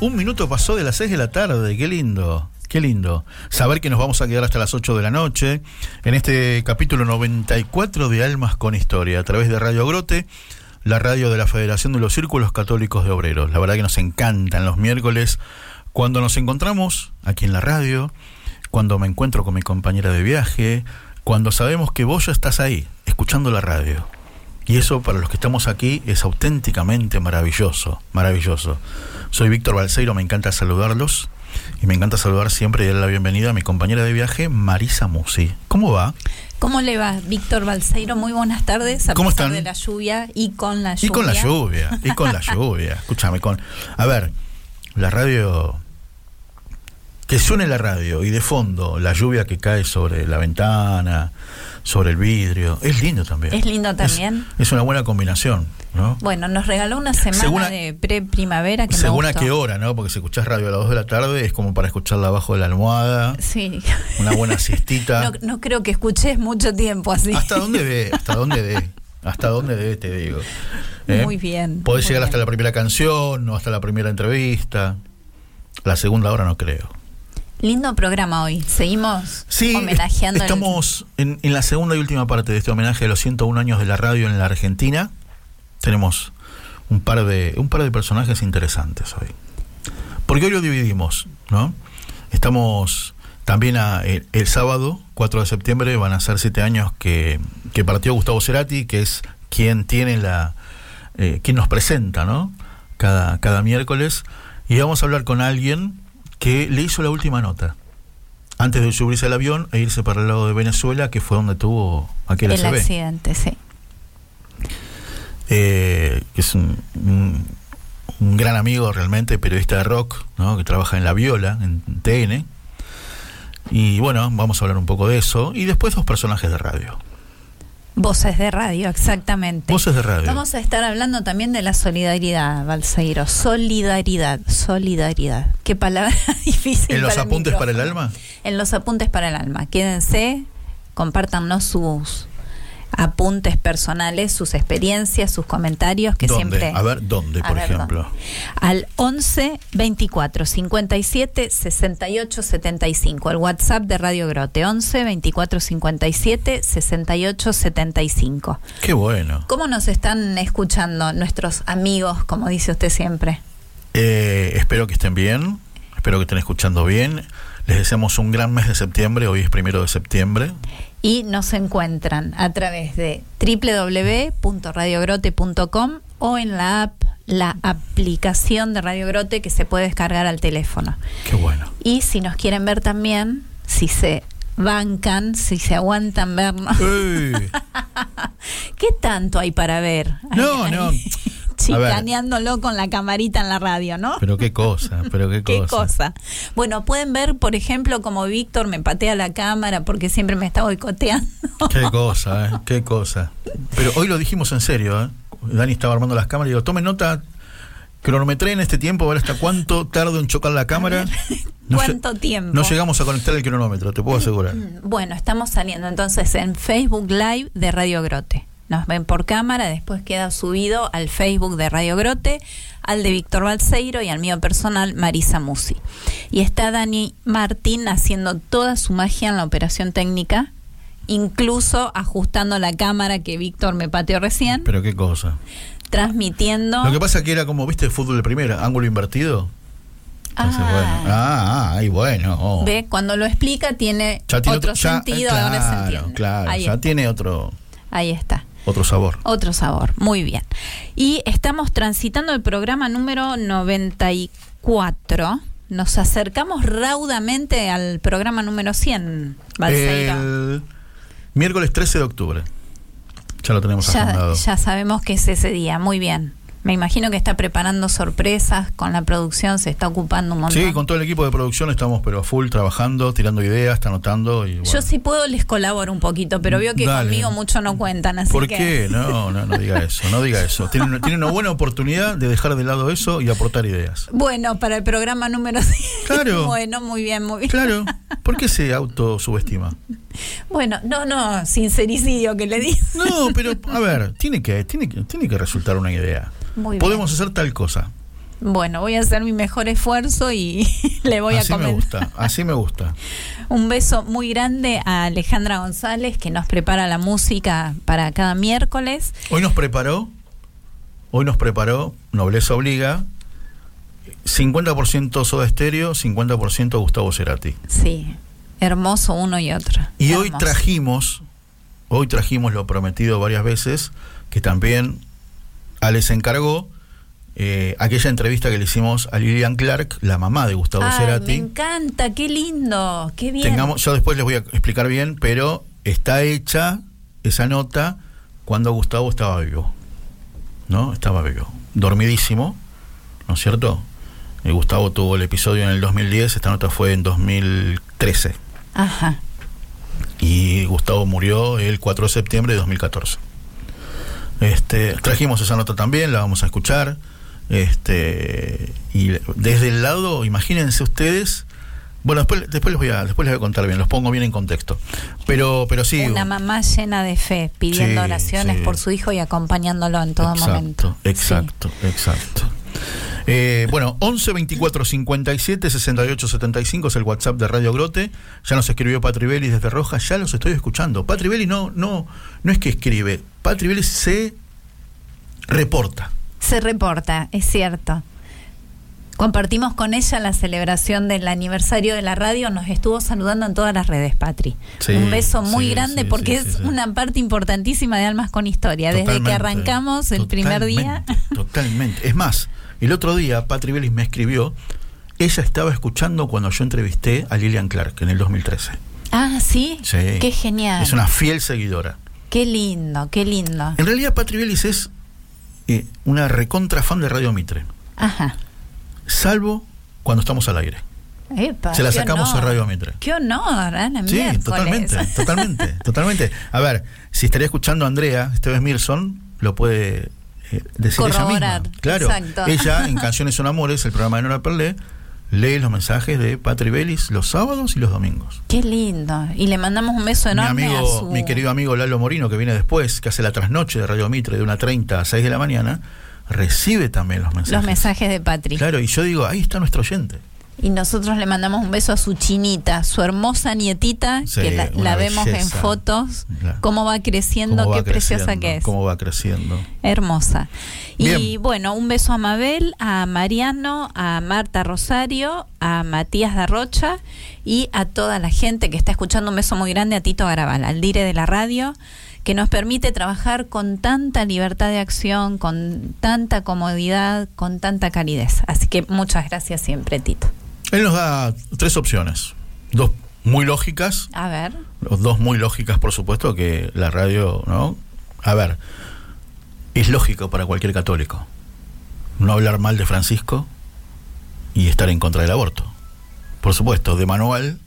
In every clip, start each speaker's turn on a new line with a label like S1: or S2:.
S1: Un minuto pasó de las 6 de la tarde, qué lindo, qué lindo. Saber que nos vamos a quedar hasta las 8 de la noche en este capítulo 94 de Almas con Historia, a través de Radio Grote, la radio de la Federación de los Círculos Católicos de Obreros. La verdad que nos encantan los miércoles cuando nos encontramos aquí en la radio, cuando me encuentro con mi compañera de viaje, cuando sabemos que vos ya estás ahí, escuchando la radio. Y eso para los que estamos aquí es auténticamente maravilloso, maravilloso. Soy Víctor Balseiro, me encanta saludarlos y me encanta saludar siempre y darle la bienvenida a mi compañera de viaje, Marisa Musi. ¿Cómo va?
S2: ¿Cómo le va, Víctor Balseiro? Muy buenas tardes. A
S1: ¿Cómo
S2: pesar
S1: están?
S2: de la lluvia y con la lluvia.
S1: Y con la lluvia, y con la lluvia. Escúchame, con... A ver, la radio... Que suene la radio y de fondo la lluvia que cae sobre la ventana, sobre el vidrio. Es lindo también.
S2: Es lindo también.
S1: Es, es una buena combinación, ¿no?
S2: Bueno, nos regaló una semana
S1: Según
S2: de pre-primavera que
S1: Según
S2: me
S1: a qué hora, ¿no? Porque si escuchás radio a las 2 de la tarde es como para escucharla abajo de la almohada,
S2: Sí.
S1: una buena siestita.
S2: No, no creo que escuches mucho tiempo así.
S1: ¿Hasta dónde dé? ¿Hasta dónde dé? ¿Hasta dónde dé, te digo? ¿Eh?
S2: Muy bien,
S1: Podés
S2: muy
S1: llegar hasta la primera canción o hasta la primera entrevista. La segunda hora no creo.
S2: Lindo programa hoy. Seguimos
S1: Sí,
S2: homenajeando.
S1: est-
S2: el-
S1: estamos en, en la segunda y última parte de este homenaje a los 101 años de la radio en la Argentina. Tenemos un par de un par de personajes interesantes hoy. Porque hoy lo dividimos, ¿no? Estamos también a- el, el sábado, 4 de septiembre, van a ser siete años que, que partió Gustavo Cerati, que es quien tiene la eh, quien nos presenta, ¿no? Cada, cada miércoles. Y vamos a hablar con alguien que le hizo la última nota antes de subirse al avión e irse para el lado de Venezuela, que fue donde tuvo aquel
S2: el accidente, sí.
S1: Eh, es un, un- un gran amigo realmente, periodista de rock, ¿no? que trabaja en La Viola, en TN. Y bueno, vamos a hablar un poco de eso. Y después dos personajes de radio.
S2: Voces de radio, exactamente.
S1: Voces de radio.
S2: Vamos a estar hablando también de la solidaridad, Balseiro. Solidaridad, solidaridad. Qué palabra difícil.
S1: ¿En los
S2: para el
S1: apuntes para el alma?
S2: En los apuntes para el alma. Quédense, compártanos sus apuntes personales, sus experiencias, sus comentarios, que
S1: ¿Dónde?
S2: siempre...
S1: A ver, ¿dónde, por
S2: ver,
S1: ejemplo?
S2: ¿dónde? Al 11 24 57 68 75. El WhatsApp de Radio Grote. 11 24 57 68 75.
S1: Qué bueno.
S2: ¿Cómo nos están escuchando nuestros amigos, como dice usted siempre?
S1: Eh, espero que estén bien, espero que estén escuchando bien. Les deseamos un gran mes de septiembre, hoy es primero de septiembre.
S2: Y nos encuentran a través de www.radiogrote.com o en la app, la aplicación de Radio Grote que se puede descargar al teléfono.
S1: Qué bueno.
S2: Y si nos quieren ver también, si se bancan, si se aguantan vernos. ¿qué tanto hay para ver?
S1: No,
S2: Ay,
S1: no.
S2: ay. Chicaneándolo con la camarita en la radio, ¿no?
S1: Pero qué cosa, pero qué cosa.
S2: Qué cosa. Bueno, pueden ver, por ejemplo, como Víctor me patea la cámara porque siempre me está boicoteando.
S1: Qué cosa, ¿eh? Qué cosa. Pero hoy lo dijimos en serio, ¿eh? Dani estaba armando las cámaras y digo, tomen nota, cronometré en este tiempo, a ver hasta cuánto tardo en chocar la cámara. No
S2: ¿Cuánto tiempo?
S1: No llegamos a conectar el cronómetro, te puedo asegurar.
S2: Bueno, estamos saliendo entonces en Facebook Live de Radio Grote. Nos ven por cámara, después queda subido al Facebook de Radio Grote, al de Víctor Balseiro y al mío personal, Marisa Musi. Y está Dani Martín haciendo toda su magia en la operación técnica, incluso ajustando la cámara que Víctor me pateó recién,
S1: Pero qué cosa.
S2: transmitiendo.
S1: Lo que pasa que era como, viste, fútbol de primera, ángulo invertido. Entonces,
S2: Ah.
S1: bueno. Ah, ah, y bueno. oh.
S2: Ve, cuando lo explica tiene,
S1: Ya tiene
S2: otro
S1: ya,
S2: sentido,
S1: eh,
S2: ahora se
S1: claro,
S2: entiende.
S1: Claro,
S2: Ahí,
S1: ya
S2: está,
S1: tiene otro,
S2: ahí está.
S1: Otro sabor.
S2: Otro sabor, muy bien. Y estamos transitando el programa número 94. Nos acercamos raudamente al programa número 100, Balseiro.
S1: El miércoles 13 de octubre. Ya lo tenemos
S2: Ya,
S1: agendado.
S2: ya sabemos que es ese día, muy bien. Me imagino que está preparando sorpresas con la producción, se está ocupando un montón.
S1: Sí, con todo el equipo de producción estamos pero a full trabajando, tirando ideas, está anotando y bueno.
S2: Yo si puedo les colaboro un poquito, pero veo que
S1: Dale.
S2: conmigo mucho no cuentan, así
S1: ¿Por
S2: que...
S1: qué? No, no, no diga eso, no diga eso. Tiene, una- buena oportunidad de dejar de lado eso y aportar ideas.
S2: Bueno, para el programa número 100.
S1: Claro.
S2: bueno, muy bien, muy bien.
S1: Claro, ¿por qué se autosubestima?
S2: Bueno, no, no, sincericidio que le dice.
S1: No, pero a ver, tiene que, tiene que, tiene que resultar una idea.
S2: Muy bien.
S1: Podemos hacer tal cosa.
S2: Bueno, voy a hacer mi mejor esfuerzo y le voy
S1: así
S2: a
S1: me
S2: comentar.
S1: gusta, así me gusta.
S2: Un beso muy grande a Alejandra González que nos prepara la música para cada miércoles.
S1: Hoy nos preparó, hoy nos preparó, Nobleza Obliga, 50% Soda Stereo, 50% Gustavo Cerati.
S2: Sí, hermoso uno y otro.
S1: Y hoy trajimos, hoy trajimos lo prometido varias veces, que también Alex encargó eh, aquella entrevista que le hicimos a Lilian Clark, la mamá de Gustavo
S2: Ay, me
S1: Cerati.
S2: encanta, qué lindo, qué bien.
S1: Tengamos, yo después les voy a explicar bien, pero está hecha esa nota cuando Gustavo estaba vivo. ¿No? Estaba vivo. Dormidísimo, ¿no es cierto? Eh, Gustavo tuvo el episodio en el 2010, esta nota fue en 2013.
S2: Ajá.
S1: y Gustavo murió el 4 de septiembre de 2014. Este, trajimos esa nota también, la vamos a escuchar. Este, y desde el lado, imagínense ustedes, bueno, después, después les voy a después les voy a contar bien, los pongo bien en contexto. Pero pero sí,
S2: Una mamá llena de fe, pidiendo
S1: Sí,
S2: oraciones
S1: sí.
S2: por su hijo y acompañándolo en todo
S1: exacto,
S2: momento.
S1: Exacto, exacto. Eh, bueno, 11 24 57 68 75 es el WhatsApp de Radio Grote. Ya nos escribió Patri Belli desde Roja, ya los estoy escuchando. Patri Belli no, no, no es que escribe, Patri Belli se reporta.
S2: Sí. Se reporta, es cierto. Compartimos con ella la celebración del aniversario de la radio, nos estuvo saludando en todas las redes, Patri.
S1: Sí,
S2: Un beso muy
S1: sí,
S2: grande
S1: sí,
S2: porque es una parte importantísima de Almas con Historia. Desde que arrancamos el primer día.
S1: totalmente. Es más, el otro día Patri Belli me escribió, ella estaba escuchando cuando yo entrevisté a Lilian Clark en el 2013.
S2: Ah, ¿sí?
S1: Sí.
S2: Qué genial.
S1: Es una fiel seguidora.
S2: Qué lindo, qué lindo.
S1: En realidad, Patri Bellis es eh, una recontra fan de Radio Mitre,
S2: Ajá.
S1: Salvo cuando estamos al aire.
S2: Epa,
S1: Se la sacamos
S2: honor.
S1: a Radio Mitre.
S2: Qué honor, Ana,
S1: Sí,
S2: miércoles.
S1: totalmente, totalmente, totalmente. A ver, si estaría escuchando a Andrea Esteves Mirson, lo puede eh, decir ella misma. Claro,
S2: exacto.
S1: ella en Canciones son Amores, el programa de Nora Perlé, lee los mensajes de Patri Bellis los sábados y los domingos.
S2: Qué lindo. Y le mandamos un beso
S1: Mi
S2: enorme a
S1: amigo,
S2: su...
S1: mi querido amigo Lalo Morino, que viene después, que hace la trasnoche de Radio Mitre de 1.30 a 6 de la mañana, recibe también los mensajes.
S2: los mensajes de Patri.
S1: Claro, y yo digo, ahí está nuestro oyente.
S2: Y nosotros le mandamos un beso a su chinita, su hermosa nietita,
S1: Sí,
S2: que la, vemos en fotos,
S1: Claro.
S2: cómo va creciendo,
S1: Cómo va
S2: qué preciosa que es.
S1: Cómo va creciendo.
S2: Hermosa. Y bueno, un beso a Mabel, a Mariano, a Marta Rosario, a Matías Darrocha y a toda la gente que está escuchando. Un beso muy grande a Tito Garabal, al dire de la radio, que nos permite trabajar con tanta libertad de acción, con tanta comodidad, con tanta calidez. Así que muchas gracias siempre, Tito.
S1: Él nos da tres opciones. Dos muy lógicas,
S2: A ver.
S1: dos muy lógicas, por supuesto, que la radio, ¿no? A ver, es lógico para cualquier católico no hablar mal de Francisco y estar en contra del aborto. Por supuesto, de manual,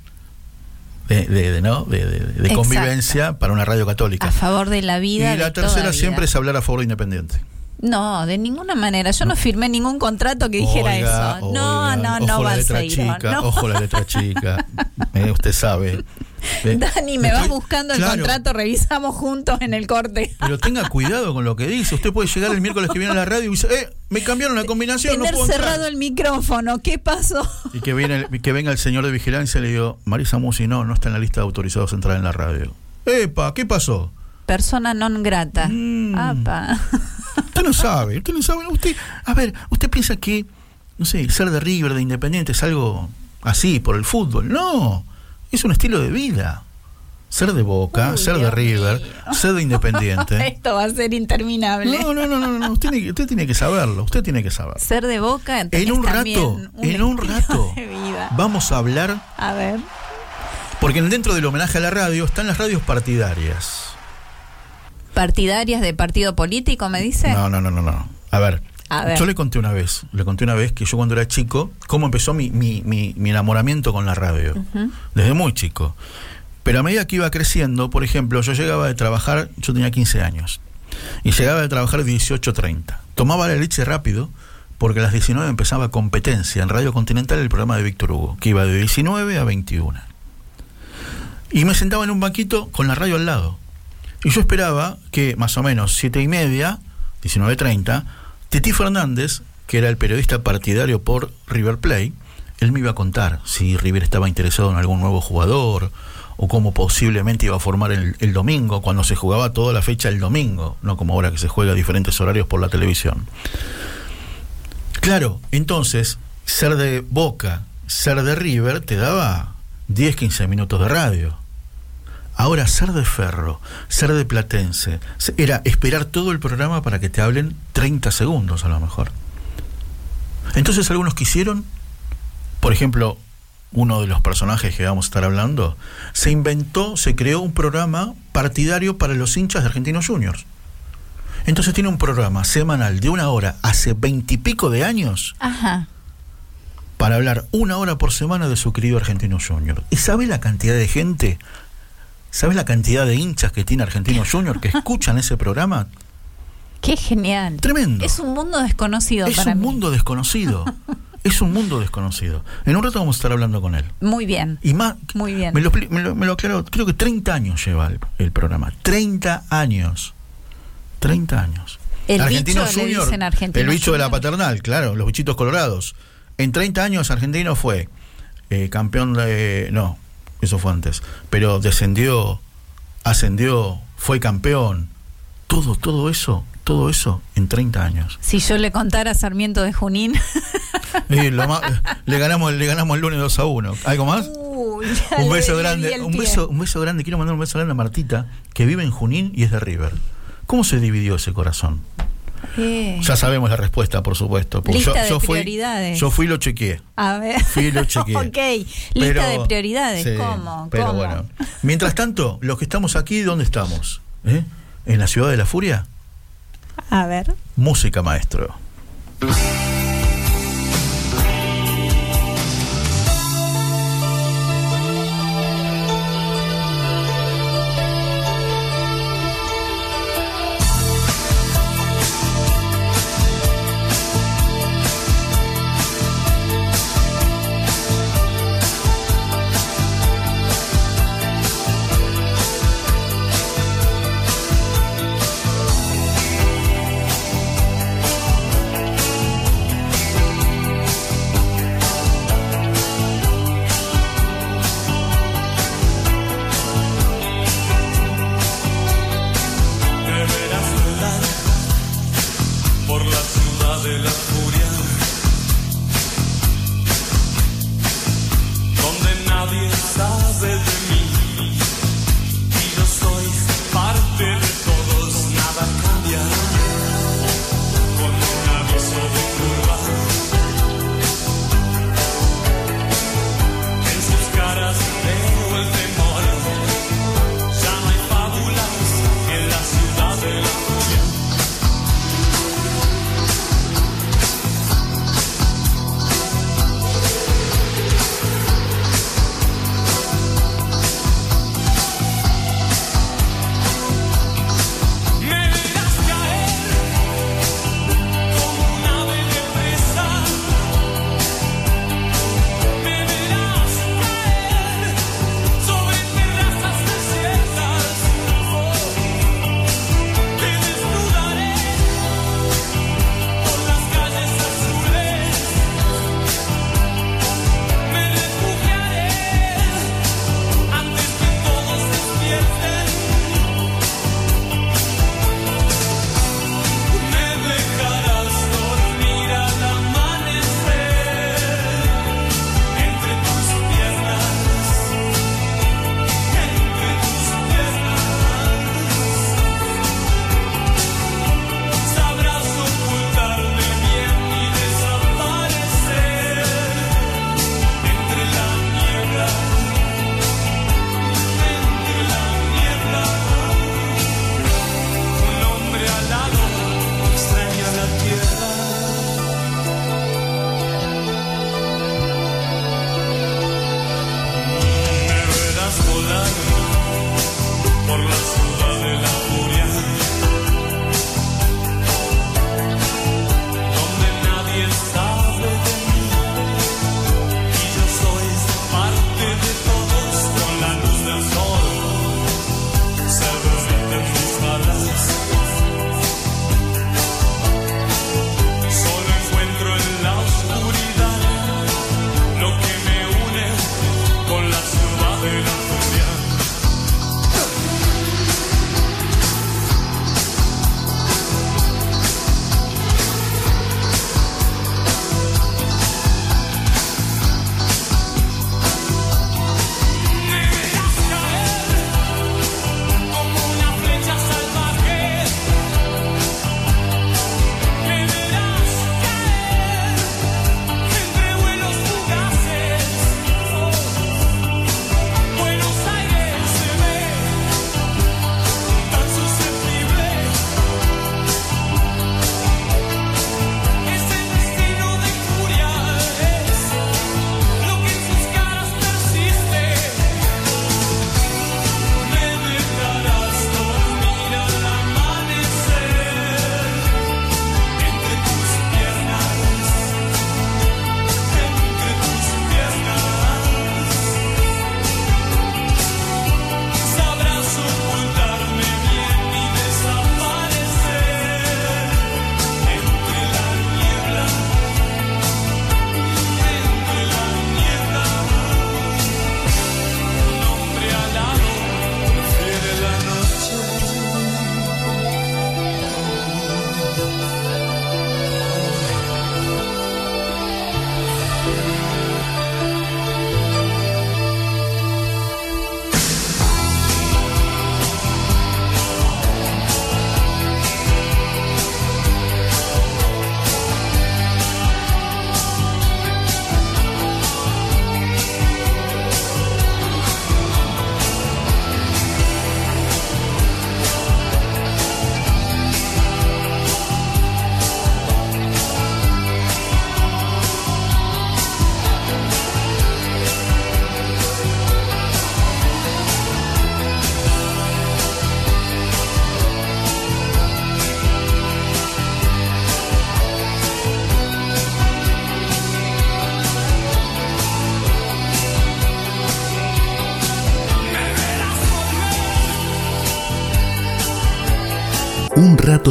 S1: de, de, de, ¿no? de,
S2: Exacto.
S1: convivencia para una radio católica.
S2: A favor de la
S1: Y
S2: vida.
S1: la
S2: de toda
S1: tercera
S2: vida.
S1: siempre es hablar a favor de Independiente.
S2: No, de ninguna manera. Yo no, firmé ningún contrato que dijera
S1: Oiga,
S2: eso. No,
S1: oiga,
S2: no,
S1: ojo
S2: no,
S1: la letra chica,
S2: no.
S1: ojo la letra chica. Eh, usted sabe. Eh,
S2: Dani, me vas buscando el
S1: claro,
S2: contrato, revisamos juntos en el corte.
S1: Pero tenga cuidado con lo que dice. Usted puede llegar el miércoles que viene a la radio y dice, eh, me cambiaron la combinación, no
S2: Tener
S1: puedo entrar".
S2: cerrado el micrófono, ¿qué pasó?
S1: Y que, viene el- que venga el señor de vigilancia y le digo, Marisa Musi, no, no está en la lista de autorizados a entrar en la radio. Epa, ¿qué pasó?
S2: Persona non grata.
S1: Mm.
S2: Apa.
S1: Usted no sabe, usted no sabe. Usted, a ver, usted piensa que no sé, ser de River, de Independiente, es algo así, por el fútbol. No, es un estilo de vida. Ser de Boca,
S2: Uy,
S1: ser de River,
S2: mío.
S1: ser de Independiente.
S2: Esto va a ser interminable.
S1: No, no, no, no, no, usted, tiene que- usted tiene que saberlo, usted tiene que saberlo.
S2: Ser de boca.
S1: En un rato, en un rato, vamos a hablar,
S2: A ver.
S1: porque dentro del homenaje a la radio están las radios partidarias.
S2: ¿Partidarias de partido político, me dice?
S1: No, no, no, no, no. A ver,
S2: A ver.
S1: yo le conté una vez, le conté una vez que yo cuando era chico, cómo empezó mi, mi, mi, mi enamoramiento con la radio, desde muy chico. Pero a medida que iba creciendo, por ejemplo, yo llegaba de trabajar, yo tenía 15 años, y llegaba de trabajar 18.30. Tomaba la leche rápido, porque a las 19 empezaba competencia en Radio Continental el programa de Víctor Hugo, que iba de 19 a 21. Y me sentaba en un banquito con la radio al lado. Y yo esperaba que más o menos siete y media, 19.30, Titi Fernández, que era el periodista partidario por River Plate, él me iba a contar si River estaba interesado en algún nuevo jugador o cómo posiblemente iba a formar el, el domingo, cuando se jugaba toda la fecha el domingo, no como ahora que se juega a diferentes horarios por la televisión. Claro, entonces, ser de Boca, ser de River, te daba 10, 15 minutos de radio. Ahora, ser de Ferro, ser de Platense, se- era esperar todo el programa para que te hablen 30 segundos a lo mejor. Entonces algunos quisieron, por ejemplo, uno de los personajes que vamos a estar hablando, se inventó, se creó un programa partidario para los hinchas de Argentinos Juniors. Entonces tiene un programa semanal de una hora hace veintipico de años
S2: Ajá.
S1: para hablar una hora por semana de su querido Argentino Junior. ¿Y sabe la cantidad de gente? ¿Sabe la cantidad de hinchas que tiene Argentino Junior que escuchan ese programa?
S2: Qué genial.
S1: Tremendo.
S2: Es un mundo desconocido
S1: Es
S2: para
S1: un
S2: mí.
S1: mundo desconocido. es un mundo desconocido. En un rato vamos a estar hablando con él.
S2: Muy bien.
S1: Y más,
S2: Muy bien.
S1: Me lo, me lo, me lo aclaró, creo que 30 años lleva el, el programa. 30 años. 30 años.
S2: El bicho le dicen Argentino
S1: El bicho de la
S2: Junior.
S1: paternal, claro, los bichitos colorados. En 30 años Argentino fue eh, campeón de... No, eso fue antes. Pero descendió, ascendió, fue campeón. Todo, todo eso, todo eso en 30 años.
S2: Si yo le contara a Sarmiento de Junín.
S1: Más- le, ganamos, le ganamos el lunes 2 a 1. ¿Algo más? Un beso grande, un beso, un beso grande. Quiero mandar un beso grande a Martita, que vive en Junín y es de River. ¿Cómo se dividió ese corazón?
S2: Eh,
S1: Ya sabemos la respuesta, por supuesto. porque
S2: Lista
S1: yo,
S2: de
S1: yo fui,
S2: prioridades.
S1: yo fui y lo chequeé.
S2: A ver.
S1: Fui y lo chequeé.
S2: ok. Lista
S1: Pero-
S2: de prioridades.
S1: sí,
S2: ¿Cómo?
S1: Pero
S2: ¿Cómo?
S1: bueno. Mientras tanto, los que estamos aquí, ¿dónde estamos? ¿Eh? ¿En la ciudad de la furia?
S2: A ver.
S1: Música, maestro.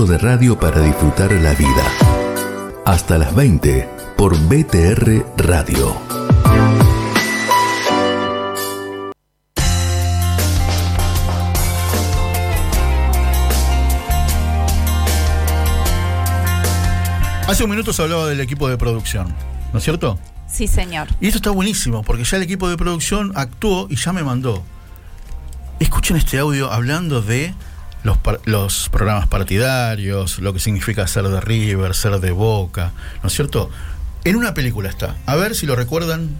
S3: De
S4: radio para disfrutar la vida. Hasta las 20 por BTR Radio.
S1: Hace un minuto se hablaba del equipo de producción, ¿no es cierto?
S2: Sí, señor.
S1: Y esto está buenísimo, porque ya el equipo de producción actuó y ya me mandó. Escuchen este audio hablando de los, los programas partidarios, lo que significa ser de River, ser de Boca, ¿no es cierto? En una película está. A ver si lo recuerdan.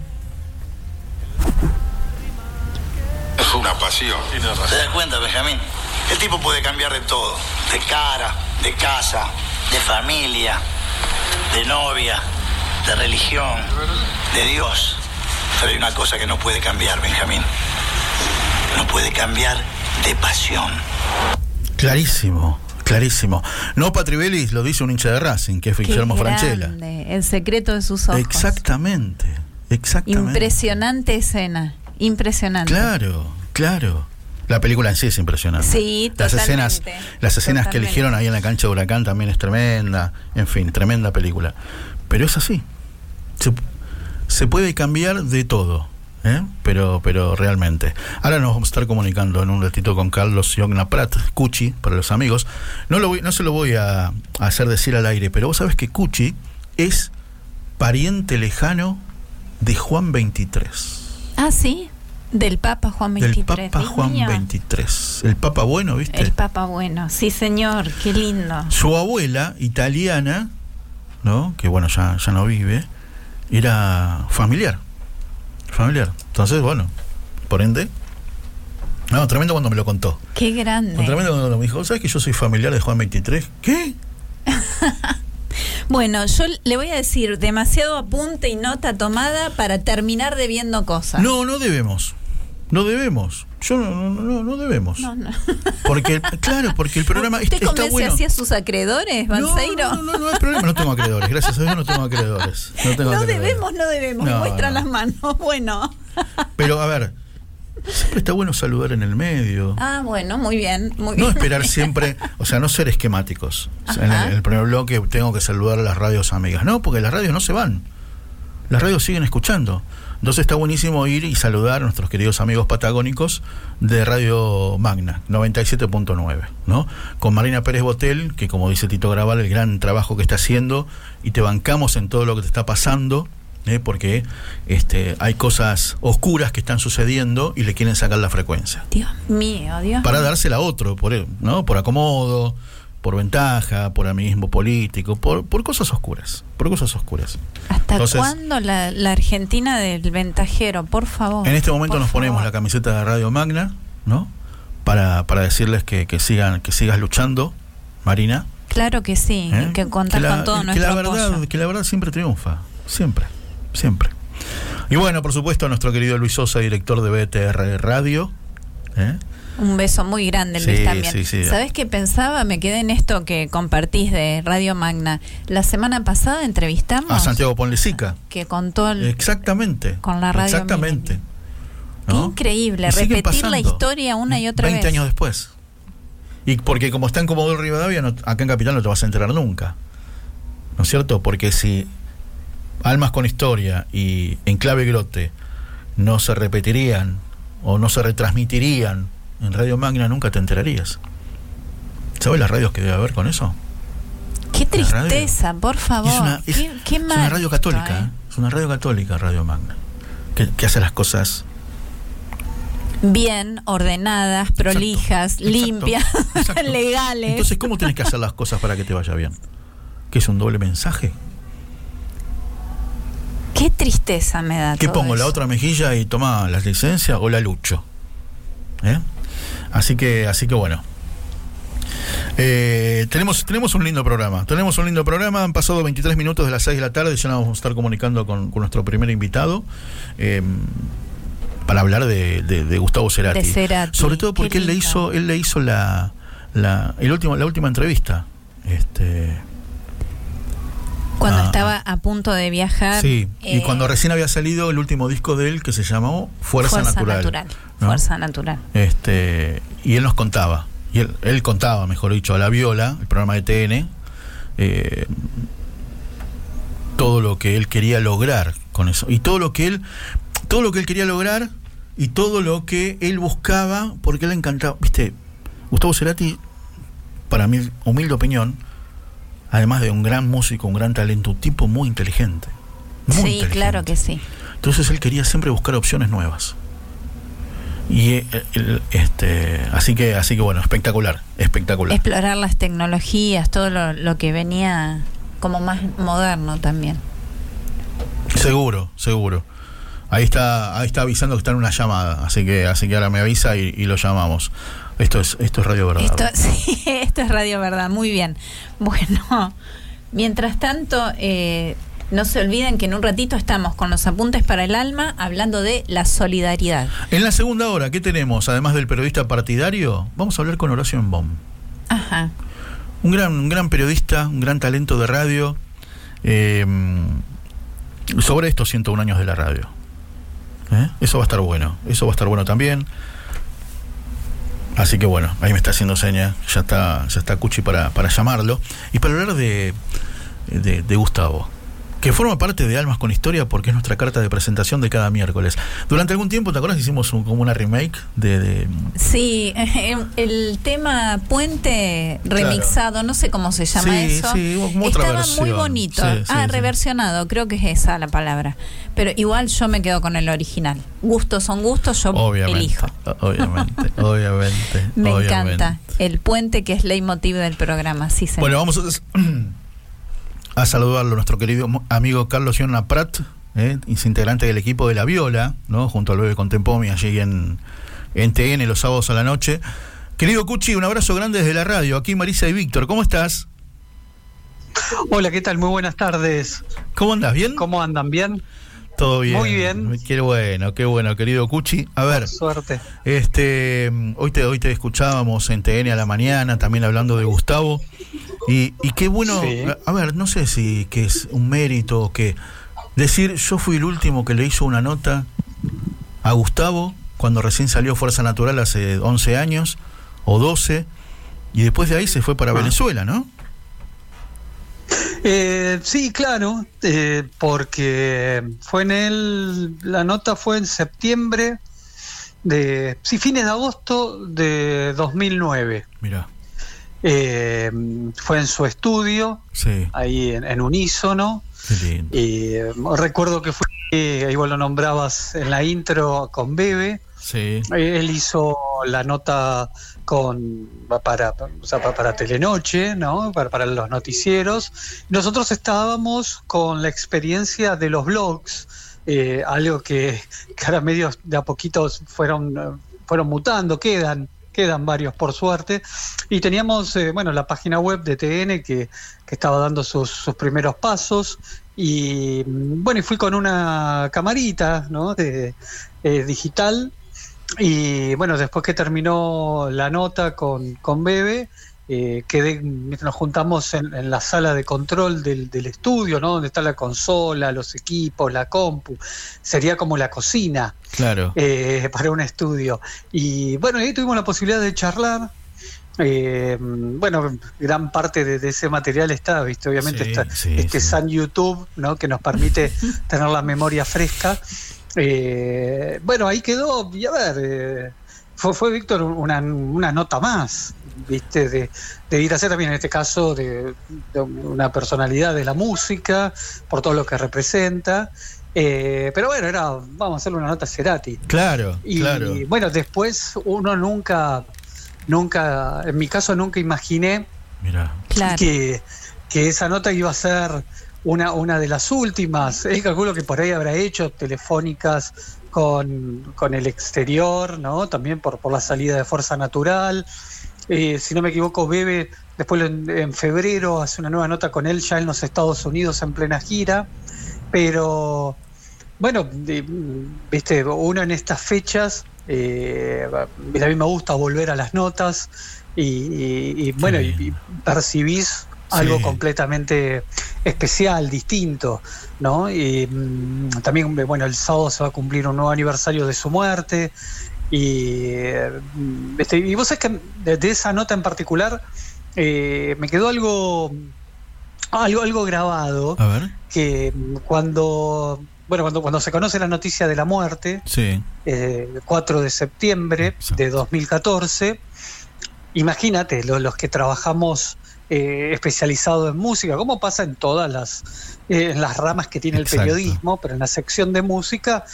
S5: Es una pasión.
S6: ¿Te das cuenta, Benjamín? El tipo puede cambiar de todo. De cara, de casa, de familia, de novia, de religión, de Dios. Pero hay una cosa que no puede cambiar, Benjamín. No puede cambiar de pasión.
S1: Clarísimo, clarísimo. No Patribelis lo dice un hincha de Racing, que es Guillermo Franchella.
S2: El secreto de sus ojos.
S1: Exactamente, exactamente.
S2: Impresionante escena. Impresionante.
S1: Claro, claro. La película en sí es impresionante.
S2: Sí,
S1: las escenas, las escenas que eligieron ahí en la cancha de Huracán también es tremenda. En fin, tremenda película. Pero es así. Se, se puede cambiar de todo. ¿Eh? Pero, pero realmente. Ahora nos vamos a estar comunicando en un ratito con Carlos Yogna Prat, Cuchi, para los amigos. No, lo voy, no se lo voy a, a hacer decir al aire, pero vos sabés que Cuchi es pariente lejano de Juan 23.
S2: Ah, sí. Del Papa Juan
S1: Del
S2: 23.
S1: Papa Juan. 23. El Papa bueno, ¿viste?
S2: El Papa bueno. Sí, señor. Qué lindo.
S1: Su abuela, italiana, ¿no? Que bueno, ya, ya no vive, era familiar. Familiar. Entonces, bueno, por ende. No, tremendo cuando me lo contó.
S2: Qué grande.
S1: Tremendo cuando me dijo, ¿sabes que yo soy familiar de Juan 23? ¿Qué?
S2: Bueno, yo le voy a decir demasiado apunte y nota tomada para terminar debiendo cosas.
S1: No, no debemos. No debemos. Yo no, no, no, no debemos.
S2: No, no.
S1: Porque, claro, porque el programa
S2: ¿Usted
S1: está
S2: convence
S1: bueno.
S2: así a sus acreedores, Banseiro?
S1: no, no, no, no hay problema, no tengo acreedores. Gracias a Dios no tengo acreedores. No, tengo
S2: No
S1: acreedores.
S2: debemos, no debemos.
S1: No,
S2: Muestra
S1: no.
S2: las manos. Bueno.
S1: Pero a ver, siempre está bueno saludar en el medio.
S2: Ah, bueno, muy bien. Muy
S1: No
S2: bien.
S1: esperar siempre, o sea, no ser esquemáticos. O sea, en el primer bloque tengo que saludar a las radios amigas. No, porque las radios no se van. las radios siguen escuchando. Entonces está buenísimo ir y saludar a nuestros queridos amigos patagónicos de Radio Magna, 97.9, ¿no? Con Marina Pérez Botel, que como dice Tito Graval, el gran trabajo que está haciendo y te bancamos en todo lo que te está pasando, ¿eh? porque este, hay cosas oscuras que están sucediendo y le quieren sacar la frecuencia.
S2: Dios mío, Dios
S1: Para
S2: mío.
S1: dársela a otro, por, ¿no? por acomodo, por ventaja, por amiguismo político, por, por cosas oscuras, por cosas oscuras.
S2: ¿Hasta
S1: Entonces-
S2: cuándo la, la Argentina del ventajero? Por favor.
S1: En este momento nos ponemos la camiseta de Radio Magna, ¿no? Para, para decirles que, que sigan, que sigas luchando, Marina.
S2: Claro que sí,
S1: ¿eh?
S2: que contar
S1: la,
S2: con todo
S1: que
S2: nuestro
S1: la verdad,
S2: apoyo.
S1: que la verdad siempre triunfa, siempre, siempre. Y bueno, por supuesto, nuestro querido Luis Sosa, director de BTR Radio. ¿eh?
S2: Un beso muy grande, Luis,
S1: Sí,
S2: también.
S1: sí, sí.
S2: ¿Sabes qué pensaba? Me quedé en esto que compartís de Radio Magna. La semana pasada entrevistamos
S1: A Santiago Ponlecica.
S2: que contó el-
S1: Exactamente.
S2: Con la radio
S1: Exactamente.
S2: Qué increíble,
S1: Y
S2: repetir la historia una y otra
S1: 20
S2: vez.
S1: años después. Y porque como está en Comodoro Rivadavia, no- acá en Capital no te vas a enterar nunca. ¿No es cierto? Porque si Almas con Historia y Enclave Grote no se repetirían o no se retransmitirían en Radio Magna, nunca te enterarías. ¿Sabes las radios que debe haber con eso?
S2: Qué tristeza, por
S1: Y
S2: favor.
S1: es una, es-
S2: qué, qué
S1: es una radio
S2: esto,
S1: católica,
S2: ¿eh?
S1: ¿eh? es una radio católica Radio Magna, que, que hace las cosas
S2: Bien, ordenadas, prolijas,
S1: Exacto,
S2: limpias,
S1: exacto.
S2: legales.
S1: Entonces, ¿cómo tienes que hacer las cosas para que te vaya bien? ¿Qué es un doble mensaje?
S2: Qué tristeza me da
S1: ¿Qué
S2: todo
S1: pongo? ¿La otra mejilla y toma las licencias o la lucho? ¿Eh? Así que, así que bueno. Eh, tenemos, tenemos un lindo programa. Tenemos un lindo programa. Han pasado 23 minutos de las 6 de la tarde. Ya nos vamos a estar comunicando con, con nuestro primer invitado. eh, para hablar de, de- de Gustavo Cerati.
S2: De Cerati,
S1: Sobre todo porque él le hizo, él le hizo la, la, el último, la última entrevista. Este,
S2: Cuando
S1: Ah,
S2: estaba a punto de viajar.
S1: Sí, y
S2: eh,
S1: cuando recién había salido el último disco de él que se llamó Fuerza, Natural. ¿no?
S2: Fuerza natural.
S1: Este, y él nos contaba, y él, él contaba, mejor dicho, a la Viola, el programa de TN, eh, todo lo que él quería lograr con eso. Y todo lo que él, todo lo que él quería lograr y todo lo que él buscaba, porque él le encantaba. Viste, Gustavo Cerati, para mi humilde opinión, además de un gran músico, un gran talento, un tipo muy inteligente. Muy
S2: sí,
S1: inteligente.
S2: claro que sí.
S1: Entonces él quería siempre buscar opciones nuevas. Y eh, este, así que, así que bueno, espectacular, espectacular.
S2: Explorar las tecnologías, todo lo, lo que venía como más moderno también.
S1: Seguro, seguro. Ahí está, ahí está avisando que está en una llamada, así que, así que ahora me avisa y, y lo llamamos. Esto es, esto es Radio Verdad.
S2: Esto, sí, esto es Radio Verdad, muy bien. Bueno, mientras tanto, eh, no se olviden que en un ratito estamos con los apuntes para el alma hablando de la solidaridad.
S1: En la segunda hora, ¿qué tenemos? Además del periodista partidario, vamos a hablar con Horacio Embom.
S2: Ajá.
S1: Un gran, un gran periodista, un gran talento de radio. eh, sobre estos 101 años de la radio. ¿Eh? Eso va a estar bueno. Eso va a estar bueno también. Así que bueno, ahí me está haciendo seña. Ya está, ya está Cuchi para, para llamarlo. Y para hablar de, de, de Gustavo. Que forma parte de Almas con Historia porque es nuestra carta de presentación de cada miércoles. Durante algún tiempo, ¿te acuerdas? Hicimos un- como una remake de, de-
S2: Sí, el tema puente remixado, no sé cómo se llama
S1: Sí,
S2: eso.
S1: sí, como otra
S2: Estaba
S1: versión.
S2: muy bonito.
S1: Sí,
S2: ah, reversionado, creo que es esa la palabra. Pero igual yo me quedo con el original. Gustos son gustos, yo
S1: Obviamente.
S2: elijo.
S1: Obviamente, obviamente.
S2: Me
S1: obviamente.
S2: encanta. El puente que es leitmotiv del programa, sí, señor.
S1: Bueno, vamos a, a saludarlo, nuestro querido amigo Carlos Yona Prat, ¿eh? es integrante del equipo de La Viola, ¿no? junto al bebé Contempomi allí en, en TN los sábados a la noche. Querido Cuchi, un abrazo grande desde la radio. Aquí Marisa y Víctor, ¿cómo estás?
S7: Hola, ¿qué tal? Muy buenas tardes.
S1: ¿Cómo andas? ¿Bien?
S7: ¿Cómo andan? ¿Bien?
S1: Todo bien.
S7: Muy bien.
S1: Qué bueno, qué bueno, querido Cuchi. A ver,
S7: Suerte.
S1: Este, hoy te, hoy te escuchábamos en TN a la mañana, también hablando de Gustavo. Y, y qué bueno,
S7: Sí.
S1: a- ver, no sé si que es un mérito o que decir, yo fui el último que le hizo una nota a Gustavo cuando recién salió Fuerza Natural hace 11 años o 12, y después de ahí se fue para
S7: Ah.
S1: Venezuela, ¿no?
S7: Eh, sí, claro, eh, porque fue en el, la nota fue en septiembre de, sí, fines de agosto de 2009.
S1: Mira.
S7: Eh, fue en su estudio,
S1: Sí.
S7: ahí en, en unísono. Eh, recuerdo que fue, eh, ahí vos lo nombrabas en la intro con Bebe.
S1: Sí.
S7: Eh, Él hizo la nota con para, o sea, pa- para Telenoche, ¿no? Para, para los noticieros. Nosotros estábamos con la experiencia de los blogs, eh, algo que, ahora medios de a poquitos fueron, fueron mutando, quedan, quedan varios por suerte. Y teníamos, eh, bueno, la página web de TN que, que estaba dando sus, sus primeros pasos. Y mm, bueno, y fui con una camarita, ¿no? De, eh, digital y bueno, después que terminó la nota con, con Bebe, eh, quedé, nos juntamos en, en la sala de control del, del estudio, ¿no? Donde está la consola, los equipos, la compu. Sería como la cocina
S1: Claro.
S7: eh, para un estudio. Y bueno, ahí tuvimos la posibilidad de charlar. Eh, bueno, gran parte de, de ese material está, ¿viste? Obviamente
S1: Sí,
S7: está
S1: sí,
S7: este
S1: sí.
S7: San YouTube, ¿no? Que nos permite tener la memoria fresca. Eh, bueno, ahí quedó, y a ver, eh, fue, fue Víctor una, una nota más, ¿viste? De, de ir a ser también en este caso de, de una personalidad de la música, por todo lo que representa. Eh, pero bueno, era, vamos a hacerle una nota a Cerati.
S1: Claro,
S7: Y
S1: claro.
S7: bueno, después uno nunca, nunca, en mi caso nunca imaginé
S1: Mira.
S2: Claro.
S7: que, que esa nota iba a ser una, una de las últimas. Él calculo que por ahí habrá hecho telefónicas con, con el exterior, ¿no? También por, por la salida de Fuerza Natural. Eh, si no me equivoco, Bebe después en, en febrero hace una nueva nota con él ya en los Estados Unidos en plena gira. Pero bueno, viste, uno en estas fechas, eh, a mí me gusta volver a las notas y, y- y, bueno, y, y percibís algo
S1: Sí.
S7: completamente especial, distinto, ¿no? Y mm, también, bueno, el sábado se va a cumplir un nuevo aniversario de su muerte y, este, y vos sabés que de, esa nota en particular eh, me quedó algo, algo, algo grabado
S1: A ver.
S7: que cuando bueno cuando cuando se conoce la noticia de la muerte
S1: Sí.
S7: eh, el 4 de septiembre
S1: Exacto.
S7: de 2014 imagínate lo- los que trabajamos eh, especializado en música como pasa en todas las eh, en las ramas que tiene el periodismo pero en la sección de música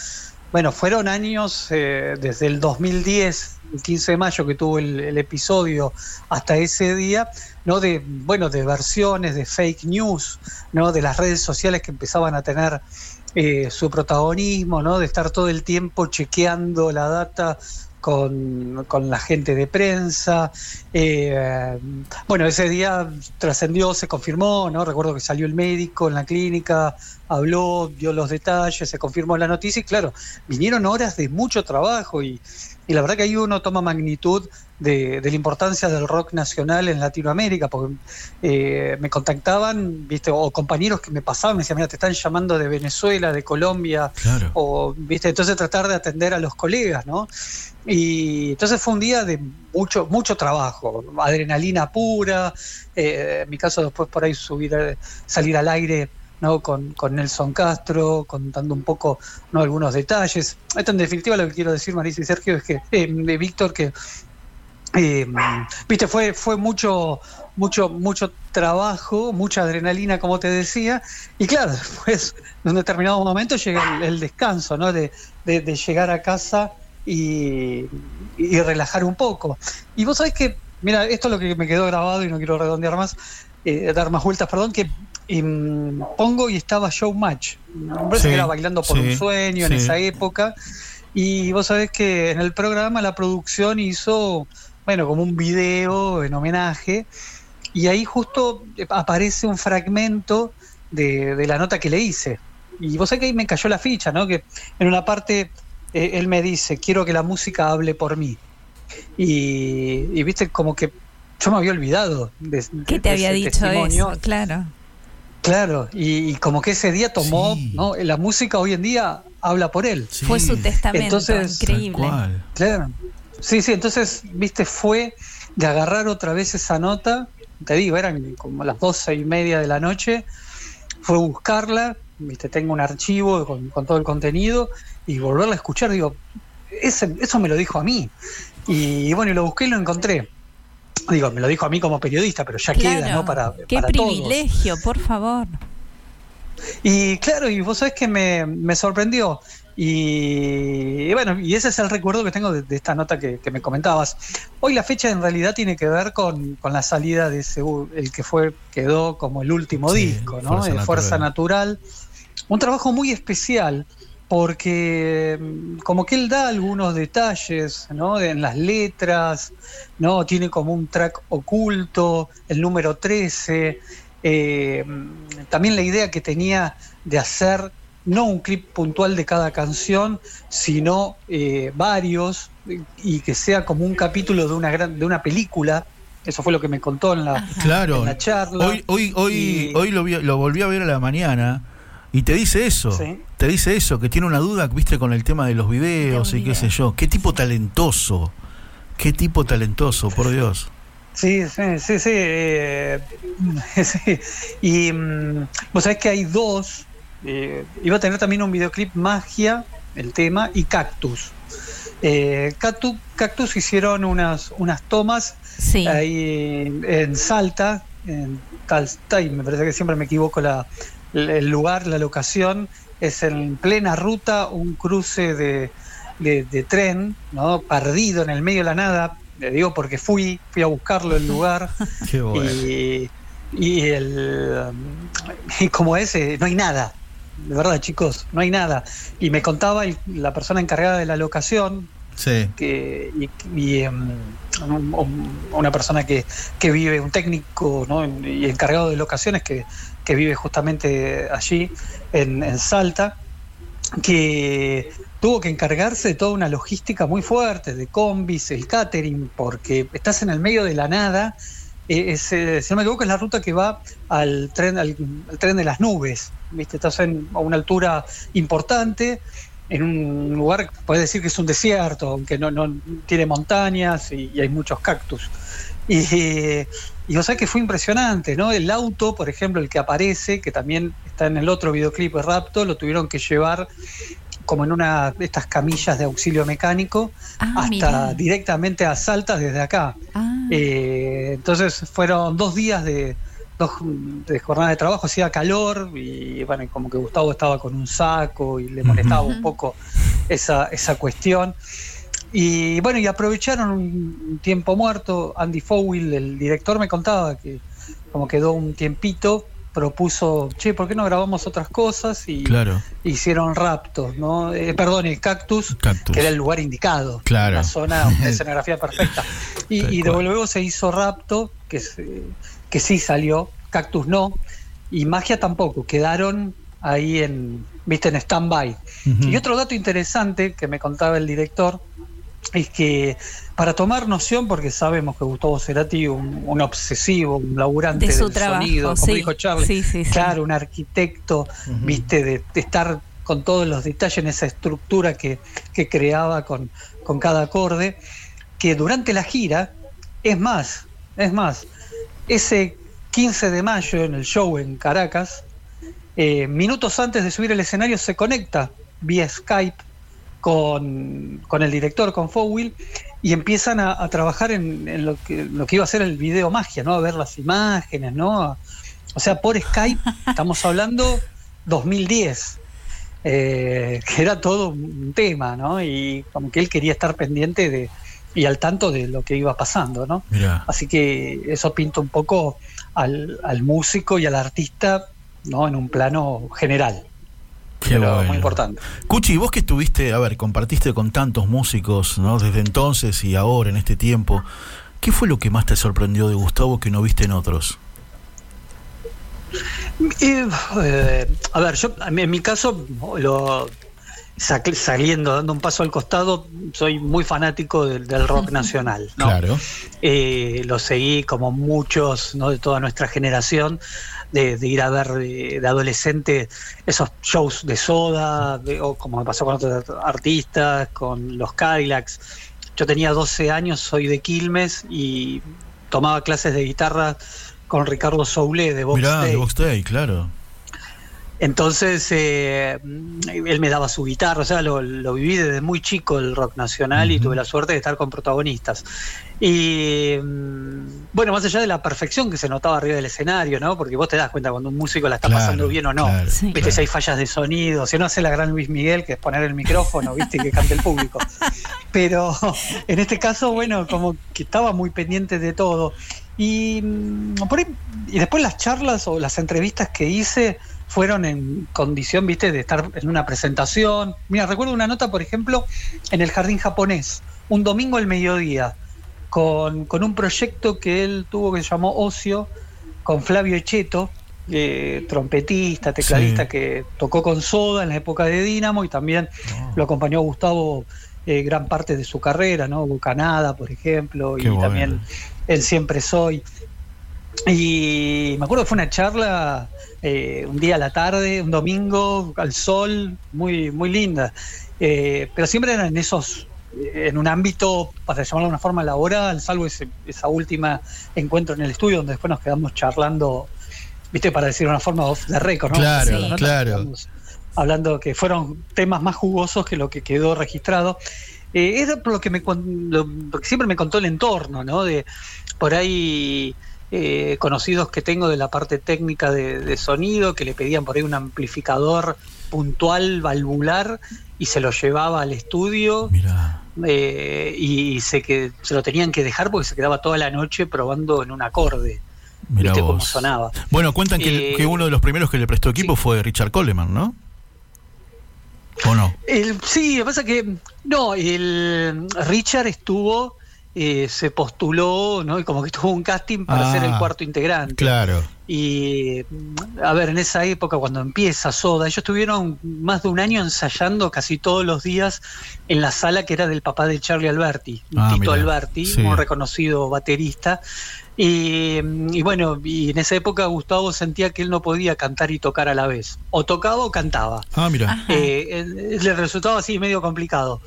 S7: bueno fueron años eh, desde el 2010 el 15 de mayo que tuvo el, el episodio hasta ese día no de bueno de versiones de fake news no de las redes sociales que empezaban a tener eh, su protagonismo, ¿no? De estar todo el tiempo chequeando la data con, con la gente de prensa. Eh, bueno, ese día trascendió, se confirmó, ¿no? Recuerdo que salió el médico en la clínica, habló, dio los detalles, se confirmó la noticia y claro, vinieron horas de mucho trabajo y, y la verdad que ahí uno toma magnitud de, de la importancia del rock nacional en Latinoamérica, porque eh, me contactaban, viste, o compañeros que me pasaban, me decían, mira, te están llamando de Venezuela, de Colombia,
S1: Claro.
S7: o viste, entonces tratar de atender a los colegas, ¿no? Y entonces fue un día de mucho, mucho trabajo, adrenalina pura, eh, en mi caso después por ahí subir, salir al aire ¿no? Con, con Nelson Castro, contando un poco ¿no? algunos detalles. Esto en definitiva lo que quiero decir, Marisa y Sergio, es que, eh, de Víctor, que eh, viste, fue, fue mucho, mucho, mucho trabajo, mucha adrenalina, como te decía, y claro, después, en un determinado momento llega el, el descanso, ¿no? De, de- de llegar a casa y, y relajar un poco. Y vos sabés que, mira, esto es lo que me quedó grabado y no quiero redondear más, eh, dar más vueltas, perdón, que em, pongo y estaba Showmatch.
S1: Sí,
S7: que era bailando por
S1: sí,
S7: un sueño en esa época. Y vos sabés que en el programa la producción hizo, bueno, como un video en homenaje. Y ahí justo aparece un fragmento de, de la nota que le hice. Y vos sabés que ahí me cayó la ficha, ¿no? Que en una parte eh, él me dice, quiero que la música hable por mí. Y, y viste, como que yo me había olvidado de,
S2: ¿Qué
S7: de
S2: te había
S7: ese
S2: dicho
S7: testimonio.
S2: eso? Claro.
S7: Claro, y, y como que ese día tomó,
S1: Sí.
S7: ¿no? La música hoy en día habla por él.
S1: Sí,
S2: Fue su testamento,
S7: Entonces,
S2: increíble.
S7: Claro. Sí, sí, entonces, viste, fue de agarrar otra vez esa nota te digo, eran como las doce y media de la noche, fue buscarla, viste, tengo un archivo con, con todo el contenido, y volverla a escuchar, digo, ese, eso me lo dijo a mí. Y bueno, y lo busqué y lo encontré. Digo, me lo dijo a mí como periodista, pero ya queda. ¿no? Para,
S2: Qué
S7: para todos.
S2: privilegio, por favor.
S7: Y claro, y vos sabés que me, me sorprendió. Y, y bueno, y ese es el recuerdo que tengo de, de esta nota que, que me comentabas. Hoy la fecha en realidad tiene que ver con, con la salida de ese, el que fue, quedó como el último
S1: Sí,
S7: disco, ¿no?
S1: Fuerza
S7: Fuerza
S1: Natural.
S7: Natural. Un trabajo muy especial porque mm, como que él da algunos detalles, ¿no? En las letras, ¿no? Tiene como un track oculto, el número 13, eh, mm, también la idea que tenía de hacer no un clip puntual de cada canción, sino eh, varios y- que sea como un capítulo de una gran, de una película. Eso fue lo que me contó en la,
S2: Ajá.
S1: Claro.
S7: en la charla.
S1: Hoy, hoy, hoy,
S7: Y-
S1: hoy lo, vi- lo volví a ver a la mañana y te dice eso.
S7: Sí.
S1: Te dice eso, que tiene una duda, viste, con el tema de los videos
S2: De
S1: y qué sé yo. Qué tipo talentoso. Qué tipo talentoso, por Dios.
S7: Sí, sí, sí, sí. eh, sí. Y mm, vos sabés que hay dos. Eh, iba a tener también un videoclip Magia, el tema, y Cactus. Eh, Cactus, Cactus hicieron unas, unas tomas
S2: Sí.
S7: ahí en Salta, en Talstay, me parece que siempre me equivoco la, el lugar, la locación, es en plena ruta, un cruce de, de- de tren, ¿no? perdido en el medio de la nada, le digo porque fui, fui a buscarlo el lugar
S1: Qué bueno.
S7: y, y el y como es, eh, no hay nada. De verdad, chicos, no hay nada. Y me contaba el- la persona encargada de la locación,
S1: Sí.
S7: que y, y, em, un- un- una persona que, que vive, un técnico ¿no? y encargado de locaciones que, que vive justamente allí en, en Salta, que tuvo que encargarse de toda una logística muy fuerte, de combis, el catering, porque estás en el medio de la nada. Eh, es, eh, si no me equivoco, es la ruta que va al tren, al, al tren de las nubes. ¿viste? Estás en, a una altura importante, en un lugar, puedes decir que es un desierto, aunque no, no tiene montañas y, y hay muchos cactus. Y, y o sea que fue impresionante, ¿no? El auto, por ejemplo, el que aparece, que también está en el otro videoclip de Rapto, lo tuvieron que llevar como en una de estas camillas de auxilio mecánico
S2: Ah,
S7: hasta
S2: mirá.
S7: directamente a Salta desde acá.
S2: Ah,
S7: Eh, entonces fueron dos días de, dos, de jornada de trabajo, hacía calor y bueno, como que Gustavo estaba con un saco y le molestaba un poco esa, esa cuestión. Y bueno, y aprovecharon un, un tiempo muerto. Andy Fowell, el director, me contaba que como quedó un tiempito, propuso, che, ¿por qué no grabamos otras cosas? Y
S1: Claro.
S7: hicieron raptos, ¿no? Eh, perdón, el cactus,
S1: Cactus.
S7: que era el lugar indicado.
S1: Claro.
S7: La zona, una escenografía perfecta. Y, y de luego se hizo rapto, que, se- que sí salió, cactus no, y magia tampoco, quedaron ahí en, viste, en stand-by. Y otro dato interesante que me contaba el director es que para tomar noción, porque sabemos que Gustavo Cerati, un, un obsesivo, un laburante
S2: de su
S7: del
S2: trabajo,
S7: sonido, como
S2: sí.
S7: dijo Charlie,
S2: Sí, sí, sí.
S7: claro, un arquitecto, viste, de, de estar con todos los detalles en esa estructura que, que creaba con, con cada acorde, que durante la gira, es más, es más, ese 15 de mayo en el show en Caracas, eh, minutos antes de subir al escenario se conecta vía Skype con, con el director, con Fowell, y empiezan a, a trabajar en, en lo, que, lo que iba a ser el video magia, ¿no? A ver las imágenes, ¿no? O sea, por Skype, estamos hablando 2010, eh, que era todo un tema, ¿no? Y como que él quería estar pendiente de y al tanto de lo que iba pasando, ¿no?
S1: Mirá.
S7: Así que eso pinta un poco al, al músico y al artista, ¿no? En un plano general.
S1: Qué
S7: pero
S1: bueno.
S7: muy importante.
S1: Cuchi, vos que estuviste, a ver, compartiste con tantos músicos, ¿no? Desde entonces y ahora, en este tiempo, ¿qué fue lo que más te sorprendió de Gustavo que no viste en otros?
S7: Y, eh, a ver, yo en mi caso, lo, saliendo, dando un paso al costado, soy muy fanático del, del rock nacional. ¿no?
S1: Claro.
S7: Eh, lo seguí como muchos ¿no? de toda nuestra generación, de, de ir a ver de, de adolescente esos shows de soda, de- o como me pasó con otros artistas, con los Cadillacs. Yo tenía 12 años, soy de Quilmes y tomaba clases de guitarra con Ricardo Soule de Box
S1: Mirá,
S7: Day.
S1: de Box Day, claro.
S7: Entonces, eh, él me daba su guitarra, o sea, lo, lo viví desde muy chico el rock nacional y tuve la suerte de estar con protagonistas. Y mm, bueno, más allá de la perfección que se notaba arriba del escenario, ¿no? Porque vos te das cuenta cuando un músico la está
S1: Claro,
S7: pasando bien o no.
S1: claro,
S2: Sí.
S7: Viste, si hay fallas de sonido, si no hace la gran Luis Miguel, que es poner el micrófono, viste, y que cante el público. Pero en este caso, bueno, como que estaba muy pendiente de todo. Y, mm, por ahí- y después las charlas o las entrevistas que hice fueron en condición, viste, de estar en una presentación. Mira, recuerdo una nota, por ejemplo, en el Jardín Japonés, un domingo al mediodía, con, con un proyecto que él tuvo que se llamó Ocio, con Flavio Echeto, eh, trompetista, tecladista,
S1: Sí.
S7: que tocó con Soda en la época de Dínamo y también lo acompañó Gustavo eh, gran parte de su carrera, ¿no? Bucanada, por ejemplo,
S1: Qué
S7: y
S1: bueno.
S7: también en Siempre Soy. Y me acuerdo que fue una charla eh, un día a la tarde, un domingo, al sol, muy, muy linda. Eh, pero siempre eran en esos, en un ámbito, para llamarlo de una forma laboral, salvo ese, esa última encuentro en el estudio donde después nos quedamos charlando, viste, para decir de una forma off the record, ¿no?
S1: Claro,
S7: Sí.
S1: claro.
S7: Hablando que fueron temas más jugosos que lo que quedó registrado. Eh, era por lo que me lo- siempre me contó el entorno, ¿no? De por ahí eh, conocidos que tengo de la parte técnica de, de sonido, que le pedían por ahí un amplificador puntual, valvular, y se lo llevaba al estudio
S1: Mirá.
S7: eh, y se, que, se lo tenían que dejar porque se quedaba toda la noche probando en un acorde.
S1: Mirá
S7: ¿Viste
S1: vos.
S7: cómo sonaba?
S1: Bueno, cuentan que,
S7: Eh,
S1: que uno de los primeros que le prestó equipo
S7: sí.
S1: fue Richard Coleman, ¿no? ¿O no?
S7: El, sí, lo que pasa que no, el Richard estuvo, eh, se postuló, ¿no? Y como que tuvo un casting para
S1: Ah,
S7: ser el cuarto integrante.
S1: Claro.
S7: Y a ver, en esa época cuando empieza Soda, ellos estuvieron más de un año ensayando casi todos los días en la sala que era del papá de Charlie Alberti,
S1: Ah,
S7: Tito Alberti,
S1: sí.
S7: muy reconocido baterista. Y, y bueno, y en esa época Gustavo sentía que él no podía cantar y tocar a la vez. O tocaba o cantaba.
S1: Ah, mira.
S7: Eh, eh, le resultaba así medio complicado.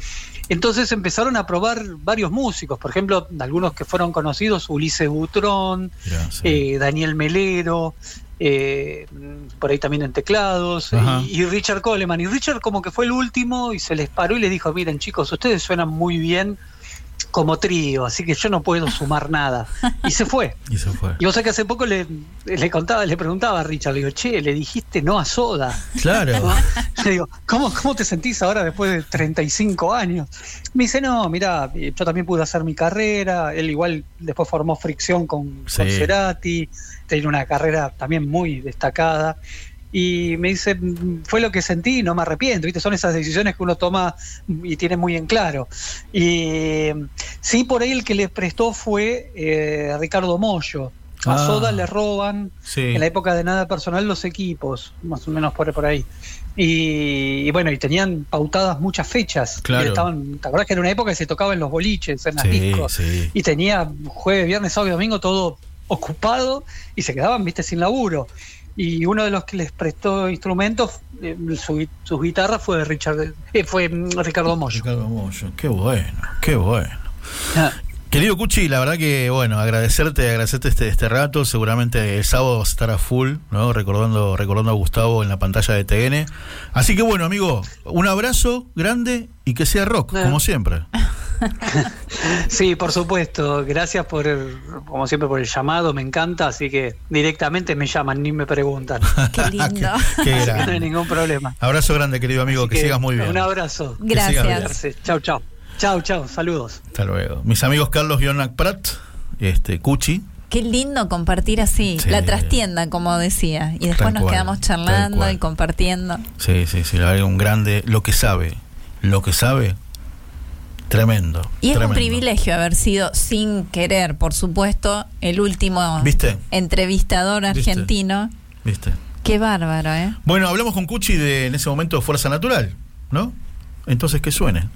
S7: Entonces empezaron a probar varios músicos, por ejemplo, algunos que fueron conocidos, Ulises Butrón,
S1: sí.
S7: eh, Daniel Melero, eh, por ahí también en teclados, y, y Richard Coleman. Y Richard como que fue el último y se les paró y les dijo, miren chicos, ustedes suenan muy bien como trío, así que yo no puedo sumar nada. Y se fue.
S1: y se fue.
S7: Y vos sabés que hace poco le, le contaba, le preguntaba a Richard, le digo, che, le dijiste no a Soda.
S1: Claro.
S7: Le digo, ¿cómo, ¿cómo te sentís ahora después de 35 años? Me dice, no, mira, yo también pude hacer mi carrera. Él igual después formó Fricción con,
S1: Sí.
S7: con Cerati, tiene una carrera también muy destacada. Y me dice, "Mm, fue lo que sentí y no me arrepiento, ¿viste? Son esas decisiones que uno toma y tiene muy en claro. Y sí, por ahí el que le prestó fue eh, Ricardo Mollo. A
S1: Ah.
S7: Soda le roban
S1: Sí.
S7: en la época de nada personal los equipos, más o menos por, por ahí. Y, y bueno, y tenían pautadas muchas fechas.
S1: Claro.
S7: Estaban, ¿Te acordás que era una época que se tocaba en los boliches, en las
S1: Sí,
S7: discos?
S1: sí.
S7: Y tenía jueves, viernes, sábado y domingo todo ocupado y se quedaban, viste, sin laburo. Y uno de los que les prestó instrumentos, eh, su, gui- su guitarra fue Richard, eh, fue mm, Ricardo Mollo.
S1: Ricardo Mollo. Qué bueno, qué bueno.
S7: Ah,
S1: Querido Cuchi, la verdad que, bueno, agradecerte, agradecerte este, este rato. Seguramente el sábado vas a estar a full, ¿no? Recordando, recordando a Gustavo en la pantalla de TN. Así que, bueno, amigo, un abrazo grande y que sea rock,
S7: Ah.
S1: como siempre.
S7: Sí, por supuesto. Gracias por, el- como siempre, por el llamado. Me encanta. Así que directamente me llaman, ni me preguntan.
S2: Qué lindo.
S1: Qué,
S7: no hay ningún problema.
S1: Abrazo grande, querido amigo, que, sigas muy bien.
S7: Un abrazo.
S2: Gracias.
S7: Chau, chau. Chau, chau. Saludos.
S1: Hasta luego. Mis amigos Carlos Guionac Prat, este, Cuchi.
S2: Qué lindo compartir así,
S1: Sí.
S2: la trastienda, como decía. Y después
S1: Tal
S2: nos
S1: cual,
S2: quedamos charlando y compartiendo.
S1: Sí, sí, sí, un grande, lo que sabe, lo que sabe, tremendo.
S2: Y es un privilegio haber sido, sin querer, por supuesto, el último
S1: ¿Viste?
S2: entrevistador
S1: ¿Viste?
S2: argentino.
S1: ¿Viste?
S2: Qué bárbaro, ¿eh?
S1: Bueno, hablamos con Cuchi de en ese momento Fuerza Natural, ¿no? Entonces que suene.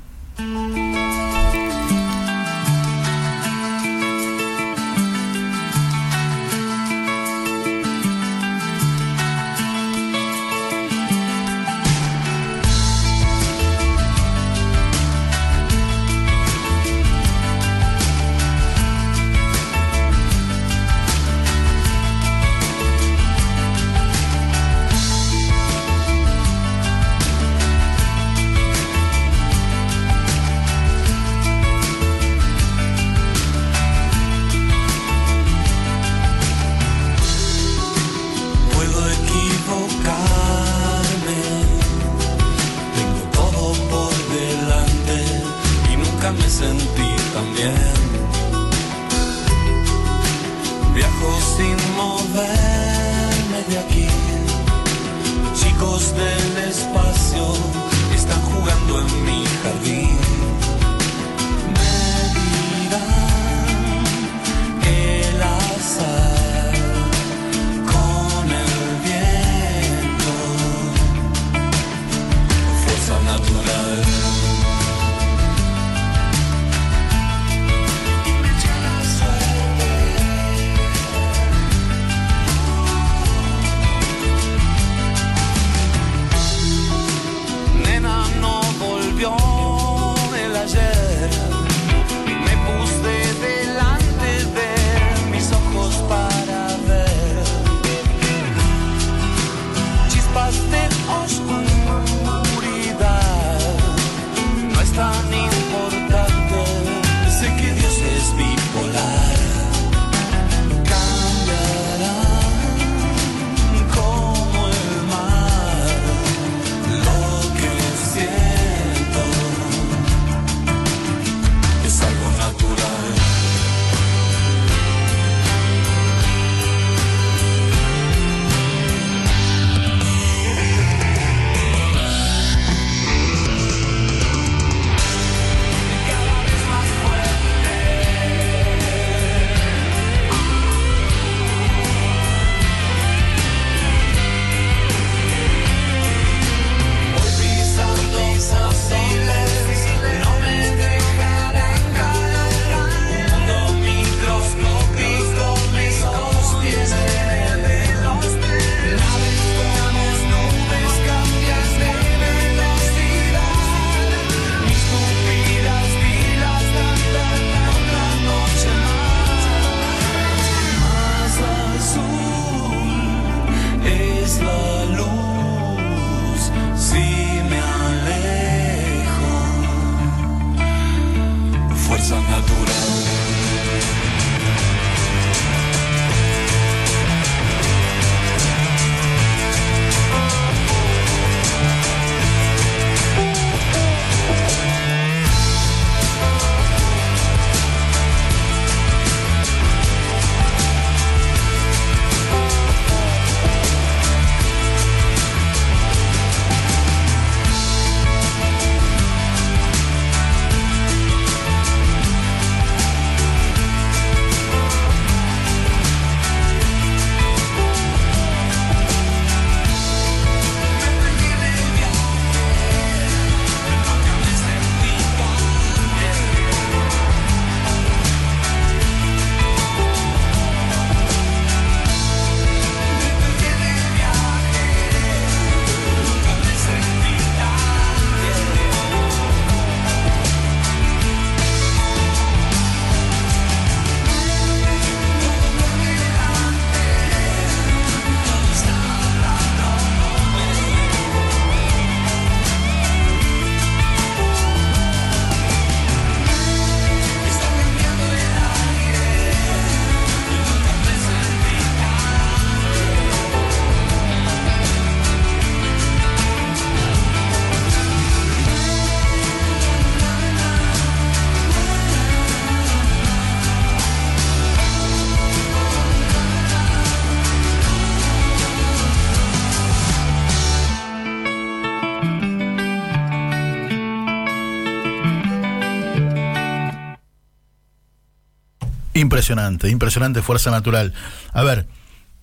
S1: Impresionante, impresionante fuerza natural. A ver,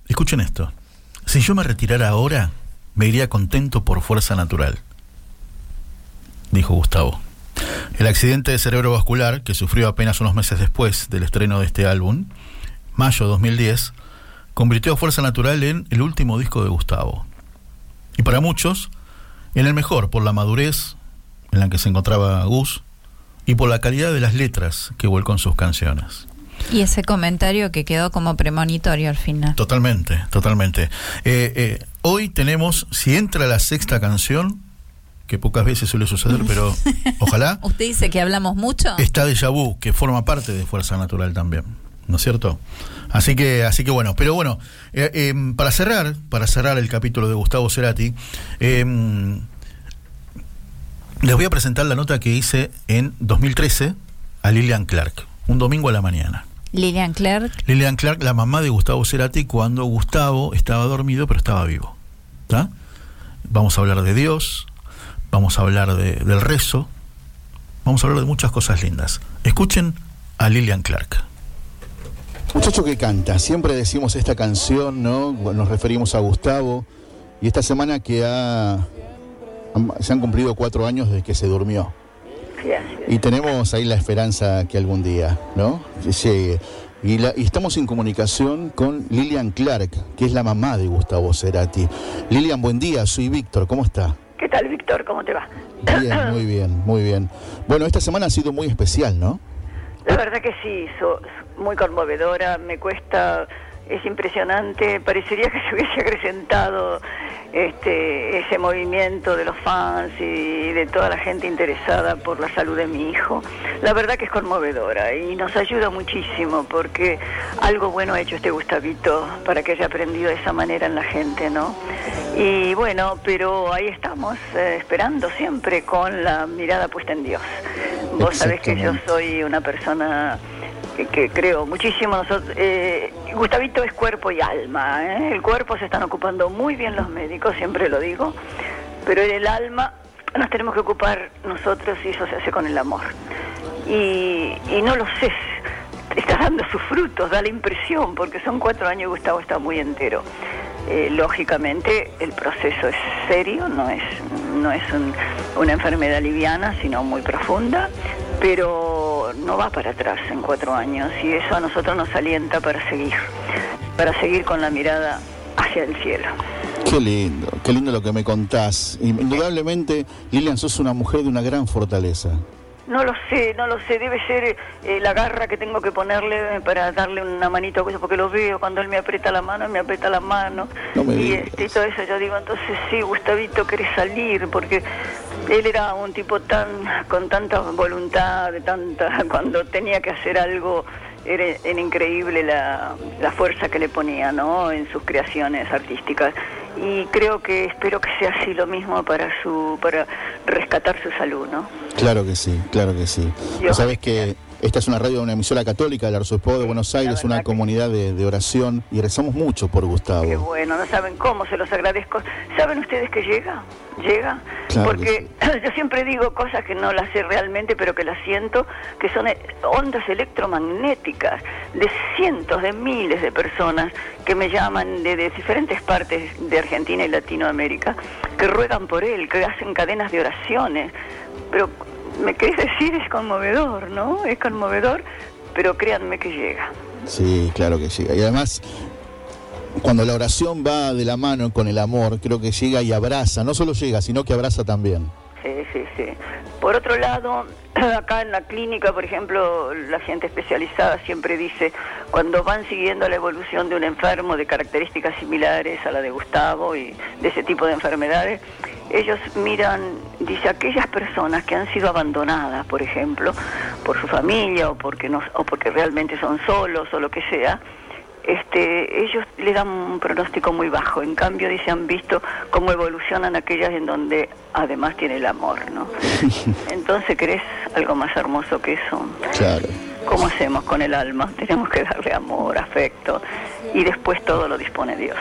S1: escuchen esto. Si yo me retirara ahora, me iría contento por fuerza natural, dijo Gustavo. El accidente cerebrovascular que sufrió apenas unos meses después del estreno de este álbum, mayo de 2010, convirtió a Fuerza Natural en el último disco de Gustavo. Y para muchos, en el mejor por la madurez en la que se encontraba Gus y por la calidad de las letras que volcó en sus canciones.
S2: Y ese comentario que quedó como premonitorio al final.
S1: Totalmente, totalmente. Eh, eh, hoy tenemos, si entra la sexta canción, que pocas veces suele suceder, pero ojalá,
S2: ¿Usted dice que hablamos mucho?
S1: está Deja Vu, que forma parte de Fuerza Natural también, ¿no es cierto? Así que, así que bueno, pero bueno, eh, eh, para cerrar, para cerrar el capítulo de Gustavo Cerati, eh, les voy a presentar la nota que hice en 2013 a Lilian Clark, un domingo a la mañana.
S2: Lilian Clark.
S1: Lilian Clark, la mamá de Gustavo Cerati, cuando Gustavo estaba dormido pero estaba vivo. ¿tá? Vamos a hablar de Dios, vamos a hablar de- del rezo, vamos a hablar de muchas cosas lindas. Escuchen a Lilian Clark.
S8: Muchacho que canta, siempre decimos esta canción, ¿no? Nos referimos a Gustavo. Y esta semana que ha, se han cumplido cuatro años desde que se durmió. Y tenemos ahí la esperanza que algún día, ¿no? Llegue. Y, la- y estamos en comunicación con Lilian Clark, que es la mamá de Gustavo Cerati. Lilian, buen día, soy Víctor, ¿cómo está?
S9: ¿Qué tal, Víctor? ¿Cómo te va?
S8: Bien, muy bien, muy bien. Bueno, esta semana ha sido muy especial, ¿no?
S9: La verdad que sí, so- muy conmovedora, me cuesta, es impresionante, parecería que se hubiese acrecentado este, ese movimiento de los fans y de toda la gente interesada por la salud de mi hijo. La verdad que es conmovedora y nos ayuda muchísimo porque algo bueno ha hecho este Gustavito para que haya aprendido de esa manera en la gente, ¿no? Y bueno, pero ahí estamos, eh, esperando siempre con la mirada puesta en Dios. Vos sabés que yo soy una persona que, creo muchísimo. Nosotros, eh, Gustavito es cuerpo y alma. ¿eh? El cuerpo se están ocupando muy bien los médicos, siempre lo digo, pero el alma nos tenemos que ocupar nosotros y eso se hace con el amor. Y, y no lo sé, está dando sus frutos, da la impresión, porque son cuatro años y Gustavo está muy entero. Eh, lógicamente el proceso es serio, no es, no es un- una enfermedad liviana, sino muy profunda, pero no va para atrás en cuatro años y eso a nosotros nos alienta para seguir, para seguir con la mirada hacia el cielo.
S8: Qué lindo, qué lindo lo que me contás. Indudablemente, Lilian, sos una mujer de una gran fortaleza.
S9: No lo sé, no lo sé, debe ser eh, la garra que tengo que ponerle para darle una manito a Gusto, porque lo veo cuando él me aprieta la mano, me aprieta la mano.
S8: No me
S9: y, este, y todo eso yo digo, entonces sí, Gustavito, querés salir, porque él era un tipo tan con tanta voluntad, de tanta cuando tenía que hacer algo era, era increíble la, la fuerza que le ponía, ¿no? En sus creaciones artísticas. Y creo que espero que sea así lo mismo para su para rescatar su salud, ¿no?
S8: Claro que sí, claro que sí. Vos sabés que esta es una radio, una emisora católica del Arzobispo de Buenos Aires, una comunidad de, de oración y rezamos mucho por
S9: Qué
S8: Gustavo.
S9: bueno, no saben cómo, se los agradezco. ¿Saben ustedes que llega? Llega.
S8: Claro
S9: Porque yo siempre digo cosas que no las sé realmente, pero que las siento, que son eh, ondas electromagnéticas de cientos de miles de personas que me llaman de, de diferentes partes de Argentina y Latinoamérica, que ruegan por él, que hacen cadenas de oraciones. Pero me querés decir, es conmovedor, ¿no? Es conmovedor, pero créanme que llega.
S8: Sí, claro que llega. Y además, cuando la oración va de la mano con el amor, creo que llega y abraza. No solo llega, sino que abraza también.
S9: Sí, sí, sí. Por otro lado, acá en la clínica, por ejemplo, la gente especializada siempre dice, cuando van siguiendo la evolución de un enfermo de características similares a la de Gustavo y de ese tipo de enfermedades, ellos miran, dice, aquellas personas que han sido abandonadas, por ejemplo, por su familia o porque, no, o porque realmente son solos o lo que sea, este, ellos le dan un pronóstico muy bajo. En cambio, dice, han visto cómo evolucionan aquellas en donde además tiene el amor, ¿no? Entonces, ¿querés algo más hermoso que eso?
S8: Claro.
S9: ¿Cómo hacemos con el alma? Tenemos que darle amor, afecto, y después todo lo dispone Dios.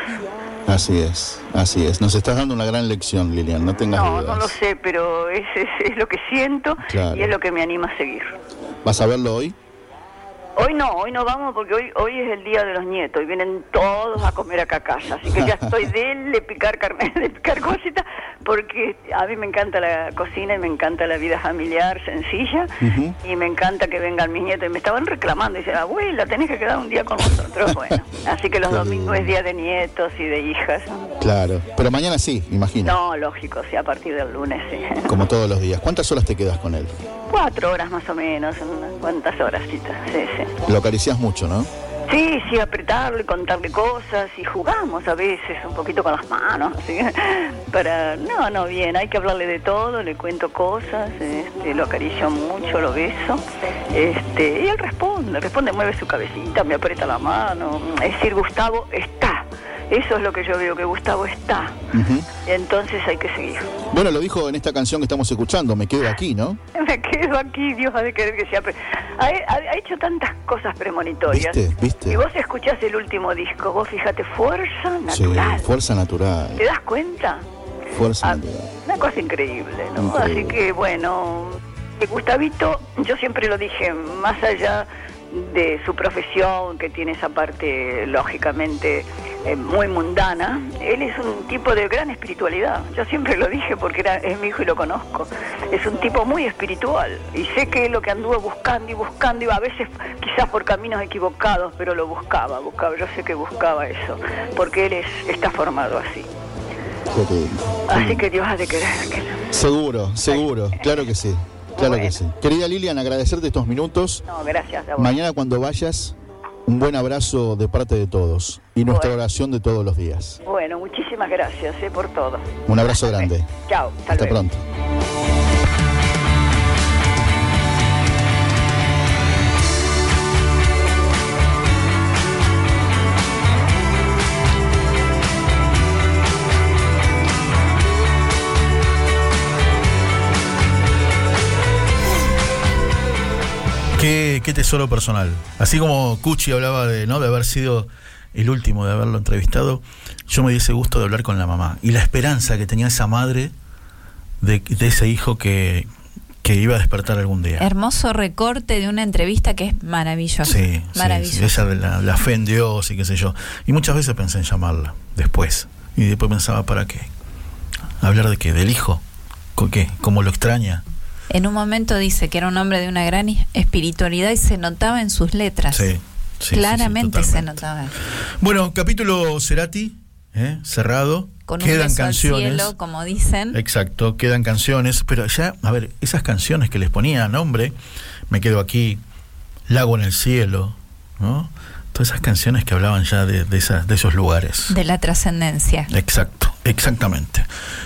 S8: Así es, así es. Nos estás dando una gran lección, Lilian, no tengas
S9: No,
S8: dudas.
S9: no lo sé, pero es, es, es lo que siento
S8: Claro.
S9: y es lo que me anima a seguir.
S8: ¿Vas a verlo hoy?
S9: Hoy no, hoy no vamos porque hoy hoy es el día de los nietos y vienen todos a comer acá a casa, así que ya estoy de, de picar carne, de picar cositas, porque a mí me encanta la cocina y me encanta la vida familiar sencilla y me encanta que vengan mis nietos y me estaban reclamando y dicen, abuela, tenés que quedar un día con nosotros, bueno, así que los domingos es día de nietos y de hijas.
S8: Claro. Pero mañana sí, imagino.
S9: No, lógico, sí, a partir del lunes, sí.
S8: Como todos los días. ¿Cuántas horas te quedas con él?
S9: Cuatro horas más o menos, unas cuantas horas, sí, sí.
S8: Lo acaricias mucho, ¿no?
S9: Sí, sí, apretarle, contarle cosas y jugamos a veces un poquito con las manos, que para... No, no, bien, hay que hablarle de todo, le cuento cosas, este, lo acaricio mucho, lo beso, este, y él responde, responde, mueve su cabecita, me aprieta la mano, es decir, Gustavo está, Eso es lo que yo veo, que Gustavo está. Entonces hay que seguir.
S8: Bueno, lo dijo en esta canción que estamos escuchando, me quedo aquí, ¿no?
S9: Me quedo aquí, Dios ha de querer que sea. Ha, ha- ha hecho tantas cosas premonitorias.
S8: ¿Viste? ¿Viste?
S9: Y vos escuchás el último disco, vos fíjate, fuerza
S8: Sí,
S9: natural.
S8: fuerza natural.
S9: ¿Te das cuenta?
S8: Fuerza
S9: Ah,
S8: natural.
S9: Una cosa increíble, ¿no?
S8: Increíble.
S9: Así que bueno, eh, Gustavito, yo siempre lo dije, más allá de su profesión, que tiene esa parte lógicamente eh, muy mundana, él es un tipo de gran espiritualidad. Yo siempre lo dije porque era, es mi hijo y lo conozco. Es un tipo muy espiritual y sé que es lo que anduvo buscando y buscando y a veces quizás por caminos equivocados, pero lo buscaba, buscaba. Yo sé que buscaba eso, porque él es, está formado así. Así que Dios ha de querer que
S8: Seguro, seguro, claro que sí. Claro que sí. Querida Lilian, agradecerte estos minutos.
S9: No, gracias a vos.
S8: Mañana cuando vayas, un buen abrazo de parte de todos y nuestra
S9: Bueno.
S8: oración de todos los días.
S9: Bueno, muchísimas gracias eh, por todo.
S8: Un abrazo grande.
S9: Chao, hasta,
S8: Hasta
S9: luego.
S8: pronto.
S1: Qué, qué tesoro personal. Así como Cuchi hablaba de, ¿no? de haber sido el último, de haberlo entrevistado, yo me di ese gusto de hablar con la mamá. Y la esperanza que tenía esa madre de, de ese hijo que, que iba a despertar algún día.
S2: Hermoso recorte de una entrevista que es maravillosa.
S1: Sí, sí,
S2: maravillosa.
S1: sí, esa de la, la fe en Dios y qué sé yo. Y muchas veces pensé en llamarla después. Y después pensaba, ¿para qué? ¿Hablar de qué? ¿Del hijo? ¿Con qué? ¿Cómo lo extraña?
S2: En un momento dice que era un hombre de una gran espiritualidad y se notaba en sus letras.
S1: Sí, sí,
S2: Claramente se notaba.
S1: Bueno, capítulo Cerati, ¿eh? cerrado.
S2: Con un
S1: Quedan
S2: beso
S1: canciones.
S2: al cielo, como dicen.
S1: Exacto, quedan canciones, pero ya, a ver, esas canciones que les ponía nombre, me quedo aquí, Lago en el cielo, ¿no? Todas esas canciones que hablaban ya de, de, esas, de esos lugares.
S2: De la trascendencia.
S1: Exacto, exactamente.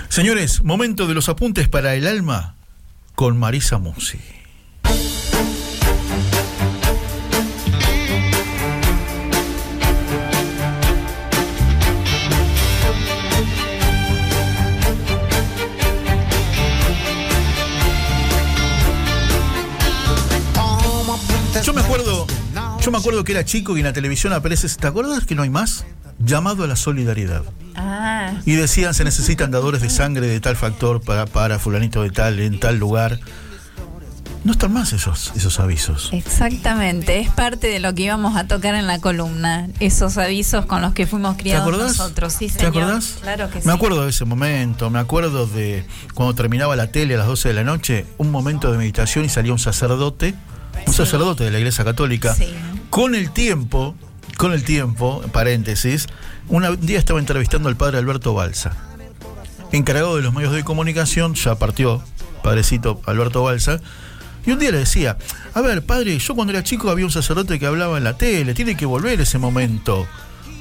S1: Señores, momento de los apuntes para el alma con Marisa Musi. Yo me acuerdo, yo me acuerdo que era chico y en la televisión aparece, ¿te acuerdas que no hay más? Llamado a la solidaridad.
S2: Ah,
S1: Y decían, se necesitan dadores de sangre de tal factor para, para fulanito de tal, en tal lugar. No están más esos, esos avisos.
S2: exactamente. Es parte de lo que íbamos a tocar en la columna. Esos avisos con los que fuimos
S1: ¿Te
S2: criados
S1: acordás?
S2: nosotros. Sí,
S1: ¿Te
S2: señor.
S1: acordás?
S2: Claro que sí.
S1: Me acuerdo de ese momento, me acuerdo de cuando terminaba la tele a las 12 de la noche, un momento de meditación y salía un sacerdote, un
S2: Sí.
S1: sacerdote de la Iglesia Católica.
S2: Sí.
S1: Con el tiempo, con el tiempo, paréntesis, una- un día estaba entrevistando al padre Alberto Balsa, encargado de los medios de comunicación, ya partió, padrecito Alberto Balsa, y un día le decía, a ver, padre, yo cuando era chico había un sacerdote que hablaba en la tele, tiene que volver ese momento.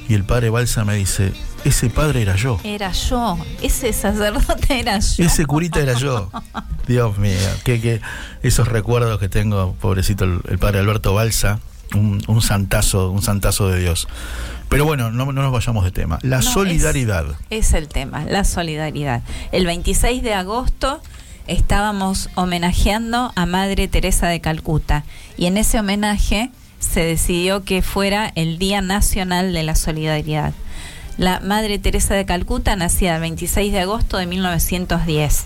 S1: Y el padre Balsa me dice, ese padre era yo,
S2: Era yo. Ese sacerdote era yo.
S1: ese curita era yo. Dios mío, que, que esos recuerdos que tengo, pobrecito el, el padre Alberto Balsa, un, un santazo, un santazo de Dios. Pero bueno, no, no nos vayamos de tema. La
S2: No,
S1: solidaridad.
S2: Es, es el tema, la solidaridad. El 26 de agosto estábamos homenajeando a Madre Teresa de Calcuta y en ese homenaje se decidió que fuera el Día Nacional de la Solidaridad. La Madre Teresa de Calcuta nacida el 26 de agosto de 1910.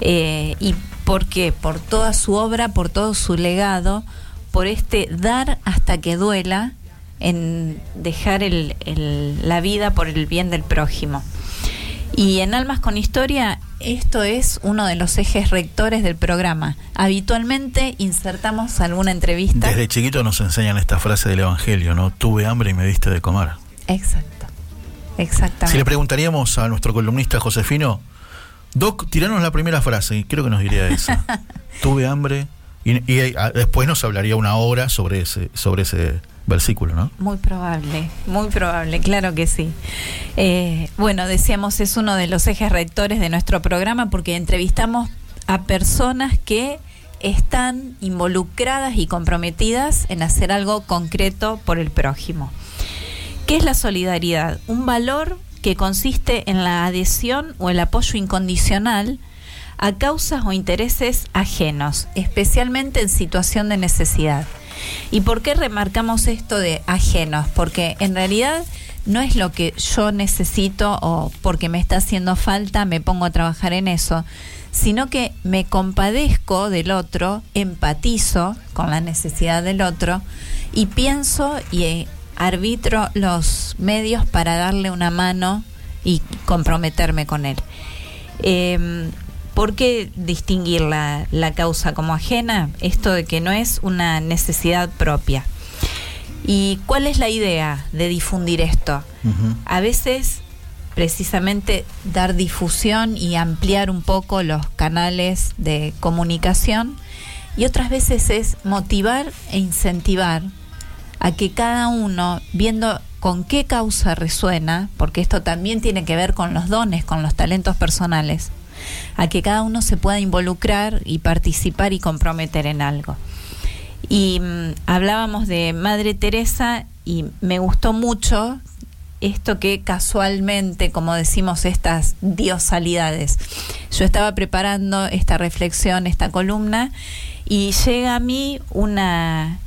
S2: Eh, ¿Y por qué? Por toda su obra, por todo su legado, por este dar hasta que duela, en dejar el- el- la vida por el bien del prójimo. Y en Almas con Historia, esto es uno de los ejes rectores del programa. Habitualmente insertamos alguna entrevista.
S1: Desde chiquito nos enseñan esta frase del Evangelio, ¿no? Tuve hambre y me diste de comer.
S2: Exacto. Exactamente.
S1: Si le preguntaríamos a nuestro columnista Josefino, Doc, tiranos la primera frase, y creo que nos diría esa. Tuve hambre y, y, ah, después nos hablaría una hora sobre ese, sobre ese versículo, ¿no?
S2: Muy probable, muy probable, claro que sí. Eh, bueno, decíamos, es uno de los ejes rectores de nuestro programa porque entrevistamos a personas que están involucradas y comprometidas en hacer algo concreto por el prójimo. ¿Qué es la solidaridad? Un valor que consiste en la adhesión o el apoyo incondicional a causas o intereses ajenos, especialmente en situación de necesidad. ¿Y por qué remarcamos esto de ajenos? Porque en realidad no es lo que yo necesito o porque me está haciendo falta me pongo a trabajar en eso, sino que me compadezco del otro, empatizo con la necesidad del otro y pienso y eh, arbitro los medios para darle una mano y comprometerme con él. Eh, ¿Por qué distinguir la, la causa como ajena? Esto de que no es una necesidad propia. ¿Y cuál es la idea de difundir esto? A veces precisamente dar difusión y ampliar un poco los canales de comunicación y otras veces es motivar e incentivar a que cada uno, viendo con qué causa resuena, porque esto también tiene que ver con los dones, con los talentos personales, a que cada uno se pueda involucrar y participar y comprometer en algo. Y mm, hablábamos de Madre Teresa y me gustó mucho esto que casualmente, como decimos, estas diosalidades. Yo estaba preparando esta reflexión, esta columna, y llega a mí una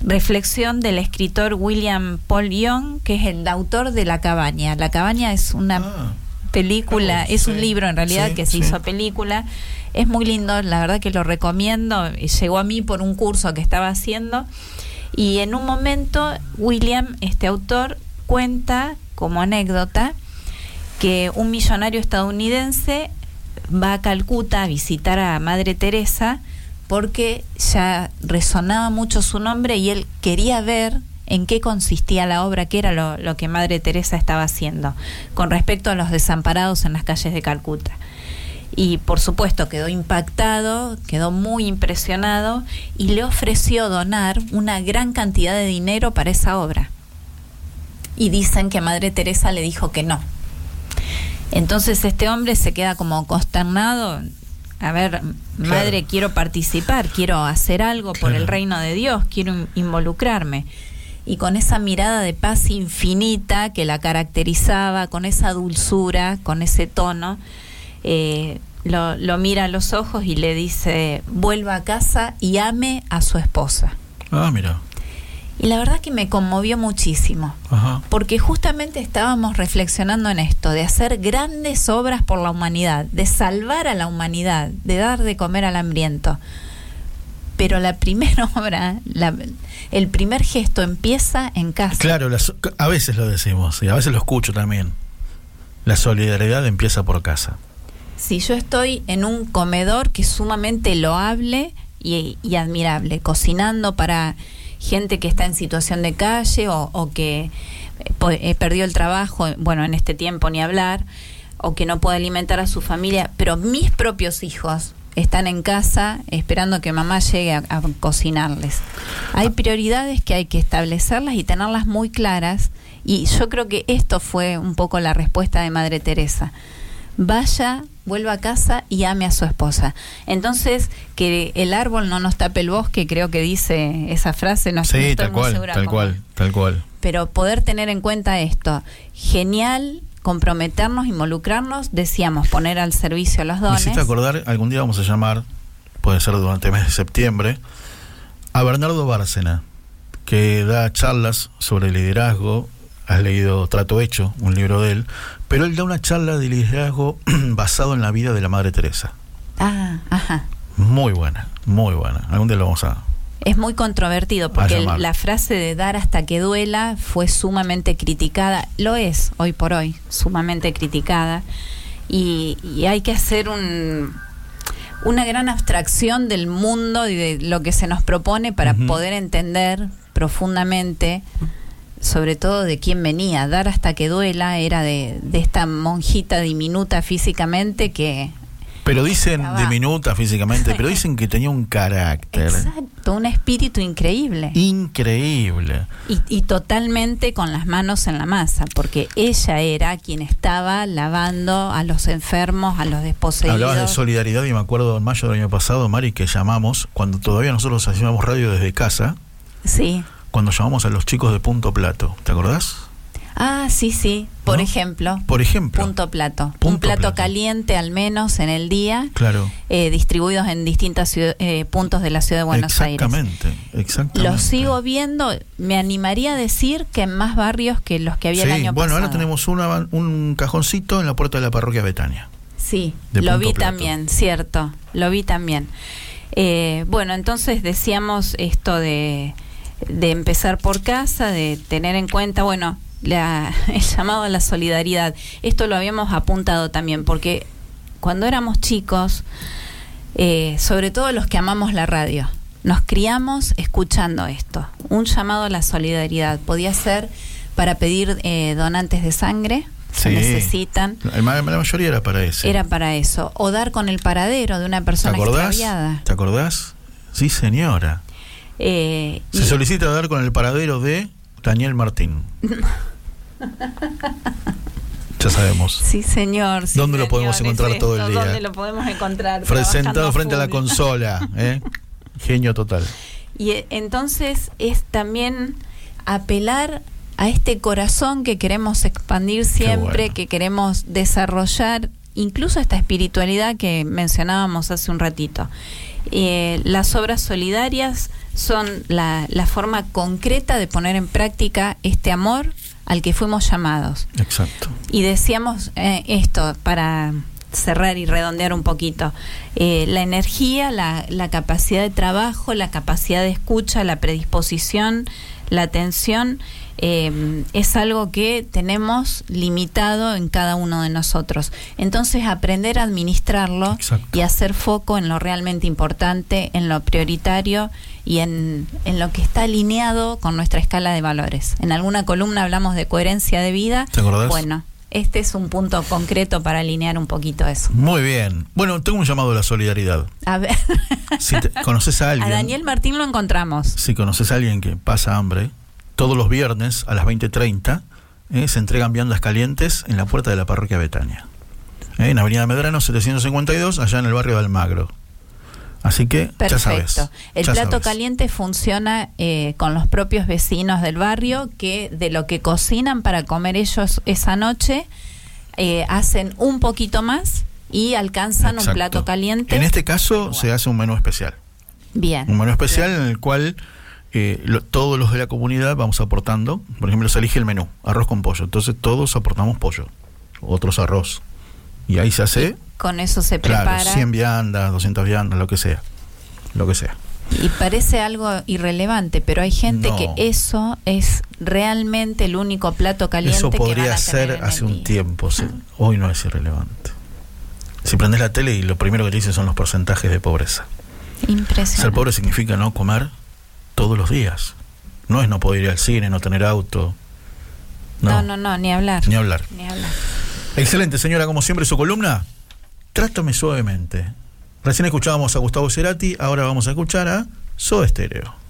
S2: reflexión del escritor William Paul Young, que es el autor de La cabaña. La cabaña es una
S1: Ah.
S2: Película, es un libro en realidad
S1: sí,
S2: que se
S1: sí.
S2: hizo película. Es muy lindo, la verdad que lo recomiendo. Llegó a mí por un curso que estaba haciendo. Y en un momento, William, este autor, cuenta como anécdota que un millonario estadounidense va a Calcuta a visitar a Madre Teresa porque ya resonaba mucho su nombre y él quería ver en qué consistía la obra, qué era lo, lo que Madre Teresa estaba haciendo con respecto a los desamparados en las calles de Calcuta. Y por supuesto quedó impactado, quedó muy impresionado y le ofreció donar una gran cantidad de dinero para esa obra. Y dicen que Madre Teresa le dijo que no. Entonces este hombre se queda como consternado. A ver, madre, quiero participar, quiero hacer algo por el reino de Dios, quiero in- involucrarme. Y con esa mirada de paz infinita que la caracterizaba, con esa dulzura, con ese tono, eh, lo, lo mira a los ojos y le dice, vuelva a casa y ame a su esposa.
S1: Ah, mira.
S2: Y la verdad que me conmovió muchísimo
S1: Ajá.
S2: porque justamente estábamos reflexionando en esto, de hacer grandes obras por la humanidad, de salvar a la humanidad, de dar de comer al hambriento. Pero la primera obra, la- el primer gesto empieza en casa.
S1: Claro, a veces lo decimos y a veces lo escucho también. La solidaridad empieza por casa.
S2: Si yo estoy en un comedor que es sumamente loable y, y admirable, cocinando para gente que está en situación de calle o, o que eh, eh, perdió el trabajo, bueno, en este tiempo ni hablar, o que no puede alimentar a su familia, pero mis propios hijos están en casa esperando que mamá llegue a, a cocinarles. Hay prioridades que hay que establecerlas y tenerlas muy claras y yo creo que esto fue un poco la respuesta de Madre Teresa vaya, vuelva a casa y ame a su esposa. Entonces, que el árbol no nos tape el bosque, creo que dice esa frase, no,
S1: Sí,
S2: estoy
S1: tal
S2: muy
S1: cual,
S2: segura
S1: tal
S2: cómo.
S1: cual, tal cual.
S2: Pero poder tener en cuenta esto, genial comprometernos, involucrarnos, decíamos, poner al servicio los
S1: Me
S2: dones.
S1: hiciste acordar, algún día vamos a llamar, puede ser durante el mes de septiembre, a Bernardo Bárcena, que da charlas sobre liderazgo. Has leído Trato Hecho, un libro de él, pero él da una charla de liderazgo basado en la vida de la Madre Teresa.
S2: Ah, ajá.
S1: Muy buena, muy buena. Algún día lo vamos a...
S2: Es muy controvertido porque la frase de dar hasta que duela fue sumamente criticada, lo es hoy por hoy, sumamente criticada, y, y hay que hacer un, una gran abstracción del mundo y de lo que se nos propone para poder entender profundamente sobre todo de quién venía. Dar hasta que duela era de, de esta monjita diminuta físicamente que...
S1: Pero dicen diminuta físicamente, pero dicen que tenía un carácter
S2: Exacto, un espíritu increíble.
S1: increíble.
S2: Y, y totalmente con las manos en la masa, porque ella era quien estaba lavando a los enfermos, a los desposeídos.
S1: Hablabas de solidaridad y me acuerdo en mayo del año pasado, Mari, que llamamos, cuando todavía nosotros hacíamos radio desde casa,
S2: Sí.
S1: cuando llamamos a los chicos de Punto Plato. ¿Te acordás?
S2: Ah, sí, sí. Por
S1: ¿No?
S2: ejemplo,
S1: Por ejemplo.
S2: punto plato. Un plato,
S1: plato.
S2: caliente al menos en el día,
S1: Claro.
S2: eh, distribuidos en distintos puntos de la ciudad de Buenos Aires.
S1: exactamente, exactamente.
S2: Lo sigo viendo, me animaría a decir que en más barrios que los que había
S1: Sí,
S2: el año
S1: bueno,
S2: pasado.
S1: ahora tenemos una- un cajoncito en la puerta de la parroquia Betania.
S2: Sí, lo vi
S1: plato.
S2: también, cierto, lo vi también. Eh, bueno, entonces decíamos esto de, de empezar por casa, de tener en cuenta, bueno, la- el llamado a la solidaridad. Esto lo habíamos apuntado también, porque cuando éramos chicos, eh, sobre todo los que amamos la radio, nos criamos escuchando esto. Un llamado a la solidaridad podía ser para pedir eh, donantes de sangre, se
S1: Sí.
S2: necesitan.
S1: La, ma- la mayoría era para eso.
S2: Era para eso. O dar con el paradero de una
S1: ¿Te
S2: persona
S1: acordás?
S2: extraviada.
S1: ¿Te acordás? Sí, señora.
S2: Eh,
S1: Se
S2: y-
S1: solicita dar con el paradero de Daniel Martín. ya sabemos.
S2: sí, señor. sí,
S1: ¿Dónde lo podemos encontrar
S2: es
S1: todo el día?
S2: ¿Dónde lo podemos encontrar?
S1: Fre-
S2: Trabajando
S1: Sentado frente a la consola. ¿eh? Genio total.
S2: Y eh, entonces es también apelar a este corazón que queremos expandir siempre,
S1: bueno.
S2: que queremos desarrollar, incluso esta espiritualidad que mencionábamos hace un ratito. Eh, las obras solidarias son la, la forma concreta de poner en práctica este amor al que fuimos llamados.
S1: Exacto.
S2: Y decíamos eh, esto para cerrar y redondear un poquito. Eh, la energía, la, la capacidad de trabajo, la capacidad de escucha, la predisposición, la atención, eh, es algo que tenemos limitado en cada uno de nosotros. Entonces, aprender a administrarlo
S1: Exacto.
S2: y hacer foco en lo realmente importante, en lo prioritario y en, en lo que está alineado con nuestra escala de valores. En alguna columna hablamos de coherencia de vida.
S1: ¿Te acordás?
S2: Bueno, este es un punto concreto para alinear un poquito eso.
S1: Muy bien. Bueno, tengo un llamado a la solidaridad.
S2: A ver,
S1: Si te- conoces a
S2: a
S1: alguien.
S2: Daniel Martín lo encontramos.
S1: Si conoces a alguien que pasa hambre, todos los viernes a las 20.30 eh, se entregan viandas calientes en la puerta de la parroquia Betania. Eh, en Avenida Medrano 752, allá en el barrio de Almagro. Así que ya sabes.
S2: El
S1: ya
S2: plato
S1: sabes.
S2: caliente funciona eh, con los propios vecinos del barrio que de lo que cocinan para comer ellos esa noche eh, hacen un poquito más y alcanzan un plato caliente.
S1: En este caso se hace un menú especial.
S2: Bien.
S1: Un menú especial en el cual eh, lo- todos los de la comunidad vamos aportando. Por ejemplo, se elige el menú, arroz con pollo. Entonces todos aportamos pollo, otros arroz. Y ahí se hace,
S2: Con eso se
S1: claro,
S2: prepara.
S1: 100 viandas, 200 viandas, lo que sea. Lo que sea.
S2: Y parece algo irrelevante, pero hay gente
S1: No.
S2: que eso es realmente el único plato caliente
S1: Eso
S2: que van
S1: podría
S2: a tener
S1: ser
S2: en
S1: hace
S2: el
S1: un
S2: día.
S1: tiempo. sí. Hoy no es irrelevante. Si prendes la tele y lo primero que te dice son los porcentajes de pobreza. Ser
S2: Impresionante.
S1: pobre significa no comer todos los días. No es no poder ir al cine, no tener auto.
S2: No, no, no, ni hablar.
S1: Ni hablar.
S2: Ni hablar.
S1: Excelente, señora, como siempre, su columna. Trátame suavemente. Recién escuchábamos a Gustavo Cerati, ahora vamos a escuchar a Soda Stereo.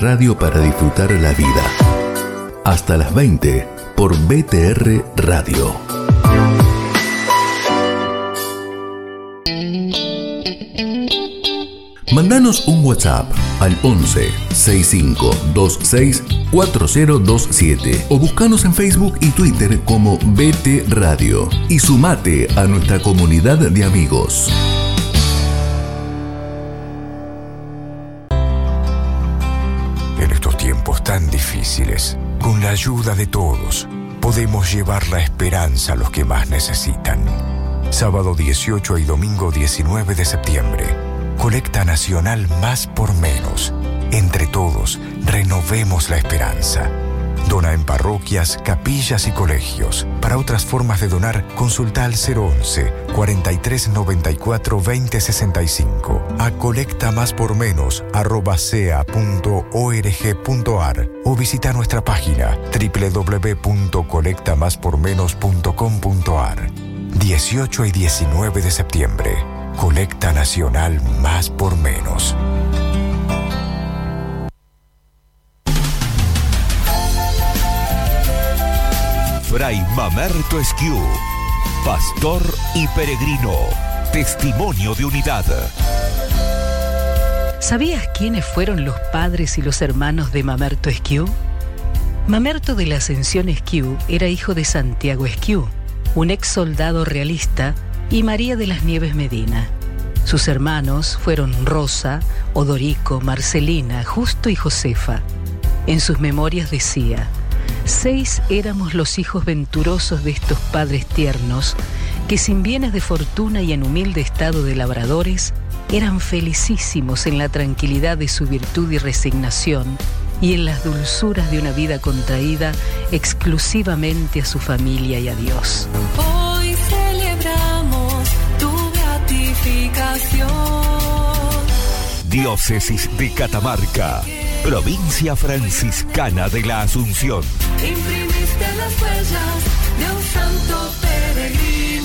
S4: Radio para disfrutar la vida. Hasta las 20 por BTR Radio. Mandanos un WhatsApp al 11 6526 4027 o buscanos en Facebook y Twitter como BT Radio y sumate a nuestra comunidad de amigos.
S10: Ayuda de todos, podemos llevar la esperanza a los que más necesitan. Sábado 18 y domingo 19 de septiembre. Colecta Nacional Más por Menos. Entre todos, renovemos la esperanza. Dona en parroquias, capillas y colegios. Para otras formas de donar, consulta al 011 4394 2065 a colectamáspormenos@sea.org.ar o visita nuestra página www.colectamáspormenos.com.ar. 18 y 19 de septiembre. Colecta Nacional Más por Menos.
S11: Fray Mamerto Esquiú, pastor y peregrino, testimonio de unidad.
S12: ¿Sabías quiénes fueron los padres y los hermanos de Mamerto Esquiú? Mamerto de la Ascensión Esquiú era hijo de Santiago Esquiú, un ex soldado realista, y María de las Nieves Medina. Sus hermanos fueron Rosa, Odorico, Marcelina, Justo y Josefa. En sus memorias decía, Seis éramos los hijos venturosos de estos padres tiernos, que sin bienes de fortuna y en humilde estado de labradores, eran felicísimos en la tranquilidad de su virtud y resignación, y en las dulzuras de una vida contraída exclusivamente a su familia y a Dios.
S3: Hoy celebramos tu beatificación.
S11: Diócesis de Catamarca, provincia franciscana de la Asunción.
S3: Imprimiste las huellas de un santo peregrino.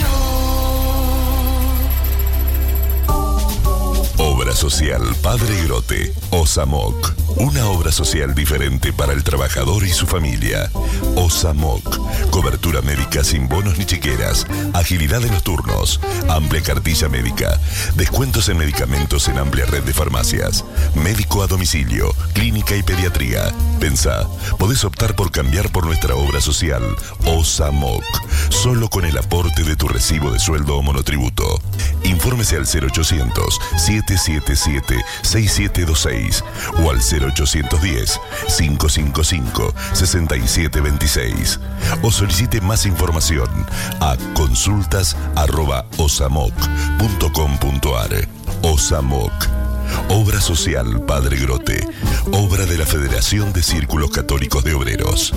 S13: Obra Social Padre Grote, OSAMOC. Una obra social diferente para el trabajador y su familia. OSAMOC. Cobertura médica sin bonos ni chiqueras. Agilidad en los turnos. Amplia cartilla médica. Descuentos en medicamentos en amplia red de farmacias. Médico a domicilio. Clínica y pediatría. Pensá, podés optar por cambiar por nuestra obra social. OSAMOC. Solo con el aporte de tu recibo de sueldo o monotributo. Infórmese al 0800 777 6726 o al 0810 555 6726 o solicite más información a consultas@osamoc.com.ar. Osamoc. Obra Social Padre Grote. Obra de la Federación de Círculos Católicos de Obreros.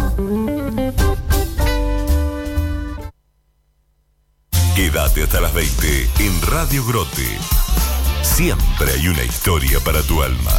S13: Quédate hasta las 20 en Radio Grote. Siempre hay una historia para tu alma.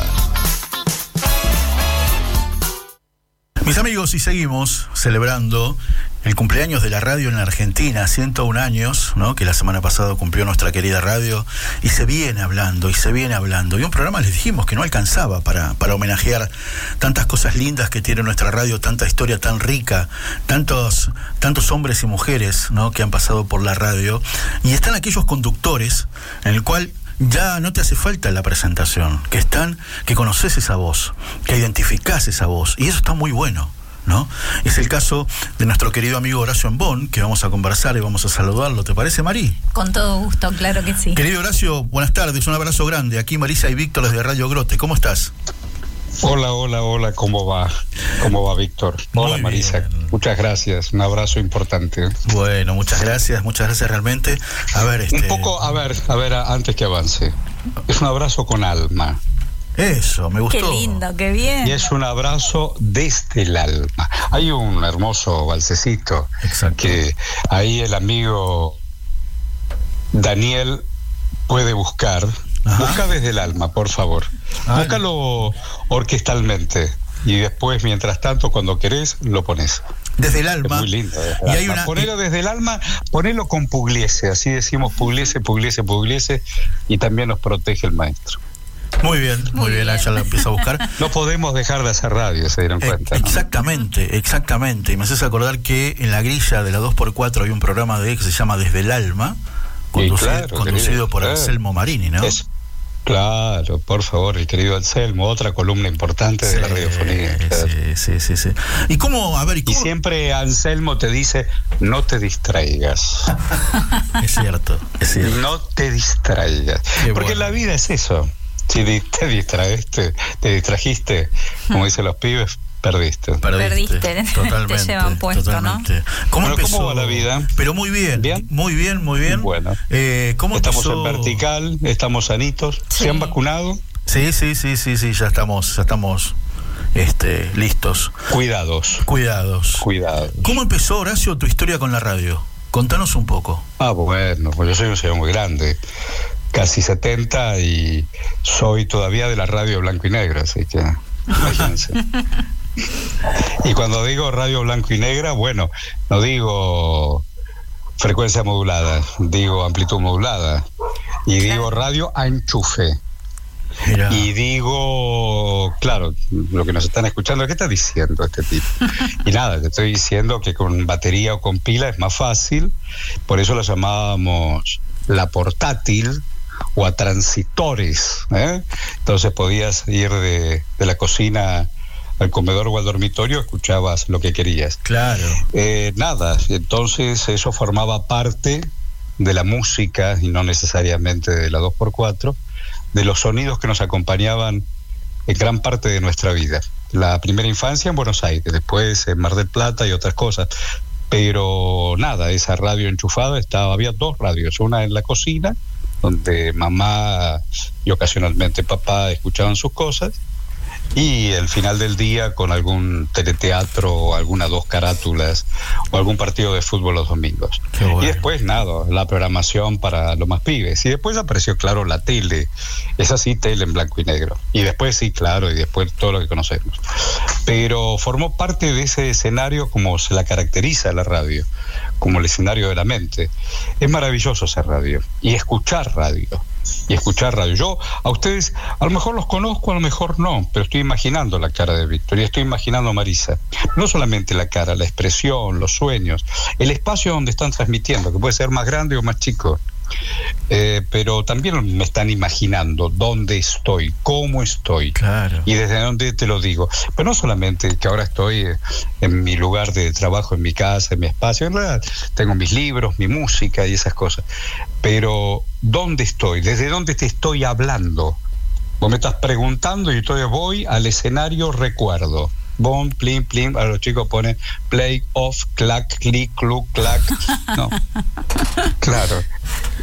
S1: Mis amigos, y seguimos celebrando el cumpleaños de la radio en la Argentina, 101 años, ¿no? que la semana pasada cumplió nuestra querida radio, y se viene hablando, y se viene hablando. Y un programa les dijimos que no alcanzaba para, para homenajear tantas cosas lindas que tiene nuestra radio, tanta historia tan rica, tantos, tantos hombres y mujeres ¿no? que han pasado por la radio. Y están aquellos conductores en el cual ya no te hace falta la presentación, que están, que conoces esa voz, que identificás esa voz, y eso está muy bueno. ¿No? Es el caso de nuestro querido amigo Horacio Ambón, que vamos a conversar y vamos a saludarlo. ¿Te parece, Mari?
S2: Con todo gusto, claro que sí.
S1: Querido Horacio, buenas tardes, un abrazo grande. Aquí Marisa y Víctor desde Radio Grote. ¿Cómo estás?
S14: Hola, hola, hola, ¿cómo va? ¿Cómo va Víctor? Hola
S1: Muy
S14: Marisa,
S1: bien.
S14: muchas gracias, un abrazo importante.
S1: Bueno, muchas gracias, muchas gracias realmente. A ver, este.
S14: Un poco, a ver, a ver, antes que avance. Es un abrazo con alma.
S1: Eso, me gustó.
S2: Qué lindo, qué bien.
S14: Y es un abrazo desde el alma. Hay un hermoso balsecito que ahí el amigo Daniel puede buscar. Busca desde el alma, por favor.
S1: Ah,
S14: Búscalo orquestalmente. Y después, mientras tanto, cuando querés, lo pones.
S1: Desde el alma.
S14: Es muy lindo. desde el
S1: Y hay
S14: alma.
S1: una-
S14: Ponelo desde el alma, ponelo con Pugliese. Así decimos Pugliese, Pugliese, Pugliese. Y también nos protege el maestro.
S1: Muy bien, muy, bien, ya la empiezo a buscar.
S14: No podemos dejar de hacer radio, se dieron
S1: Eh,
S14: cuenta. ¿no?
S1: Exactamente, exactamente. Y me haces acordar que en la grilla de la 2x4 hay un programa de que se llama Desde el Alma, conducido,
S14: claro,
S1: conducido
S14: querido,
S1: por
S14: claro.
S1: Anselmo Marini, ¿no?
S14: Es- claro, por favor, el querido Anselmo, otra columna importante de la radiofonía. claro.
S1: Sí, sí, sí. ¿Y cómo, a ver, y
S14: Y siempre Anselmo te dice, no te distraigas.
S1: Es cierto, es cierto.
S14: No te distraigas.
S1: Qué
S14: Porque
S1: bueno.
S14: la vida es eso. Si te distraíste, te distrajiste, como dicen los pibes, perdiste.
S2: Perdiste, te
S1: Totalmente,
S2: llevan puesto,
S1: totalmente. ¿Cómo
S14: Bueno,
S1: empezó?
S14: ¿cómo va la vida?
S1: Pero muy bien, muy bien, muy bien.
S14: Bueno,
S1: Eh, ¿Cómo
S14: estamos
S1: empezó?
S14: en vertical, estamos sanitos. ¿Se han vacunado?
S1: Sí, sí, sí, sí, sí, ya estamos, ya estamos este, listos.
S14: Cuidados.
S1: Cuidados.
S14: Cuidados.
S1: ¿Cómo empezó, Horacio, tu historia con la radio? Contanos un poco.
S14: Ah, bueno, pues yo soy un señor muy grande, casi 70 y soy todavía de la radio blanco y negro, así que imagínense. Y cuando digo radio blanco y negra, bueno, no digo frecuencia modulada, digo amplitud modulada y digo radio a enchufe. Y digo, claro, lo que nos están escuchando, ¿qué está diciendo este tipo? Y nada, te estoy diciendo que con batería o con pila es más fácil, por eso la llamábamos la portátil o a transitores. ¿eh? Entonces podías ir de, de la cocina al comedor o al dormitorio, escuchabas lo que querías.
S1: Claro.
S14: Eh, nada, entonces eso formaba parte de la música y no necesariamente de la 2x4, de los sonidos que nos acompañaban en gran parte de nuestra vida. La primera infancia en Buenos Aires, después en Mar del Plata y otras cosas. Pero nada, esa radio enchufada estaba, había dos radios, una en la cocina, donde mamá y ocasionalmente papá escuchaban sus cosas, y el final del día con algún teleteatro o alguna dos carátulas o algún partido de fútbol los domingos. Y después nada, la programación para los más pibes. Y después apareció, claro, la tele. Es así, tele en blanco y negro. Y después sí, claro, y después todo lo que conocemos. Pero formó parte de ese escenario como se la caracteriza la radio, como el escenario de la mente. Es maravilloso hacer radio y escuchar radio y escuchar radio. Yo a ustedes a lo mejor los conozco, a lo mejor no, pero estoy imaginando la cara de Víctor y estoy imaginando a Marisa. No solamente la cara, la expresión, los sueños, el espacio donde están transmitiendo, que puede ser más grande o más chico. Eh, pero también me están imaginando dónde estoy, cómo estoy
S1: Claro.
S14: y desde dónde te lo digo. Pero no solamente que ahora estoy eh, en mi lugar de trabajo, en mi casa, en mi espacio, en realidad tengo mis libros, mi música y esas cosas. Pero ¿dónde estoy? ¿Desde dónde te estoy hablando? Vos me estás preguntando y entonces voy al escenario recuerdo. Bom, plim, plim, a los chicos ponen play, off, clack, click, cluck, clack. No. Claro.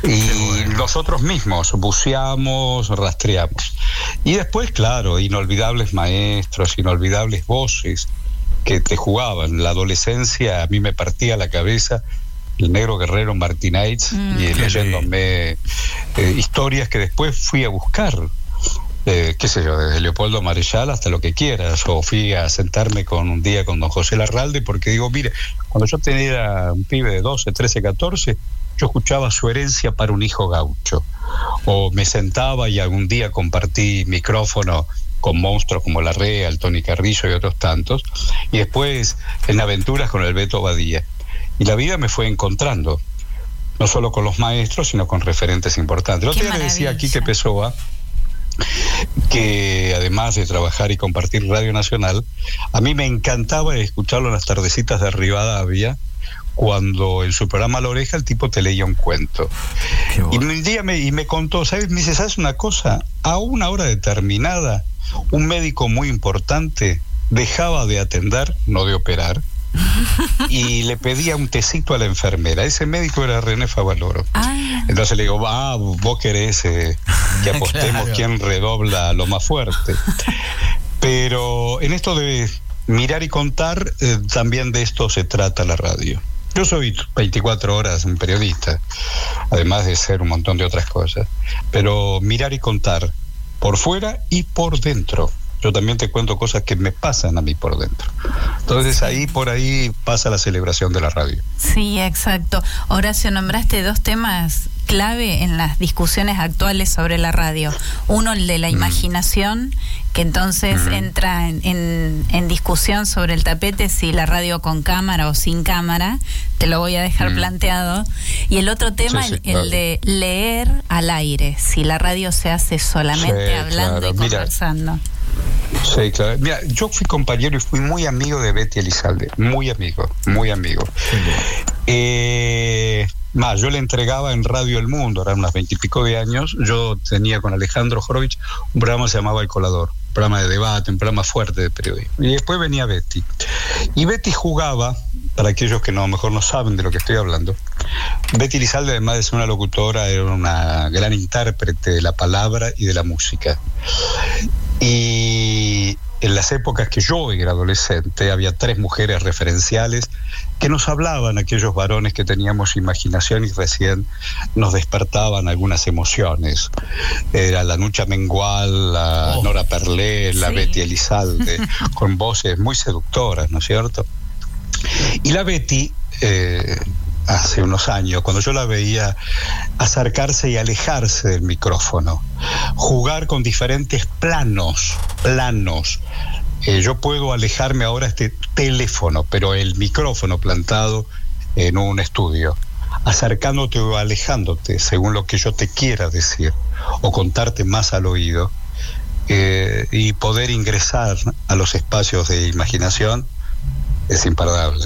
S14: Y nosotros mismos buceamos, rastreamos. Y después, claro, inolvidables maestros, inolvidables voces que te jugaban. La adolescencia a mí me partía la cabeza el negro guerrero Martínez
S1: Mm.
S14: y leyéndome eh, historias que después fui a buscar. Eh, qué sé yo, desde Leopoldo Marechal hasta lo que quieras, o fui a sentarme con un día con don José Larralde, porque digo, mire, cuando yo tenía un pibe de 12, 13, 14, yo escuchaba su herencia para un hijo gaucho, o me sentaba y algún día compartí micrófono con monstruos como La Rea, el Tony Carrillo y otros tantos, y después en aventuras con el Beto Badía. Y la vida me fue encontrando, no solo con los maestros, sino con referentes importantes. El otro día le decía aquí que Pessoa que además de trabajar y compartir Radio Nacional, a mí me encantaba escucharlo en las tardecitas de Rivadavia, cuando en su programa La Oreja el tipo te leía un cuento. Y un día me, y me contó, ¿sabes? Me dice, ¿sabes una cosa? A una hora determinada, un médico muy importante dejaba de atender, no de operar, y le pedía un tecito a la enfermera. Ese médico era René Favaloro. Entonces le digo, va, vos querés eh, que apostemos
S1: Claro.
S14: quién redobla lo más fuerte. Pero en esto de mirar y contar, eh, también de esto se trata la radio. Yo soy 24 horas un periodista, además de ser un montón de otras cosas. Pero mirar y contar por fuera y por dentro. Yo también te cuento cosas que me pasan a mí por dentro. Entonces ahí por ahí pasa la celebración de la radio.
S2: Sí, exacto. Horacio, nombraste dos temas clave en las discusiones actuales sobre la radio. Uno, el de la imaginación, que entonces entra en, en- en discusión sobre el tapete si la radio con cámara o sin cámara, te lo voy a dejar planteado. Y el otro tema,
S14: Sí, sí,
S2: el, de leer al aire, si la radio se hace solamente
S14: Sí,
S2: hablando
S14: claro.
S2: y
S14: Mira,
S2: conversando.
S14: Sí, claro. Mira, yo fui compañero y fui muy amigo de Betty Elizalde, muy amigo, muy amigo. Eh, más, yo le entregaba en Radio El Mundo, eran unas veintipico de años, yo tenía con Alejandro Jorovich un programa que se llamaba El Colador, un programa de debate, un programa fuerte de periodismo. Y después venía Betty. Y Betty jugaba, para aquellos que no, mejor no saben de lo que estoy hablando, Betty Elizalde, además de ser una locutora, era una gran intérprete de la palabra y de la música. Y en las épocas que yo era adolescente había tres mujeres referenciales que nos hablaban aquellos varones que teníamos imaginación y recién nos despertaban algunas emociones. Era la Nucha Mengual, la Nora Perlé, la Betty Elizalde, con voces muy seductoras, ¿no es cierto? Y la Betty, eh, hace unos años, cuando yo la veía acercarse y alejarse del micrófono, jugar con diferentes planos, planos. Eh, yo puedo alejarme ahora este teléfono, pero el micrófono plantado en un estudio, acercándote o alejándote según lo que yo te quiera decir o contarte más al oído eh, y poder ingresar a los espacios de imaginación es imparable.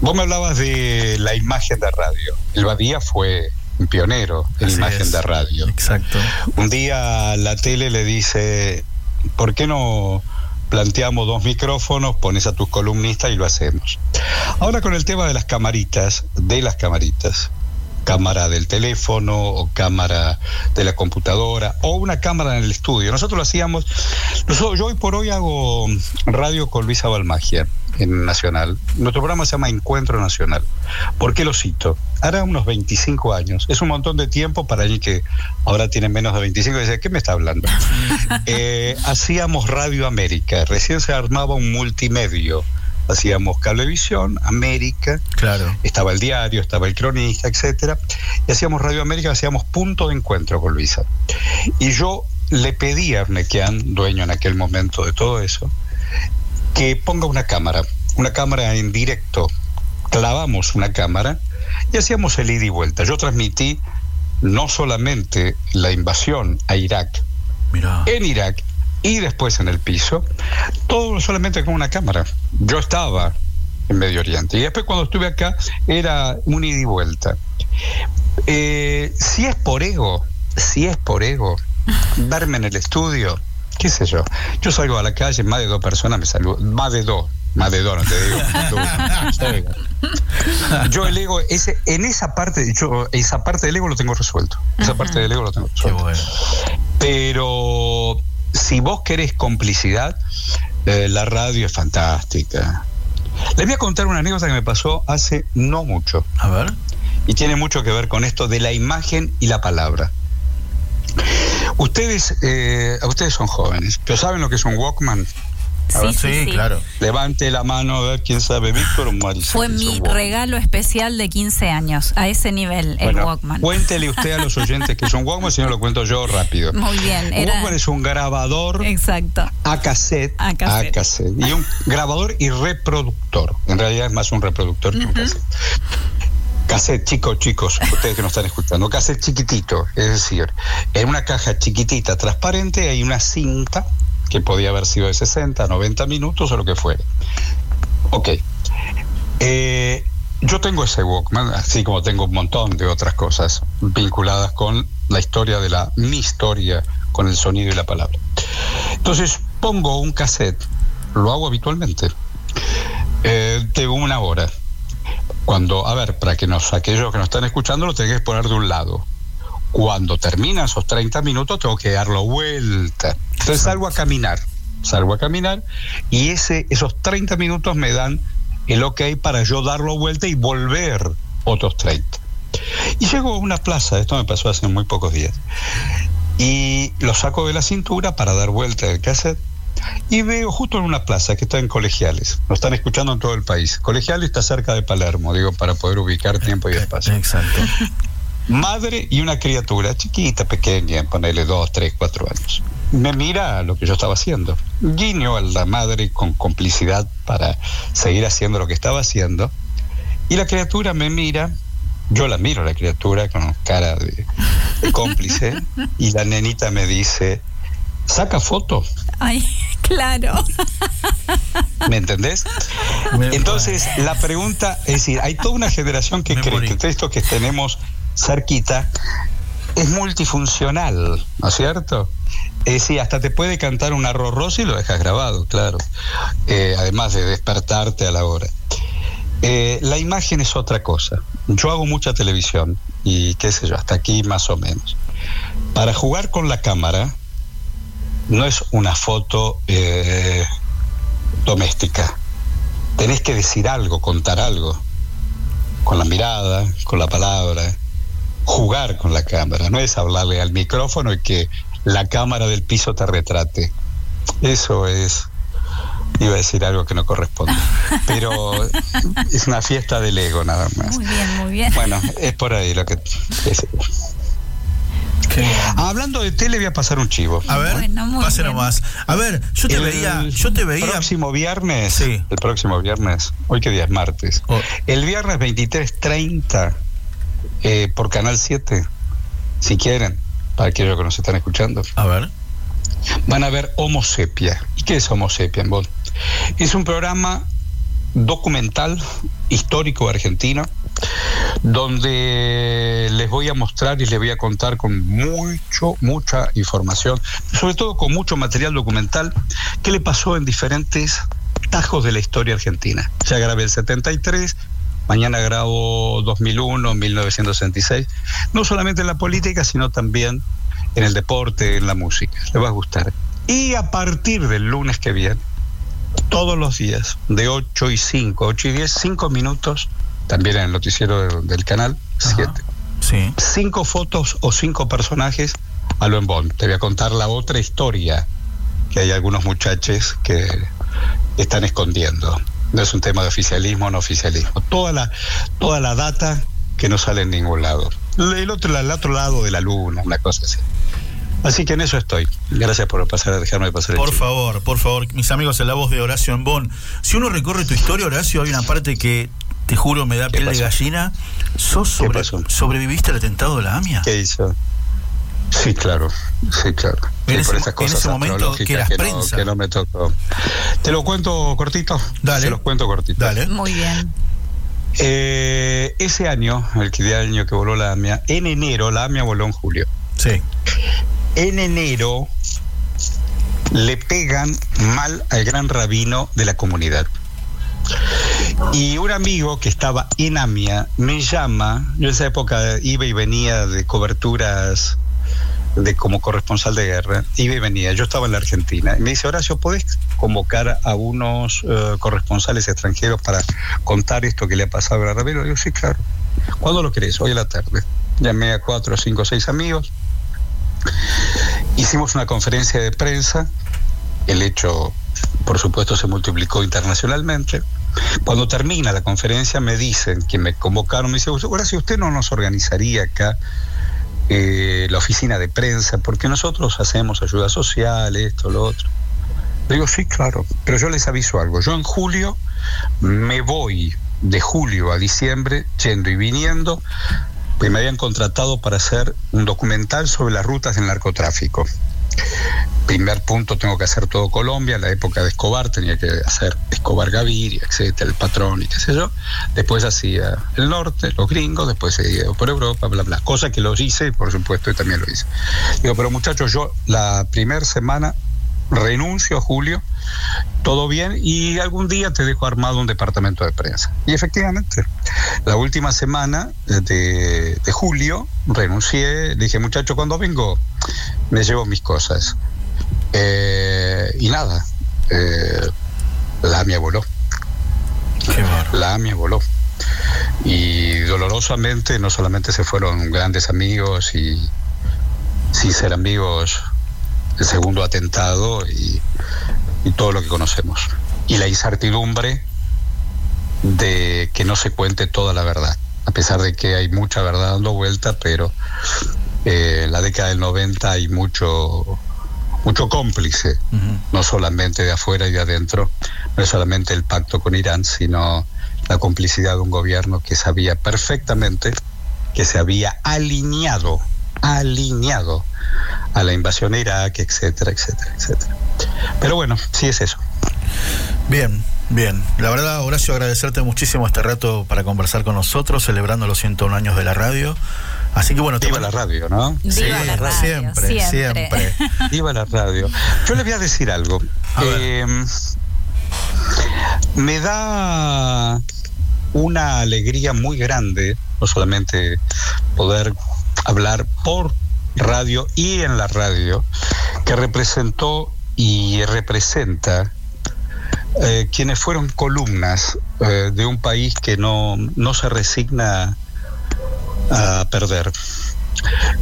S14: Vos me hablabas de la imagen de radio. El Badía fue un pionero en
S1: Así
S14: imagen
S1: es.
S14: de radio.
S1: Exacto.
S14: Un día la tele le dice, ¿por qué no planteamos dos micrófonos, pones a tus columnistas y lo hacemos? Ahora con el tema de las camaritas, de las camaritas, cámara del teléfono o cámara de la computadora o una cámara en el estudio. Nosotros lo hacíamos, nosotros, yo hoy por hoy hago radio con Luisa Balmagia en Nacional. Nuestro programa se llama Encuentro Nacional. ¿Por qué lo cito? Hará unos 25 años. Es un montón de tiempo para alguien que ahora tiene menos de 25 y dice, ¿qué me está hablando? Eh, hacíamos Radio América. Recién se armaba un multimedio. Hacíamos Cablevisión, América,
S1: Claro.
S14: estaba el diario, estaba el cronista, etcétera, y hacíamos Radio América, hacíamos punto de encuentro con Luisa. Y yo le pedí a Arnequian, dueño en aquel momento de todo eso, que ponga una cámara, una cámara en directo. Clavamos una cámara y hacíamos el ida y vuelta. Yo transmití no solamente la invasión a Irak, en Irak y después en el piso, todo solamente con una cámara. Yo estaba en Medio Oriente y después cuando estuve acá era un ida y vuelta. Eh, si es por ego, si es por ego, verme en el estudio, qué sé yo. Yo salgo a la calle, más de dos personas me saludan, más de dos, más de dos, no te digo. Yo el ego, ese, en esa parte, yo esa parte del ego lo tengo resuelto. Esa parte del ego lo tengo resuelto. Pero si vos querés complicidad, eh, la radio es fantástica. Les voy a contar una anécdota que me pasó hace no mucho.
S1: A ver.
S14: Y tiene mucho que ver con esto de la imagen y la palabra. Ustedes, eh, ustedes son jóvenes, pero ¿saben lo que es un Walkman?
S2: Sí,
S14: ver.
S2: sí, sí. claro.
S14: Levante la mano a ver quién sabe, Víctor o Marisa.
S2: Fue
S14: ¿qué es un
S2: mi
S14: Walkman?
S2: regalo especial de 15 años, a ese nivel, el Walkman.
S14: Cuéntele usted a los oyentes que es un Walkman, si no lo cuento yo rápido.
S2: Muy bien, era-
S14: Walkman es un grabador
S2: Exacto.
S14: a cassette,
S2: A cassette.
S14: cassette. y un grabador y reproductor. En realidad es más un reproductor que un cassette. Cassette, chicos, chicos, ustedes que nos están escuchando, cassette chiquitito, es decir, en una caja chiquitita, transparente, hay una cinta que podía haber sido de 60, 90 minutos o lo que fuera. Ok. Eh, yo tengo ese Walkman, así como tengo un montón de otras cosas vinculadas con la historia de la mi historia, con el sonido y la palabra. Entonces pongo un cassette, lo hago habitualmente, eh, de una hora. Cuando, a ver, para que nos, aquellos que nos están escuchando lo tenés que poner de un lado. Cuando terminan esos 30 minutos tengo que darlo vuelta. Entonces salgo a caminar, salgo a caminar y ese, esos 30 minutos me dan el ok para yo darlo vuelta y volver otros 30. Y llego a una plaza, esto me pasó hace muy pocos días, y lo saco de la cintura para dar vuelta el cassette y veo justo en una plaza que está en Colegiales, lo están escuchando en todo el país. Colegiales está cerca de Palermo, digo, para poder ubicar tiempo y espacio.
S1: Exacto.
S14: madre y una criatura chiquita, pequeña, ponerle dos, tres, cuatro años. Me mira a lo que yo estaba haciendo. Guiño a la madre con complicidad para seguir haciendo lo que estaba haciendo. Y la criatura me mira, yo la miro a la criatura con cara de, de cómplice, y la nenita me dice, saca foto.
S2: Ay, claro.
S14: ¿Me entendés? Entonces, la pregunta es decir, hay toda una generación que cree que esto que tenemos cerquita es multifuncional, ¿no es cierto? Es decir, hasta te puede cantar un arroz y lo dejas grabado, claro. Eh, además de despertarte a la hora. Eh, la imagen es otra cosa. Yo hago mucha televisión y qué sé yo, hasta aquí más o menos. Para jugar con la cámara no es una foto eh, doméstica. Tenés que decir algo, contar algo, con la mirada, con la palabra, jugar con la cámara. No es hablarle al micrófono y que la cámara del piso te retrate. Eso es iba a decir algo que no corresponde. Pero es una fiesta del ego nada más.
S2: Muy bien, muy bien.
S14: Bueno, es por ahí lo que... es- Hablando de tele voy a pasar un chivo.
S1: A ver, pase nomás. A ver, yo te
S14: El
S1: veía, yo te veía.
S14: próximo viernes, el próximo viernes, hoy que día es martes,
S1: Oh.
S14: el viernes 23.30 eh, por Canal 7, si quieren, para aquellos que nos están escuchando.
S1: A ver.
S14: Van a ver Homo Sepia. ¿Y qué es Homo Sepia, Bon? Es un programa documental histórico argentino donde les voy a mostrar y les voy a contar con mucho, mucha información, sobre todo con mucho material documental, qué le pasó en diferentes tajos de la historia argentina. Ya grabé el 73, mañana grabo 2001, 1966, no solamente en la política, sino también en el deporte, en la música. Les va a gustar. Y a partir del lunes que viene, todos los días, de 8 y 5, 8 y 10, 5 minutos, también en el noticiero del, del canal 7.
S1: Sí.
S14: Cinco fotos o cinco personajes a lo Bond. Te voy a contar la otra historia que hay algunos muchachos que están escondiendo. No es un tema de oficialismo o no oficialismo. Toda la, toda la data que no sale en ningún lado. El otro, el otro lado de la luna, una cosa así. Así que en eso estoy. Gracias por pasar, dejarme pasar
S1: Por favor, por favor, mis amigos, en la voz de Horacio en Bon. Si uno recorre tu historia, Horacio, hay una parte que te juro me da piel de gallina. ¿Sos sobre- sobreviviste al atentado de la AMIA?
S14: ¿Qué hizo? Sí, claro, sí, claro.
S1: En
S14: Sí,
S1: ese
S14: por esas
S1: en
S14: cosas
S1: ese momento que eras
S14: no-
S1: prensa.
S14: que no me tocó. ¿Te lo cuento cortito?
S1: Dale.
S14: Se los cuento cortito.
S1: Dale.
S2: Muy bien.
S14: Eh, ese año, el que año que voló la AMIA, en enero, la AMIA voló en julio.
S1: Sí.
S14: En enero le pegan mal al gran rabino de la comunidad. Y un amigo que estaba en AMIA me llama, yo en esa época iba y venía de coberturas de como corresponsal de guerra, iba y venía, yo estaba en la Argentina, y me dice, Horacio, ¿podés convocar a unos eh, corresponsales extranjeros para contar esto que le ha pasado a Ravelo? Digo, sí, claro. ¿Cuándo lo querés? Hoy a la tarde. Llamé a cuatro, cinco, seis amigos, hicimos una conferencia de prensa, el hecho, por supuesto, se multiplicó internacionalmente. Cuando termina la conferencia me dicen que me convocaron, me dice, ahora si usted no nos organizaría acá eh, la oficina de prensa, porque nosotros hacemos ayuda social, esto, lo otro. Le digo, sí, claro, pero yo les aviso algo. Yo en julio me voy de julio a diciembre yendo y viniendo, pues me habían contratado para hacer un documental sobre las rutas del narcotráfico. Primer punto, tengo que hacer todo Colombia, en la época de Escobar tenía que hacer Escobar Gaviria, etcétera, el patrón y qué sé yo. Después hacía el norte, los gringos, después seguía por Europa, bla, bla. Cosa que los hice, por supuesto, y también lo hice. Digo, pero muchachos, yo la primera semana renuncio a Julio, todo bien, y algún día te dejo armado un departamento de prensa. Y efectivamente, la última semana de, de julio renuncié, dije, muchacho, cuando vengo me llevo mis cosas. Eh, y nada, eh, la AMIA voló. La AMIA voló. Y dolorosamente no solamente se fueron grandes amigos y sin ser amigos el segundo atentado y, y todo lo que conocemos. Y la incertidumbre de que no se cuente toda la verdad. a pesar de que hay mucha verdad dando vuelta, pero eh, la década del 90 hay mucho mucho cómplice, no solamente de afuera y de adentro, no es solamente el pacto con Irán, sino la complicidad de un gobierno que sabía perfectamente que se había alineado, alineado a la invasión a Irak, etcétera, etcétera, etcétera. Pero bueno, sí es eso.
S1: Bien, bien. La verdad, Horacio, agradecerte muchísimo este rato para conversar con nosotros, celebrando los 101 años de la radio. Así que bueno,
S14: Viva la radio, ¿no?
S1: Sí,
S2: Viva la radio,
S1: siempre,
S2: siempre.
S1: siempre.
S14: Viva la radio. Yo le voy a decir algo. Eh, me da una alegría muy grande, no solamente poder hablar por radio y en la radio, que representó y representa eh, quienes fueron columnas eh, de un país que no, no se resigna a perder.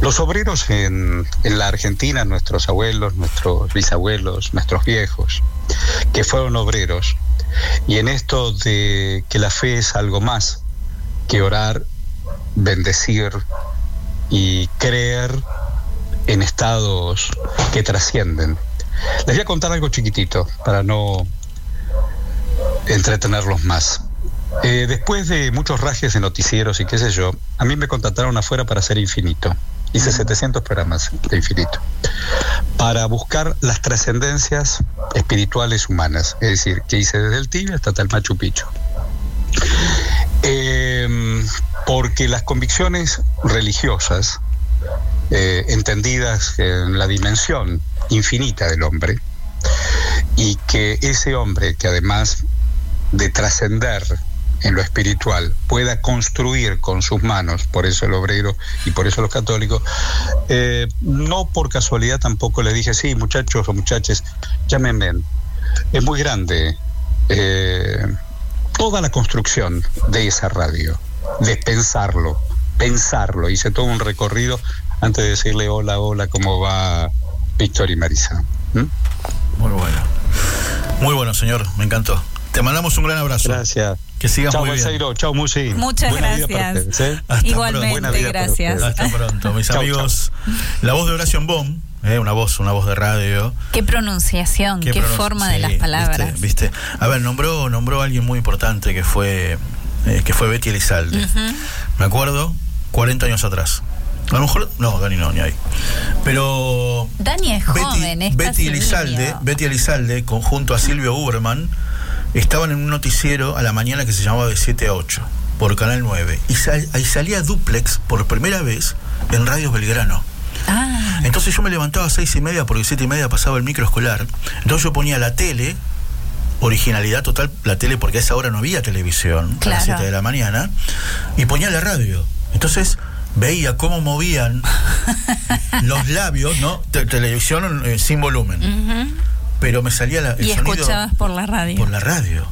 S14: Los obreros en, en, la Argentina, nuestros abuelos, nuestros bisabuelos, nuestros viejos, que fueron obreros, y en esto de que la fe es algo más que orar, bendecir y creer en estados que trascienden. Les voy a contar algo chiquitito para no entretenerlos más. Eh, después de muchos rajes de noticieros y qué sé yo, a mí me contrataron afuera para hacer infinito. Hice 700 programas de infinito. Para buscar las trascendencias espirituales humanas. Es decir, que hice desde el Tibia hasta el Machu Picchu. Porque las convicciones religiosas, eh, entendidas en la dimensión infinita del hombre, y que ese hombre que además de trascender en lo espiritual pueda construir con sus manos, por eso el obrero y por eso los católicos, eh, no por casualidad tampoco le dije, sí, muchachos o muchachas, llámenme. Es muy grande eh, toda la construcción de esa radio, de pensarlo, pensarlo. Hice todo un recorrido antes de decirle hola, hola, ¿cómo va Víctor y Marisa? ¿Mm?
S1: Muy bueno. Muy bueno, señor, me encantó. Te mandamos un gran abrazo.
S14: Gracias.
S1: Que sigas
S14: chau,
S1: muy bien.
S14: Chau, Musi.
S2: Muchas
S14: Buena vida para
S2: gracias.
S14: ustedes, ¿eh?
S1: Hasta
S2: Igualmente,
S14: Buena vida para
S2: gracias.
S1: Hasta pronto, mis
S14: Chau,
S1: amigos. La voz de Horacio Bomb, eh, una voz, una voz de radio.
S2: Qué pronunciación, qué, forma de las palabras.
S1: ¿viste, viste? A ver, nombró, nombró a alguien muy importante que fue, eh, que fue Betty Elizalde. Me acuerdo, 40 años atrás. A lo mejor, no, Dani no, ni ahí. Pero
S2: Dani es joven, es
S1: Betty Elizalde. Betty Elizalde, conjunto a Silvio Uberman, estaban en un noticiero a la mañana que se llamaba de 7 a 8 por Canal 9. Y sal- ahí salía Duplex por primera vez en Radio Belgrano.
S2: Ah,
S1: Entonces yo me levantaba a seis y media porque siete y media pasaba el micro escolar. Entonces yo ponía la tele, originalidad total, la tele porque a esa hora no había televisión, a
S2: Claro.
S1: las 7 de la mañana, y ponía la radio. Entonces veía cómo movían los labios, ¿no? Te- televisión eh, sin volumen. Pero me salía la, el
S2: y
S1: sonido
S2: escuchabas por la radio.
S1: por la radio.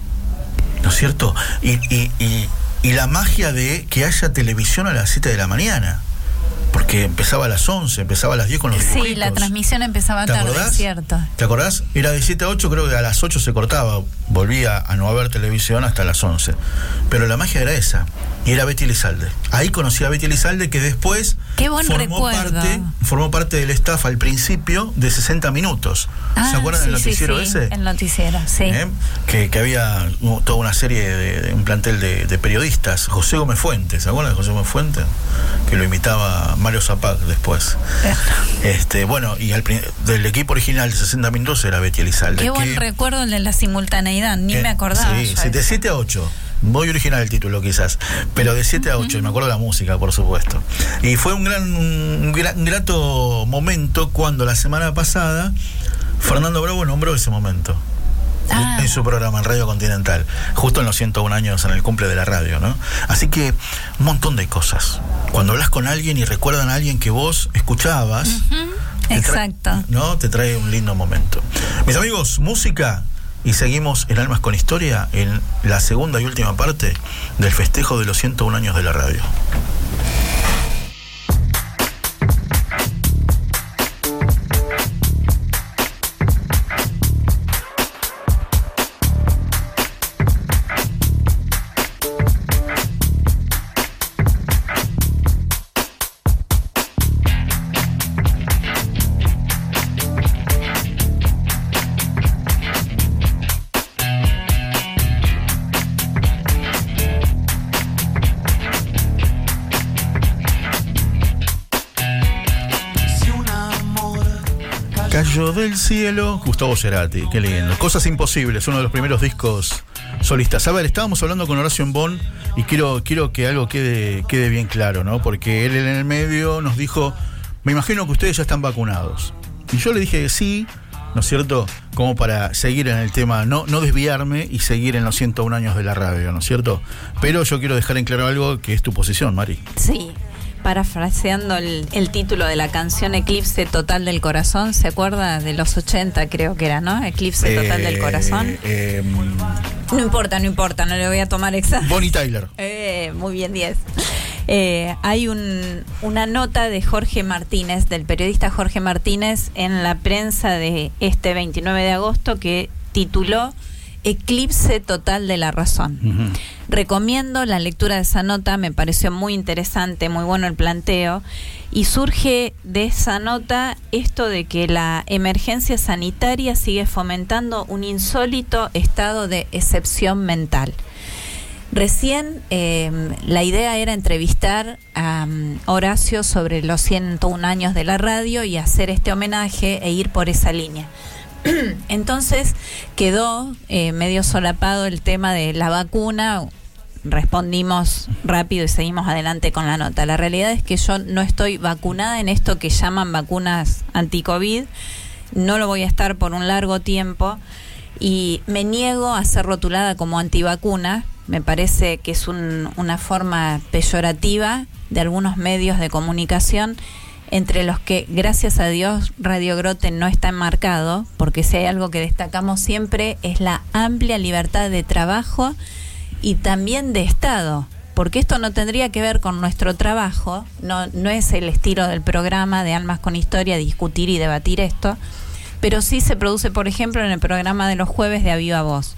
S1: ¿No es cierto? Y, y, y, y la magia de que haya televisión a las 7 de la mañana. Porque empezaba a las 11, empezaba a las 10 con los
S2: Sí,
S1: dibujitos.
S2: la transmisión empezaba
S1: ¿Te
S2: tarde,
S1: acordás?
S2: es cierto.
S1: ¿Te acordás? Era de 7 a 8, creo que a las 8 se cortaba. Volvía a no haber televisión hasta las 11. Pero la magia era esa. Y era Betty Elizalde. Ahí conocí a Betty Elizalde que después
S2: Qué buen
S1: formó,
S2: recuerdo.
S1: parte, formó parte del staff al principio de 60 minutos.
S2: Ah,
S1: ¿Se acuerdan del
S2: sí,
S1: noticiero
S2: sí,
S1: ese?
S2: El noticiero, sí.
S1: ¿Eh? que, que había toda una serie de, de un plantel de, de periodistas. José Gómez Fuentes, ¿se acuerdan de José Gómez Fuentes? Que lo imitaba Mario Zapac después. Este, bueno, y al, del equipo original de 60 minutos era Betty Elizalde.
S2: Qué buen
S1: que-
S2: recuerdo el de la simultaneidad, ni
S1: que-
S2: me acordaba.
S1: Sí, de 7 a 8. Muy original el título quizás, pero de 7 a 8, y me acuerdo de la música, por supuesto. Y fue un gran, un gra- un grato momento cuando la semana pasada Fernando Bravo nombró ese momento.
S2: Ah.
S1: En su programa en Radio Continental, justo en los 101 años en el cumple de la radio, ¿no? Así que un montón de cosas. Cuando hablas con alguien y recuerdan a alguien que vos escuchabas, tra-
S2: Exacto.
S1: ¿no? Te trae un lindo momento. Mis amigos, música y seguimos en Almas con Historia en la segunda y última parte del festejo de los 101 años de la radio. Cayó del cielo, Gustavo Cerati, qué lindo. Cosas imposibles, uno de los primeros discos solistas. A ver, estábamos hablando con Horacio en Bonn y quiero, quiero que algo quede, quede bien claro, ¿no? Porque él en el medio nos dijo, me imagino que ustedes ya están vacunados. Y yo le dije que sí, ¿no es cierto? Como para seguir en el tema, no, no desviarme y seguir en los 101 años de la radio, ¿no es cierto? Pero yo quiero dejar en claro algo que es tu posición, Mari.
S2: Sí, parafraseando el, el título de la canción Eclipse Total del Corazón, ¿se acuerda? De los 80 creo que era, ¿no? Eclipse Total del
S1: Eh,
S2: Corazón.
S1: eh,
S2: No importa, no importa, no le voy a tomar exacto.
S1: Bonnie Tyler.
S2: Eh, muy bien, 10. Eh, hay un- una nota de Jorge Martínez, del periodista Jorge Martínez, en la prensa de este 29 de agosto que tituló Eclipse Total de la Razón. Recomiendo la lectura de esa nota, me pareció muy interesante, muy bueno el planteo, y surge de esa nota esto de que la emergencia sanitaria sigue fomentando un insólito estado de excepción mental. Recién eh, la idea era entrevistar a um, Horacio sobre los 101 años de la radio y hacer este homenaje e ir por esa línea. Entonces quedó eh, medio solapado el tema de la vacuna. Respondimos rápido y seguimos adelante con la nota. La realidad es que yo no estoy vacunada en esto que llaman vacunas anti-COVID. No lo voy a estar por un largo tiempo y me niego a ser rotulada como antivacuna. Me parece que es un- una forma peyorativa de algunos medios de comunicación entre los que, gracias a Dios, Radio Grote no está enmarcado, porque si hay algo que destacamos siempre es la amplia libertad de trabajo y también de Estado, porque esto no tendría que ver con nuestro trabajo, no, no es el estilo del programa de Almas con Historia discutir y debatir esto, pero sí se produce, por ejemplo, en el programa de los jueves de Aviva Voz.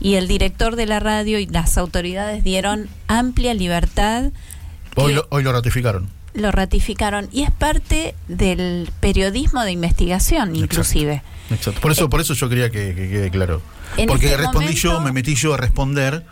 S2: Y el director de la radio y las autoridades dieron amplia libertad
S1: Hoy lo, hoy lo ratificaron.
S2: Lo ratificaron y es parte del periodismo de investigación inclusive.
S1: Exacto. Por eso, por eso yo quería que, que quede claro. Porque
S2: este
S1: respondí yo, me metí yo a responder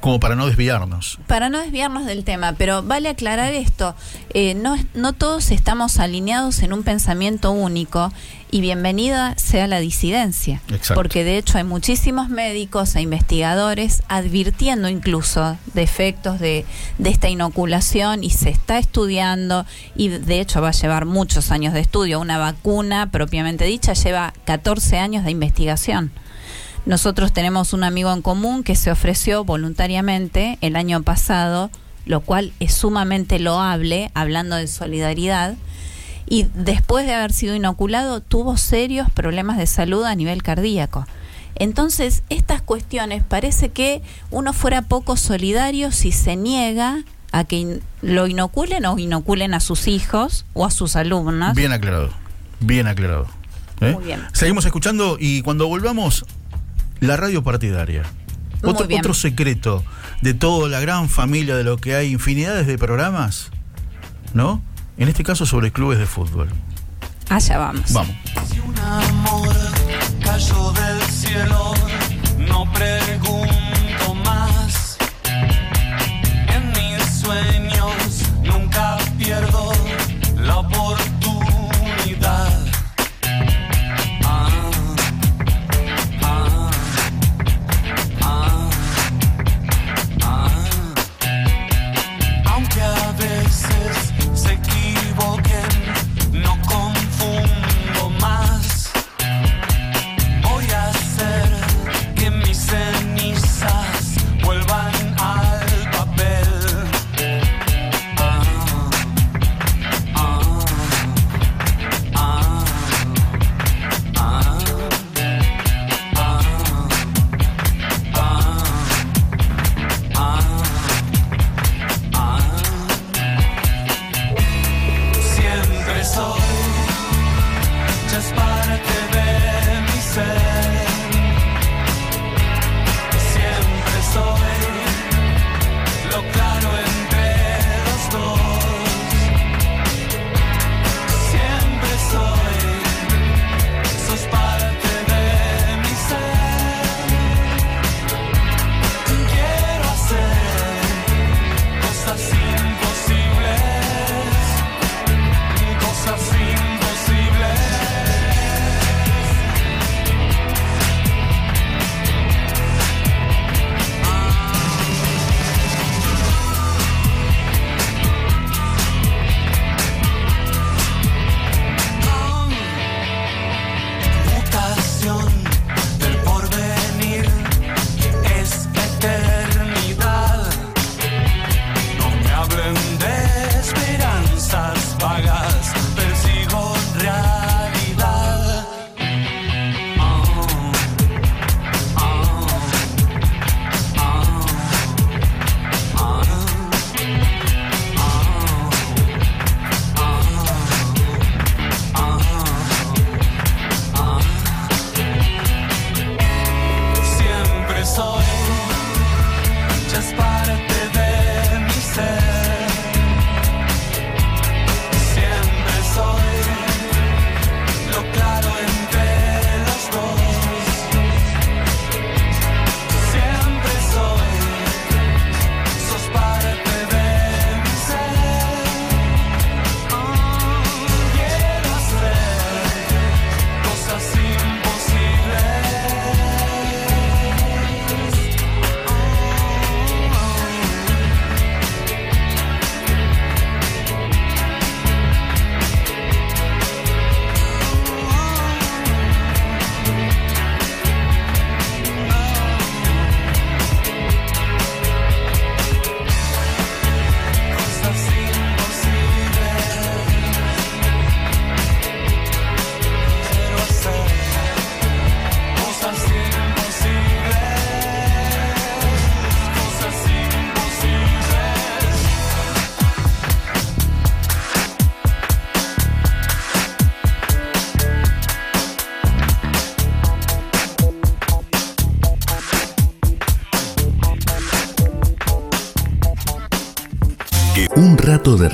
S1: como para no desviarnos.
S2: Para no desviarnos del tema, pero vale aclarar esto, eh, no, no todos estamos alineados en un pensamiento único y bienvenida sea la disidencia,
S15: Exacto.
S2: porque de hecho hay muchísimos médicos e investigadores advirtiendo incluso de efectos de, de esta inoculación y se está estudiando y de hecho va a llevar muchos años de estudio. Una vacuna propiamente dicha lleva 14 años de investigación. Nosotros tenemos un amigo en común que se ofreció voluntariamente el año pasado, lo cual es sumamente loable, hablando de solidaridad, y después de haber sido inoculado tuvo serios problemas de salud a nivel cardíaco. Entonces, estas cuestiones parece que uno fuera poco solidario si se niega a que in- lo inoculen o inoculen a sus hijos o a sus alumnos.
S1: Bien aclarado. Bien aclarado. ¿Eh?
S2: Muy bien.
S1: Seguimos escuchando y cuando volvamos, la radio partidaria. Otro, otro secreto de toda la gran familia de lo que hay infinidades de programas, ¿no? En este caso sobre clubes de fútbol.
S2: Allá vamos.
S1: Vamos.
S3: Un amor cayó del cielo, no pregunto más. En mis sueños nunca pierdo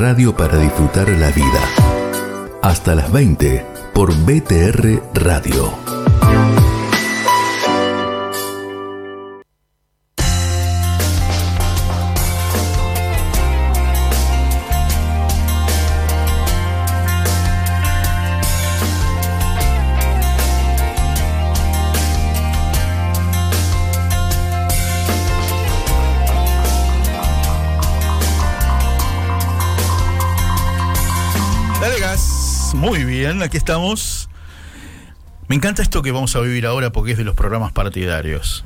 S4: radio para disfrutar la vida. Hasta las 20 por BTR Radio.
S1: Muy bien, aquí estamos. Me encanta esto que vamos a vivir ahora porque es de los programas partidarios.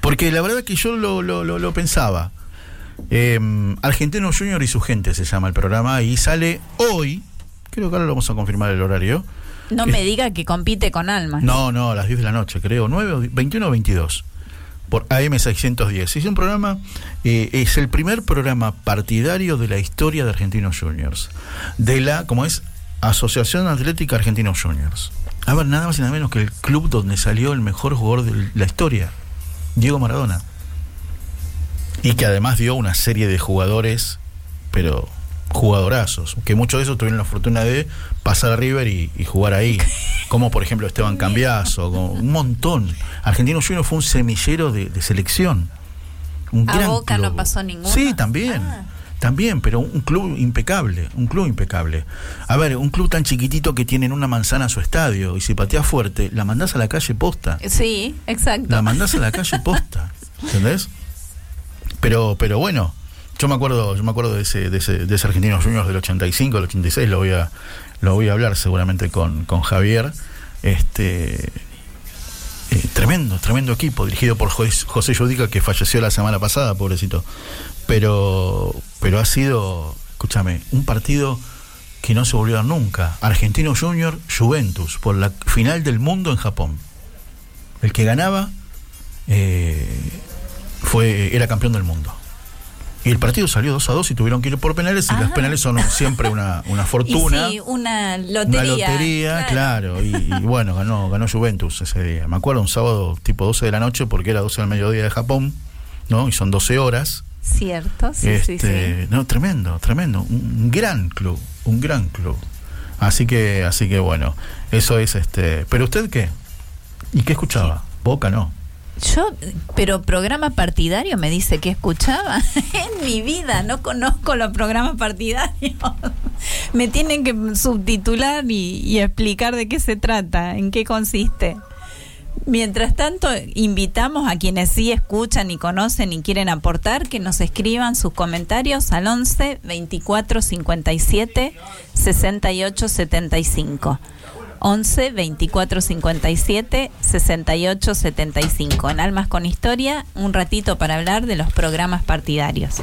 S1: Porque la verdad que yo lo, lo- lo- lo pensaba. Eh, Argentino Junior y su gente se llama el programa y sale hoy. Creo que ahora lo vamos a confirmar el horario.
S2: No me diga que compite con Alma.
S1: No, no, a las 10 de la noche, creo. 9, o 21 o 22. Por AM610. Es un programa, eh, es el primer programa partidario de la historia de Argentinos Juniors. De la, como es, Asociación Atlética Argentinos Juniors. A ver, nada más y nada menos que el club donde salió el mejor jugador de la historia, Diego Maradona. Y que además dio una serie de jugadores, pero jugadorazos, que muchos de esos tuvieron la fortuna de pasar a River y, y jugar ahí, como por ejemplo Esteban Cambiaso, un montón. Argentino Junior fue un semillero de, de selección. Un
S2: A
S1: gran
S2: Boca no
S1: club.
S2: pasó ninguno.
S1: Sí, también. También, pero un club impecable, un club impecable. A ver, un club tan chiquitito que tiene en una manzana a su estadio y si pateas fuerte, la mandás a la calle posta.
S2: Sí, exacto.
S1: La mandás a la calle posta. ¿Entendés? Pero, pero bueno, yo me acuerdo, yo me acuerdo de ese, de ese, de ese Argentinos Juniors del 85, del 86, lo voy a, lo voy a hablar seguramente con, con Javier. Este eh, tremendo, tremendo equipo, dirigido por José José Yudica, que falleció la semana pasada, pobrecito. Pero, pero ha sido, escúchame, un partido que no se volvió a dar nunca. Argentino Junior, Juventus, por la final del mundo en Japón. El que ganaba eh, fue, era campeón del mundo. Y el partido salió 2 a 2 y tuvieron que ir por penales, y los penales son siempre una, una fortuna.
S2: Y sí, una lotería.
S1: Una lotería, claro. Y, y bueno, ganó, ganó Juventus ese día. Me acuerdo un sábado tipo 12 de la noche porque era 12 del mediodía de Japón, ¿no? Y son 12 horas.
S2: Cierto, sí, sí,
S1: Este,
S2: sí.
S1: No, tremendo, tremendo. Un, un gran club, un gran club. Así que, así que bueno, eso es este. ¿Pero usted qué? ¿Y qué escuchaba? Boca no.
S2: Yo, pero programa partidario me dice que escuchaba. en mi vida no conozco los programas partidarios. me tienen que subtitular y, y explicar de qué se trata, en qué consiste. Mientras tanto, invitamos a quienes sí escuchan y conocen y quieren aportar que nos escriban sus comentarios al 11 24 57 68 75. 11 24 57 68 75. En Almas con Historia, un ratito para hablar de los programas partidarios.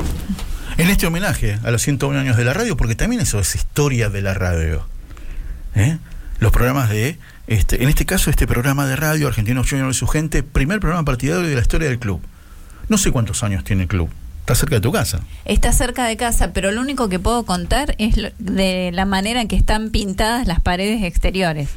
S1: En este homenaje a los 101 años de la radio, porque también eso es historia de la radio. ¿eh? Los programas de, este, en este caso, este programa de radio, Argentinos Junior y su gente, primer programa partidario de la historia del club. No sé cuántos años tiene el club. Está cerca de tu casa.
S2: Está cerca de casa, pero lo único que puedo contar es lo- de la manera en que están pintadas las paredes exteriores,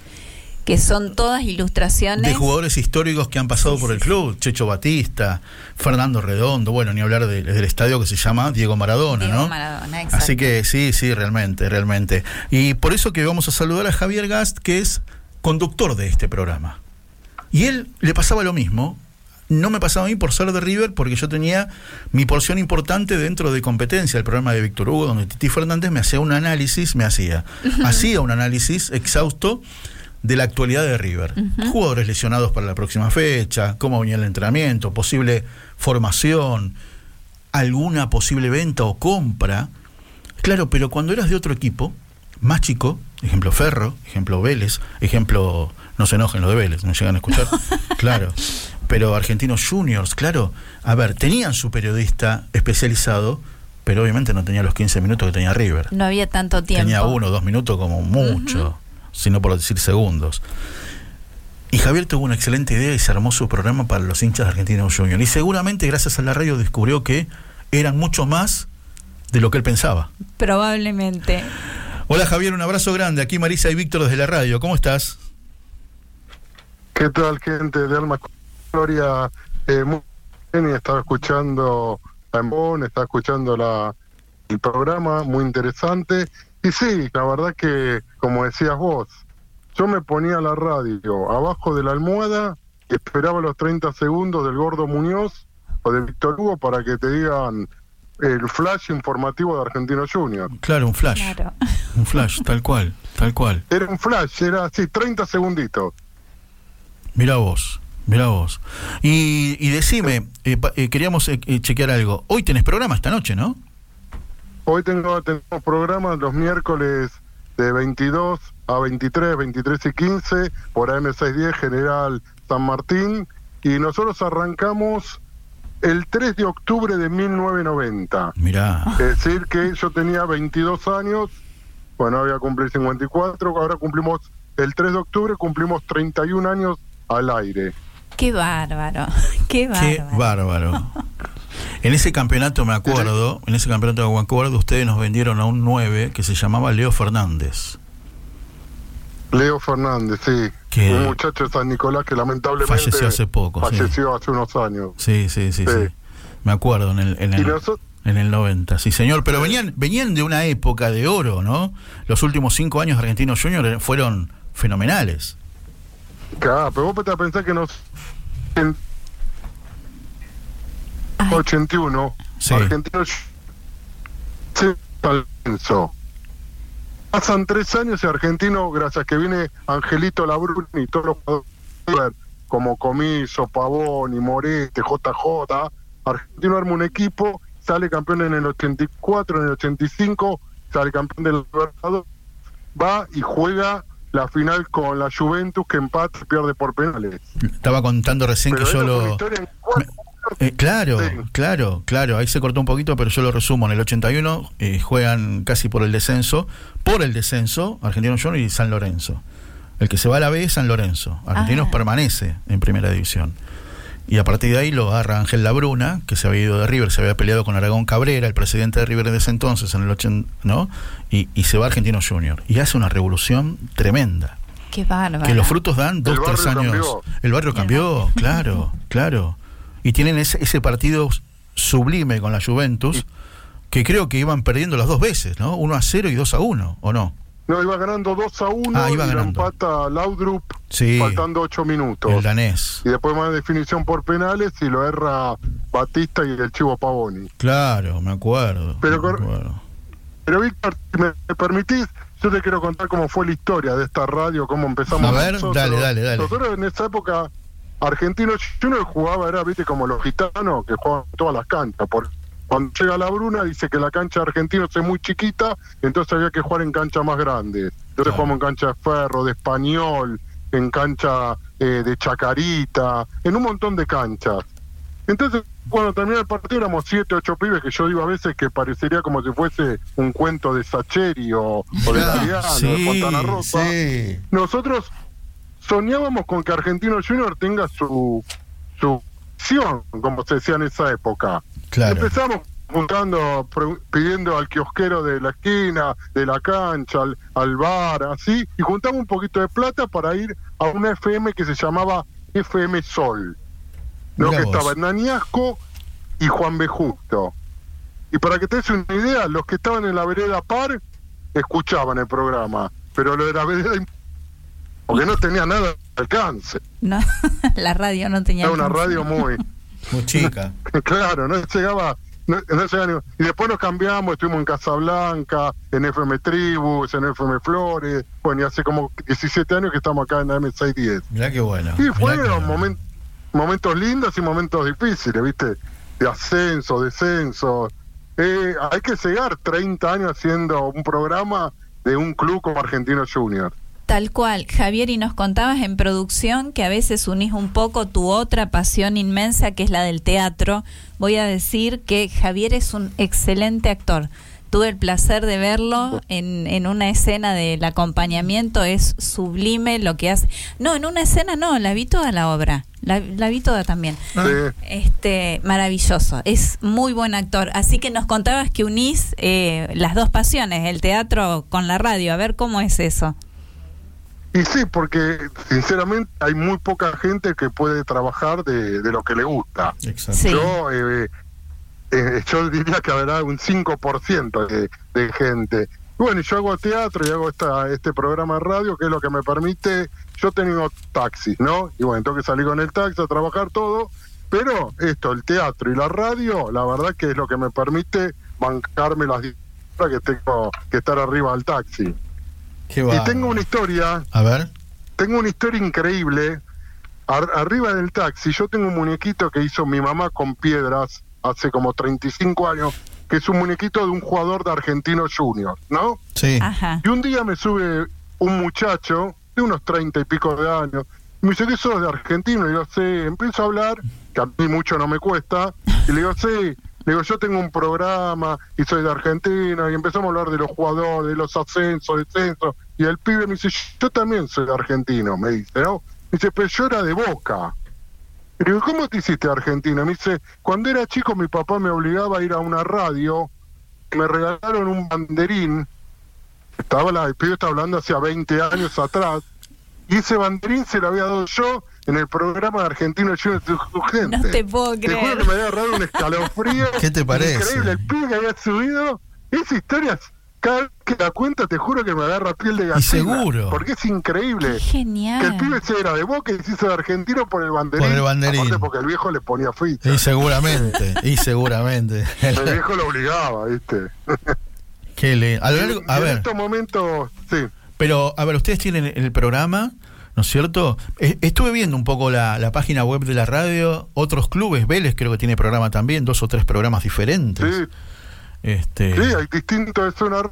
S2: que son todas ilustraciones.
S1: De jugadores históricos que han pasado por el club. Checho Batista, Fernando Redondo, bueno, ni hablar de- del estadio que se llama Diego Maradona,
S2: Diego
S1: ¿no?
S2: Maradona, exacto.
S1: Así que sí, sí, realmente, realmente. Y por eso que vamos a saludar a Javier Gast, que es conductor de este programa. Y él le pasaba lo mismo. No me pasaba a mí por ser de River, porque yo tenía mi porción importante dentro de competencia, el programa de Víctor Hugo, donde Titi Fernández me hacía un análisis, me hacía, hacía un análisis exhausto de la actualidad de River. Jugadores lesionados para la próxima fecha, cómo venía el entrenamiento, posible formación, alguna posible venta o compra. Claro, pero cuando eras de otro equipo, más chico, ejemplo Ferro, ejemplo Vélez, ejemplo, no se enojen los de Vélez, no llegan a escuchar, claro, pero Argentinos Juniors, claro, a ver, tenían su periodista especializado, pero obviamente no tenía los 15 minutos que tenía River.
S2: No había tanto tiempo.
S1: Tenía uno dos minutos como mucho, si no por decir segundos. Y Javier tuvo una excelente idea y se armó su programa para los hinchas de Argentinos Juniors. Y seguramente gracias a la radio descubrió que eran mucho más de lo que él pensaba.
S2: Probablemente.
S1: Hola Javier, un abrazo grande. Aquí Marisa y Víctor desde la radio. ¿Cómo estás?
S15: ¿Qué tal, gente de Alma Historia? Eh, muy bien, estaba escuchando a Embón, estaba escuchando la, el programa, muy interesante. Y sí, la verdad que, como decías vos, yo me ponía la radio abajo de la almohada y esperaba los 30 segundos del Gordo Muñoz o de Víctor Hugo para que te digan el flash informativo de Argentino Junior.
S1: Claro, un flash. Un flash, tal cual, tal cual.
S15: Era un flash, era así, 30 segunditos.
S1: Mira vos, mira vos. Y, y decime, eh, eh, queríamos eh, chequear algo. Hoy tenés programa esta noche, ¿no?
S15: Hoy tengo, tenemos programas los miércoles de 22 a 23, 23 y 15 por AM610 General San Martín y nosotros arrancamos el 3 de octubre de 1990.
S1: Mirá.
S15: Es decir, que yo tenía 22 años, bueno, voy a cumplir 54, ahora cumplimos, el 3 de octubre cumplimos 31 años al aire.
S2: Qué bárbaro, qué bárbaro.
S1: Qué bárbaro. En ese campeonato me acuerdo, en ese campeonato me acuerdo, ustedes nos vendieron a un 9 que se llamaba Leo Fernández.
S15: Leo Fernández, sí.
S1: Que-
S15: Un muchacho de San Nicolás que lamentablemente
S1: Falleció hace poco, sí.
S15: Falleció hace unos años.
S1: Sí, sí, sí,
S15: Sí.
S1: sí. Me acuerdo en el, en el,
S15: nosotros-
S1: en el 90, sí señor. Pero venían, venían de una época de oro, ¿no? Los últimos cinco años de Argentinos Junior fueron fenomenales.
S15: Claro, pero vos te pensás que nos... En 81,
S1: Sí.
S15: Argentinos se alcanzó. Pasan tres años y Argentino, gracias que viene Angelito Labruni y todos los jugadores como Comiso, Pavón y Morete, JJ, Argentino arma un equipo, sale campeón en el 84, en el 85, sale campeón del Libertadores, va y juega la final con la Juventus que empata y pierde por penales.
S1: Estaba contando recién
S15: Pero
S1: que yo lo...
S15: en
S1: Eh, claro, claro, claro, ahí se cortó un poquito, pero yo lo resumo. En el 81 eh, juegan casi por el descenso, por el descenso, Argentinos Junior y San Lorenzo. El que se va a la B es San Lorenzo. Argentinos
S2: Ah.
S1: permanece en primera división. Y a partir de ahí lo agarra Ángel Labruna, que se había ido de River, se había peleado con Aragón Cabrera, el presidente de River de ese entonces, en el 80, ¿no? Y, y se va a Argentinos Junior. Y hace una revolución tremenda.
S2: Qué bárbaro.
S1: Que los frutos dan dos, tres años.
S15: cambió.
S1: El barrio cambió, claro, claro. Y tienen ese, ese partido sublime con la Juventus, que creo que iban perdiendo las dos veces, ¿no? 1 a 0 y 2 a 1, ¿o no?
S15: No, iba ganando 2 a 1
S1: Ah, iba
S15: y
S1: ganando.
S15: empata Laudrup
S1: Sí.
S15: faltando 8 minutos.
S1: El danés.
S15: Y después más definición por penales y lo erra Batista y el Chivo Pavoni.
S1: Claro, me acuerdo.
S15: Pero
S1: me
S15: con-
S1: acuerdo.
S15: Pero Víctor, si me me permitís, yo te quiero contar cómo fue la historia de esta radio, cómo empezamos
S1: A ver,
S15: nosotros.
S1: dale, dale, dale.
S15: Nosotros en esa época, Argentino Junior jugaba, era, viste, como los gitanos que jugaban en todas las canchas. Por, cuando llega la Bruna, dice que la cancha de Argentinos es muy chiquita, entonces había que jugar en cancha más grande. Entonces jugamos en cancha de ferro, de español, en cancha eh, de chacarita, en un montón de canchas. Entonces, cuando terminó el partido éramos siete, ocho pibes que yo digo a veces que parecería como si fuese un cuento de Sacheri o, o de Galeano, de
S1: Sí,
S15: Fontana Rosa.
S1: sí.
S15: Nosotros soñábamos con que Argentino Junior tenga su su acción, como se decía en esa época.
S1: Claro.
S15: Empezamos juntando, pidiendo al kiosquero de la esquina, de la cancha, al, al bar, así, y juntamos un poquito de plata para ir a una FM que se llamaba FM Sol, ¿no? Que
S1: vos.
S15: estaba en Añasco y Juan B. Justo. Y para que te des una idea, los que estaban en la vereda par escuchaban el programa, pero lo de la vereda porque no tenía nada de alcance.
S2: No, la radio no tenía.
S15: Era una
S2: alcance.
S15: radio muy
S1: Muy chica.
S15: claro, no llegaba, no, no llegaba y después nos cambiamos, estuvimos en Casablanca, en FM Tribus, en FM Flores, bueno, y hace como 17 años que estamos acá en AM610.
S1: Mirá qué bueno.
S15: Y fueron
S1: bueno.
S15: momen- momentos lindos y momentos difíciles, ¿viste? De ascenso, descenso. Eh, hay que llegar 30 años haciendo un programa de un club como Argentino Junior.
S2: Tal cual, Javier, y nos contabas en producción que a veces unís un poco tu otra pasión inmensa, que es la del teatro. Voy a decir que Javier es un excelente actor. Tuve el placer de verlo en, en una escena del acompañamiento, es sublime lo que hace. No, en una escena no, la vi toda la obra, la, la vi toda también. Este, maravilloso, es muy buen actor. Así que nos contabas que unís eh, las dos pasiones, el teatro con la radio. A ver cómo es eso.
S15: Y sí, porque sinceramente hay muy poca gente que puede trabajar de, de lo que le gusta.
S1: Exacto.
S2: Sí.
S15: Yo, eh, eh, yo diría que habrá un 5% de, de gente. Bueno, y yo hago teatro y hago esta, este programa de radio, que es lo que me permite, yo tengo taxis, ¿no? Y bueno, tengo que salir con el taxi a trabajar todo, pero esto, el teatro y la radio, la verdad que es lo que me permite bancarme las 10 horas que tengo que estar arriba del taxi.
S1: Qué
S15: Y tengo una historia,
S1: A ver.
S15: tengo una historia increíble. Ar- arriba del taxi, yo tengo un muñequito que hizo mi mamá con piedras hace como 35 años, que es un muñequito de un jugador de Argentino Junior, ¿no?
S1: Sí.
S2: Ajá.
S15: Y un día me sube un muchacho de unos 30 y pico de años, y me dice, ¿qué sos de Argentino? Y yo, sí, empiezo a hablar, que a mí mucho no me cuesta, y le digo, sí, digo, yo tengo un programa y soy de Argentina, y empezamos a hablar de los jugadores, de los ascensos, descensos, y el pibe me dice, yo también soy argentino, me dice, ¿no? Me dice, pero yo era de Boca. Y digo, ¿cómo te hiciste argentino? Me dice, cuando era chico mi papá me obligaba a ir a una radio, me regalaron un banderín, estaba la, el pibe está hablando hace 20 años atrás, y ese banderín se lo había dado yo en el programa de Argentino Junior de tu gente.
S2: No te puedo
S15: Te juro
S2: creer.
S15: que me había agarrado un escalofrío.
S1: ¿Qué te parece?
S15: Increíble, el pibe que había subido, esa historia, cada vez que la cuenta, te juro que me agarra piel de gallina.
S1: seguro.
S15: Porque es increíble.
S2: Genial.
S15: Que el pibe se era de Boca y se hizo de argentino por el banderín.
S1: Por el banderín.
S15: Aparte porque el viejo le ponía ficha.
S1: Y seguramente, y seguramente.
S15: El viejo lo obligaba, ¿viste?
S1: Qué le- a, lo largo- a
S15: Y en
S1: ver,
S15: estos momentos, sí.
S1: pero a ver, ustedes tienen el programa, ¿no es cierto? Eh, Estuve viendo un poco la, la página web de la radio, otros clubes, Vélez creo que tiene programa también, dos o tres programas diferentes.
S15: Sí,
S1: Este,
S15: sí, hay distintos, es una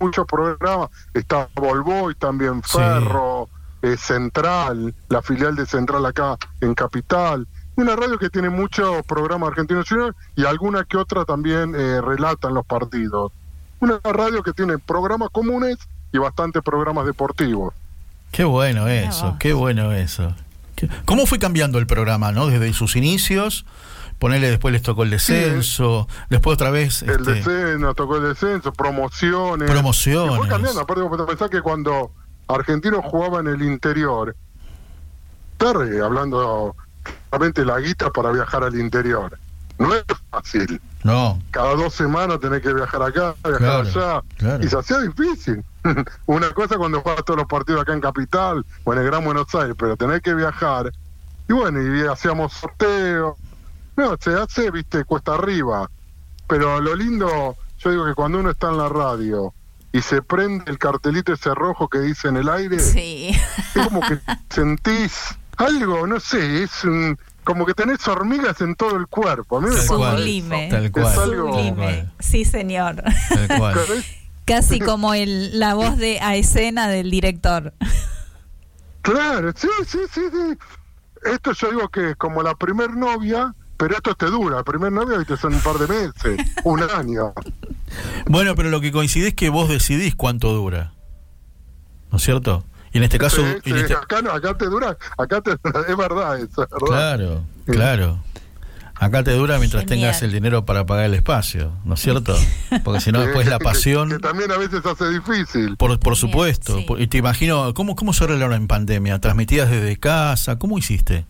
S15: muchos programas. Está Volvoy también,
S1: Sí.
S15: Ferro, eh, Central, la filial de Central acá en Capital. Una radio que tiene muchos programas argentinos y alguna que otra también eh, relatan los partidos. Una radio que tiene programas comunes y bastantes programas deportivos.
S1: Qué bueno eso, qué bueno eso. ¿Cómo fue cambiando el programa, no? Desde sus inicios, ponerle después les tocó el descenso, después otra vez
S15: El
S1: este,
S15: descenso, nos tocó el descenso, promociones.
S1: Promociones.
S15: Y fue cambiando, aparte vos pensás que cuando Argentino jugaba en el interior, estar eh, hablando realmente la guita para viajar al interior. No es fácil.
S1: No,
S15: Cada dos semanas tenés que viajar acá, viajar
S1: Claro,
S15: allá.
S1: claro.
S15: Y se hacía difícil. Una cosa cuando juegas todos los partidos acá en Capital o en el Gran Buenos Aires, pero tenés que viajar. Y bueno, y hacíamos sorteos. No, se hace, viste, cuesta arriba. Pero lo lindo, yo digo que cuando uno está en la radio y se prende el cartelito ese rojo que dice en el aire,
S2: Sí.
S15: es como que sentís algo, no sé, es un- como que tenés hormigas en todo el cuerpo. A mí me.
S2: Sublime.
S1: Tal cual.
S15: Es algo-
S2: Sublime. Sí, señor.
S1: tal cual.
S2: Casi como el, la voz de a escena del director.
S15: Claro, sí, sí, sí, sí. Esto yo digo que es como la primer novia, pero esto te dura. La primer novia viste, son un par de meses, un año.
S1: Bueno, pero lo que coincide es que vos decidís cuánto dura. ¿No es cierto? Y en este caso,
S15: Sí,
S1: en
S15: sí,
S1: este-
S15: acá, no, acá te dura, acá te dura, es verdad eso, es verdad.
S1: claro, claro. Acá te dura mientras
S2: Genial.
S1: tengas el dinero para pagar el espacio, ¿no es cierto? Porque si no, después la pasión...
S15: Que, también a veces hace difícil.
S1: Por, por supuesto.
S2: sí.
S1: Y te imagino, ¿cómo, ¿cómo se arreglaron en pandemia? ¿Transmitías desde casa? ¿Cómo hiciste?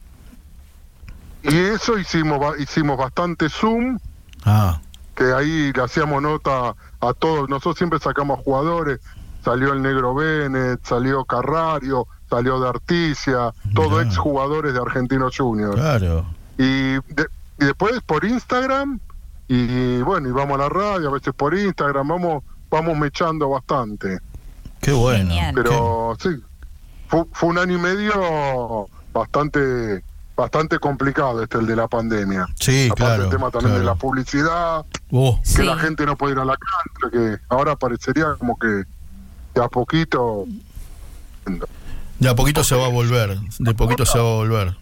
S15: Y eso hicimos, hicimos bastante Zoom,
S1: Ah,
S15: que ahí le hacíamos nota a todos. Nosotros siempre sacamos jugadores. Salió el Negro Bennett, salió Carrario, salió de Articia, todos exjugadores de Argentino Junior.
S1: claro.
S15: Y, de- y después por Instagram, y bueno, y vamos a la radio, a veces por Instagram, vamos vamos mechando bastante.
S1: Qué bueno.
S2: Genial.
S15: Pero sí, fue, fue un año y medio bastante bastante complicado este el de la pandemia.
S1: Sí,
S15: Aparte
S1: claro.
S15: el tema también de la publicidad,
S1: Oh,
S15: que
S2: Sí.
S15: la gente no puede ir a la cancha, que ahora parecería como que de a poquito
S1: de a poquito se va a volver. De poquito se va a volver.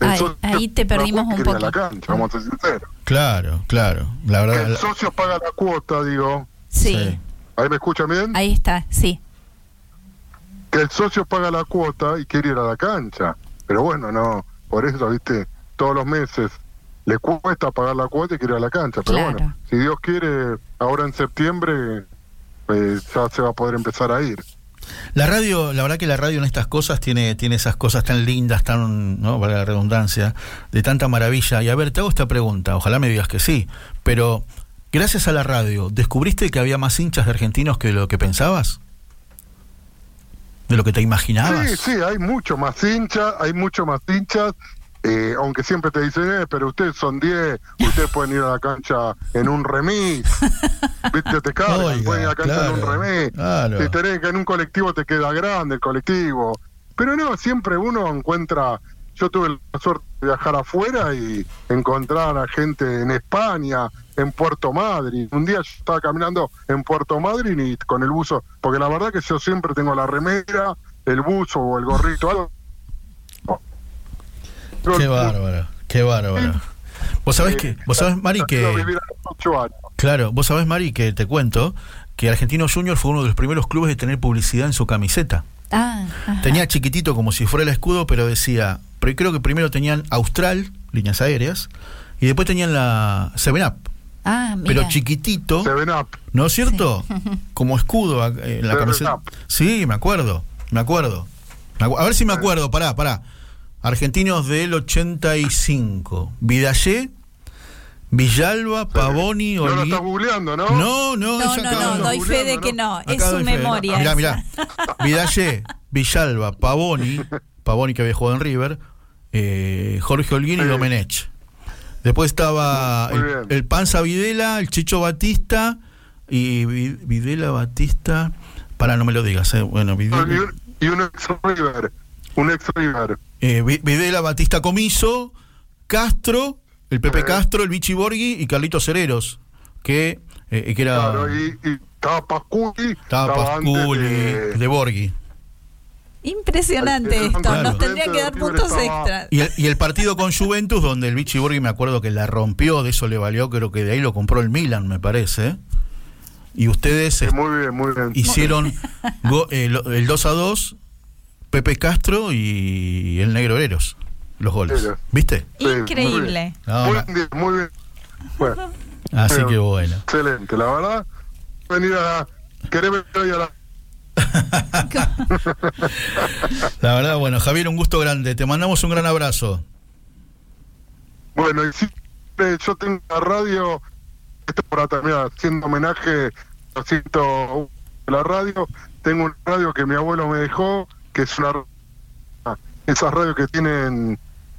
S15: el
S2: Ahí-
S15: socio
S2: ahí te perdimos un
S15: quiere ir a la cancha, vamos a ser sinceros.
S1: Claro, claro. La
S15: Que
S1: verdad.
S15: el socio paga la cuota, digo.
S2: Sí.
S1: Sí.
S15: ¿Ahí me escuchan bien?
S2: Ahí está, sí.
S15: Que el socio paga la cuota y quiere ir a la cancha. Pero bueno, no, por eso, viste, todos los meses le cuesta pagar la cuota y quiere ir a la cancha. Pero
S2: Claro.
S15: bueno, si Dios quiere, ahora en septiembre eh, ya se va a poder empezar a ir.
S1: La radio, la verdad que la radio en estas cosas tiene, tiene esas cosas tan lindas, tan, ¿no? Para la redundancia, de tanta maravilla. Y a ver, te hago esta pregunta, ojalá me digas que sí, pero gracias a la radio, ¿descubriste que había más hinchas de argentinos que lo que pensabas? ¿De lo que te imaginabas?
S15: Sí, sí, hay mucho más hinchas, hay mucho más hinchas. Eh, aunque siempre te dicen, eh, pero ustedes son 10, ustedes pueden ir a la cancha en un remis. ¿Viste? Te cargan,
S1: Oiga,
S15: pueden ir a la cancha en un remis.
S1: claro.
S15: Si tenés que en un colectivo te queda grande el colectivo. Pero no, siempre uno encuentra. Yo tuve la suerte de viajar afuera y encontrar a gente en España, en Puerto Madryn. Un día yo estaba caminando en Puerto Madryn y con el buzo, porque la verdad que yo siempre tengo la remera, el buzo o el gorrito, algo.
S1: Qué bárbaro, qué bárbaro. Vos sabés que, vos sabés, Mari, que... Claro, vos sabés, Mari, que te cuento que Argentino Junior fue uno de los primeros clubes de tener publicidad en su camiseta.
S2: Ah.
S1: Tenía chiquitito como si fuera el escudo, pero decía, pero creo que primero tenían Austral, líneas aéreas, y después tenían la Seven Up,
S2: Ah, mira.
S1: pero chiquitito,
S15: Seven Up.
S1: ¿no es cierto? Como escudo eh, en la
S15: Seven
S1: camiseta.
S15: Up.
S1: Sí, me acuerdo, me acuerdo. A ver si me acuerdo, pará, pará. Argentinos del 85. Vidallé, Villalba, Pavoni,
S15: No lo estás googleando, ¿no?
S1: No, no,
S2: No, no,
S1: acá.
S2: no, doy fe de que no. Es su memoria.
S1: Mirá,
S2: esa.
S1: mirá. Vidallé, Villalba, Pavoni, Pavoni que había jugado en River, eh, Jorge Holguín y
S15: Sí.
S1: Domenech. Después estaba el, Panza Videla, el Chicho Batista y Vi- Videla Batista. Para, no me lo digas, eh. Bueno,
S15: Y
S1: Videla,
S15: un, y un ex River. Un ex River.
S1: Eh, Videla Batista Comiso, Castro, el Pepe
S15: Sí.
S1: Castro, el Vichy Borghi y Carlitos Hereros, que, eh, que era.
S15: Claro, y, y estaba Pasculi.
S1: Estaba
S15: antes
S1: Pasculi,
S15: de-
S1: de Borghi.
S2: Impresionante esto.
S1: Claro.
S2: Nos tendrían que dar puntos extra.
S1: Y el, y el partido con Juventus, donde el Vichy Borghi me acuerdo que la rompió, de eso le valió, creo que de ahí lo compró el Milan, me parece. Y ustedes
S15: Sí,
S1: eh,
S15: muy bien, muy bien.
S1: hicieron go- eh, lo- el 2 a 2, Pepe Castro y el Negro Hereros, los goles. ¿Viste?
S15: Sí, muy
S2: Increíble.
S1: No,
S15: Muy bien, muy bien. Bueno,
S1: así
S15: Bueno.
S1: que bueno.
S15: excelente, la verdad. Venir a. Querés venir hoy a la.
S1: La verdad, bueno, Javier, un gusto grande. Te mandamos un gran abrazo.
S15: Bueno, y siempre yo tengo la radio, esto para terminar, haciendo homenaje a siento la radio, tengo una radio que mi abuelo me dejó, que es una esas radios que tienen,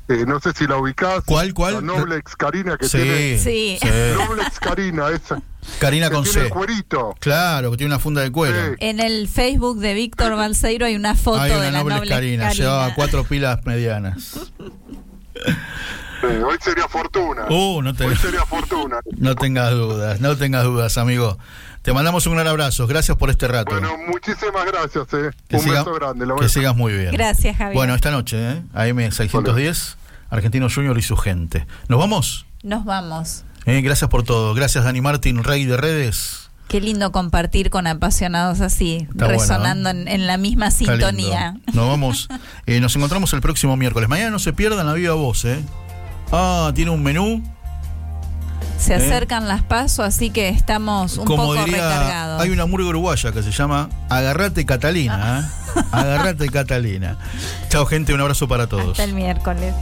S15: eh, no sé si la ubicás.
S1: ¿Cuál, cuál?
S15: La Noblex Carina que
S1: Sí,
S15: tiene.
S2: Sí.
S1: sí.
S15: Noblex Carina, esa.
S1: Karina
S15: que
S1: con
S15: tiene
S1: C.
S15: el cuerito.
S1: Claro, que tiene una funda de cuero.
S15: Sí.
S2: En el Facebook de Víctor Balseiro hay una foto
S1: Hay una
S2: de la
S1: noble,
S2: noble
S1: Karina,
S2: Karina.
S1: llevaba cuatro pilas medianas.
S15: Sí, hoy sería fortuna.
S1: Uh, no te-
S15: Hoy sería fortuna.
S1: No tengas dudas, no tengas dudas, amigo. Te mandamos un gran abrazo. Gracias por este rato.
S15: Bueno, muchísimas gracias, eh. Un
S1: siga-
S15: beso grande. Lo
S1: que
S15: beso.
S1: sigas muy bien.
S2: Gracias, Javier.
S1: Bueno, esta noche, ¿eh? AM610, Argentino Junior y su gente. ¿Nos vamos?
S2: Nos vamos.
S1: Eh, gracias por todo. Gracias, Dani Martín, rey de redes.
S2: Qué lindo compartir con apasionados así,
S1: Está bueno,
S2: resonando en, en la misma
S1: Está lindo.
S2: sintonía.
S1: Nos vamos. Eh, nos encontramos el próximo miércoles. Mañana no se pierdan la viva voz, ¿eh? Ah, tiene un menú.
S2: Se
S1: ¿Eh?
S2: acercan las pasos, así que estamos un
S1: Como
S2: poco
S1: diría,
S2: recargados.
S1: hay una murga uruguaya que se llama Agarrate Catalina. ¿eh? Agarrate Catalina. Chao, gente. Un abrazo para todos.
S2: Hasta el miércoles.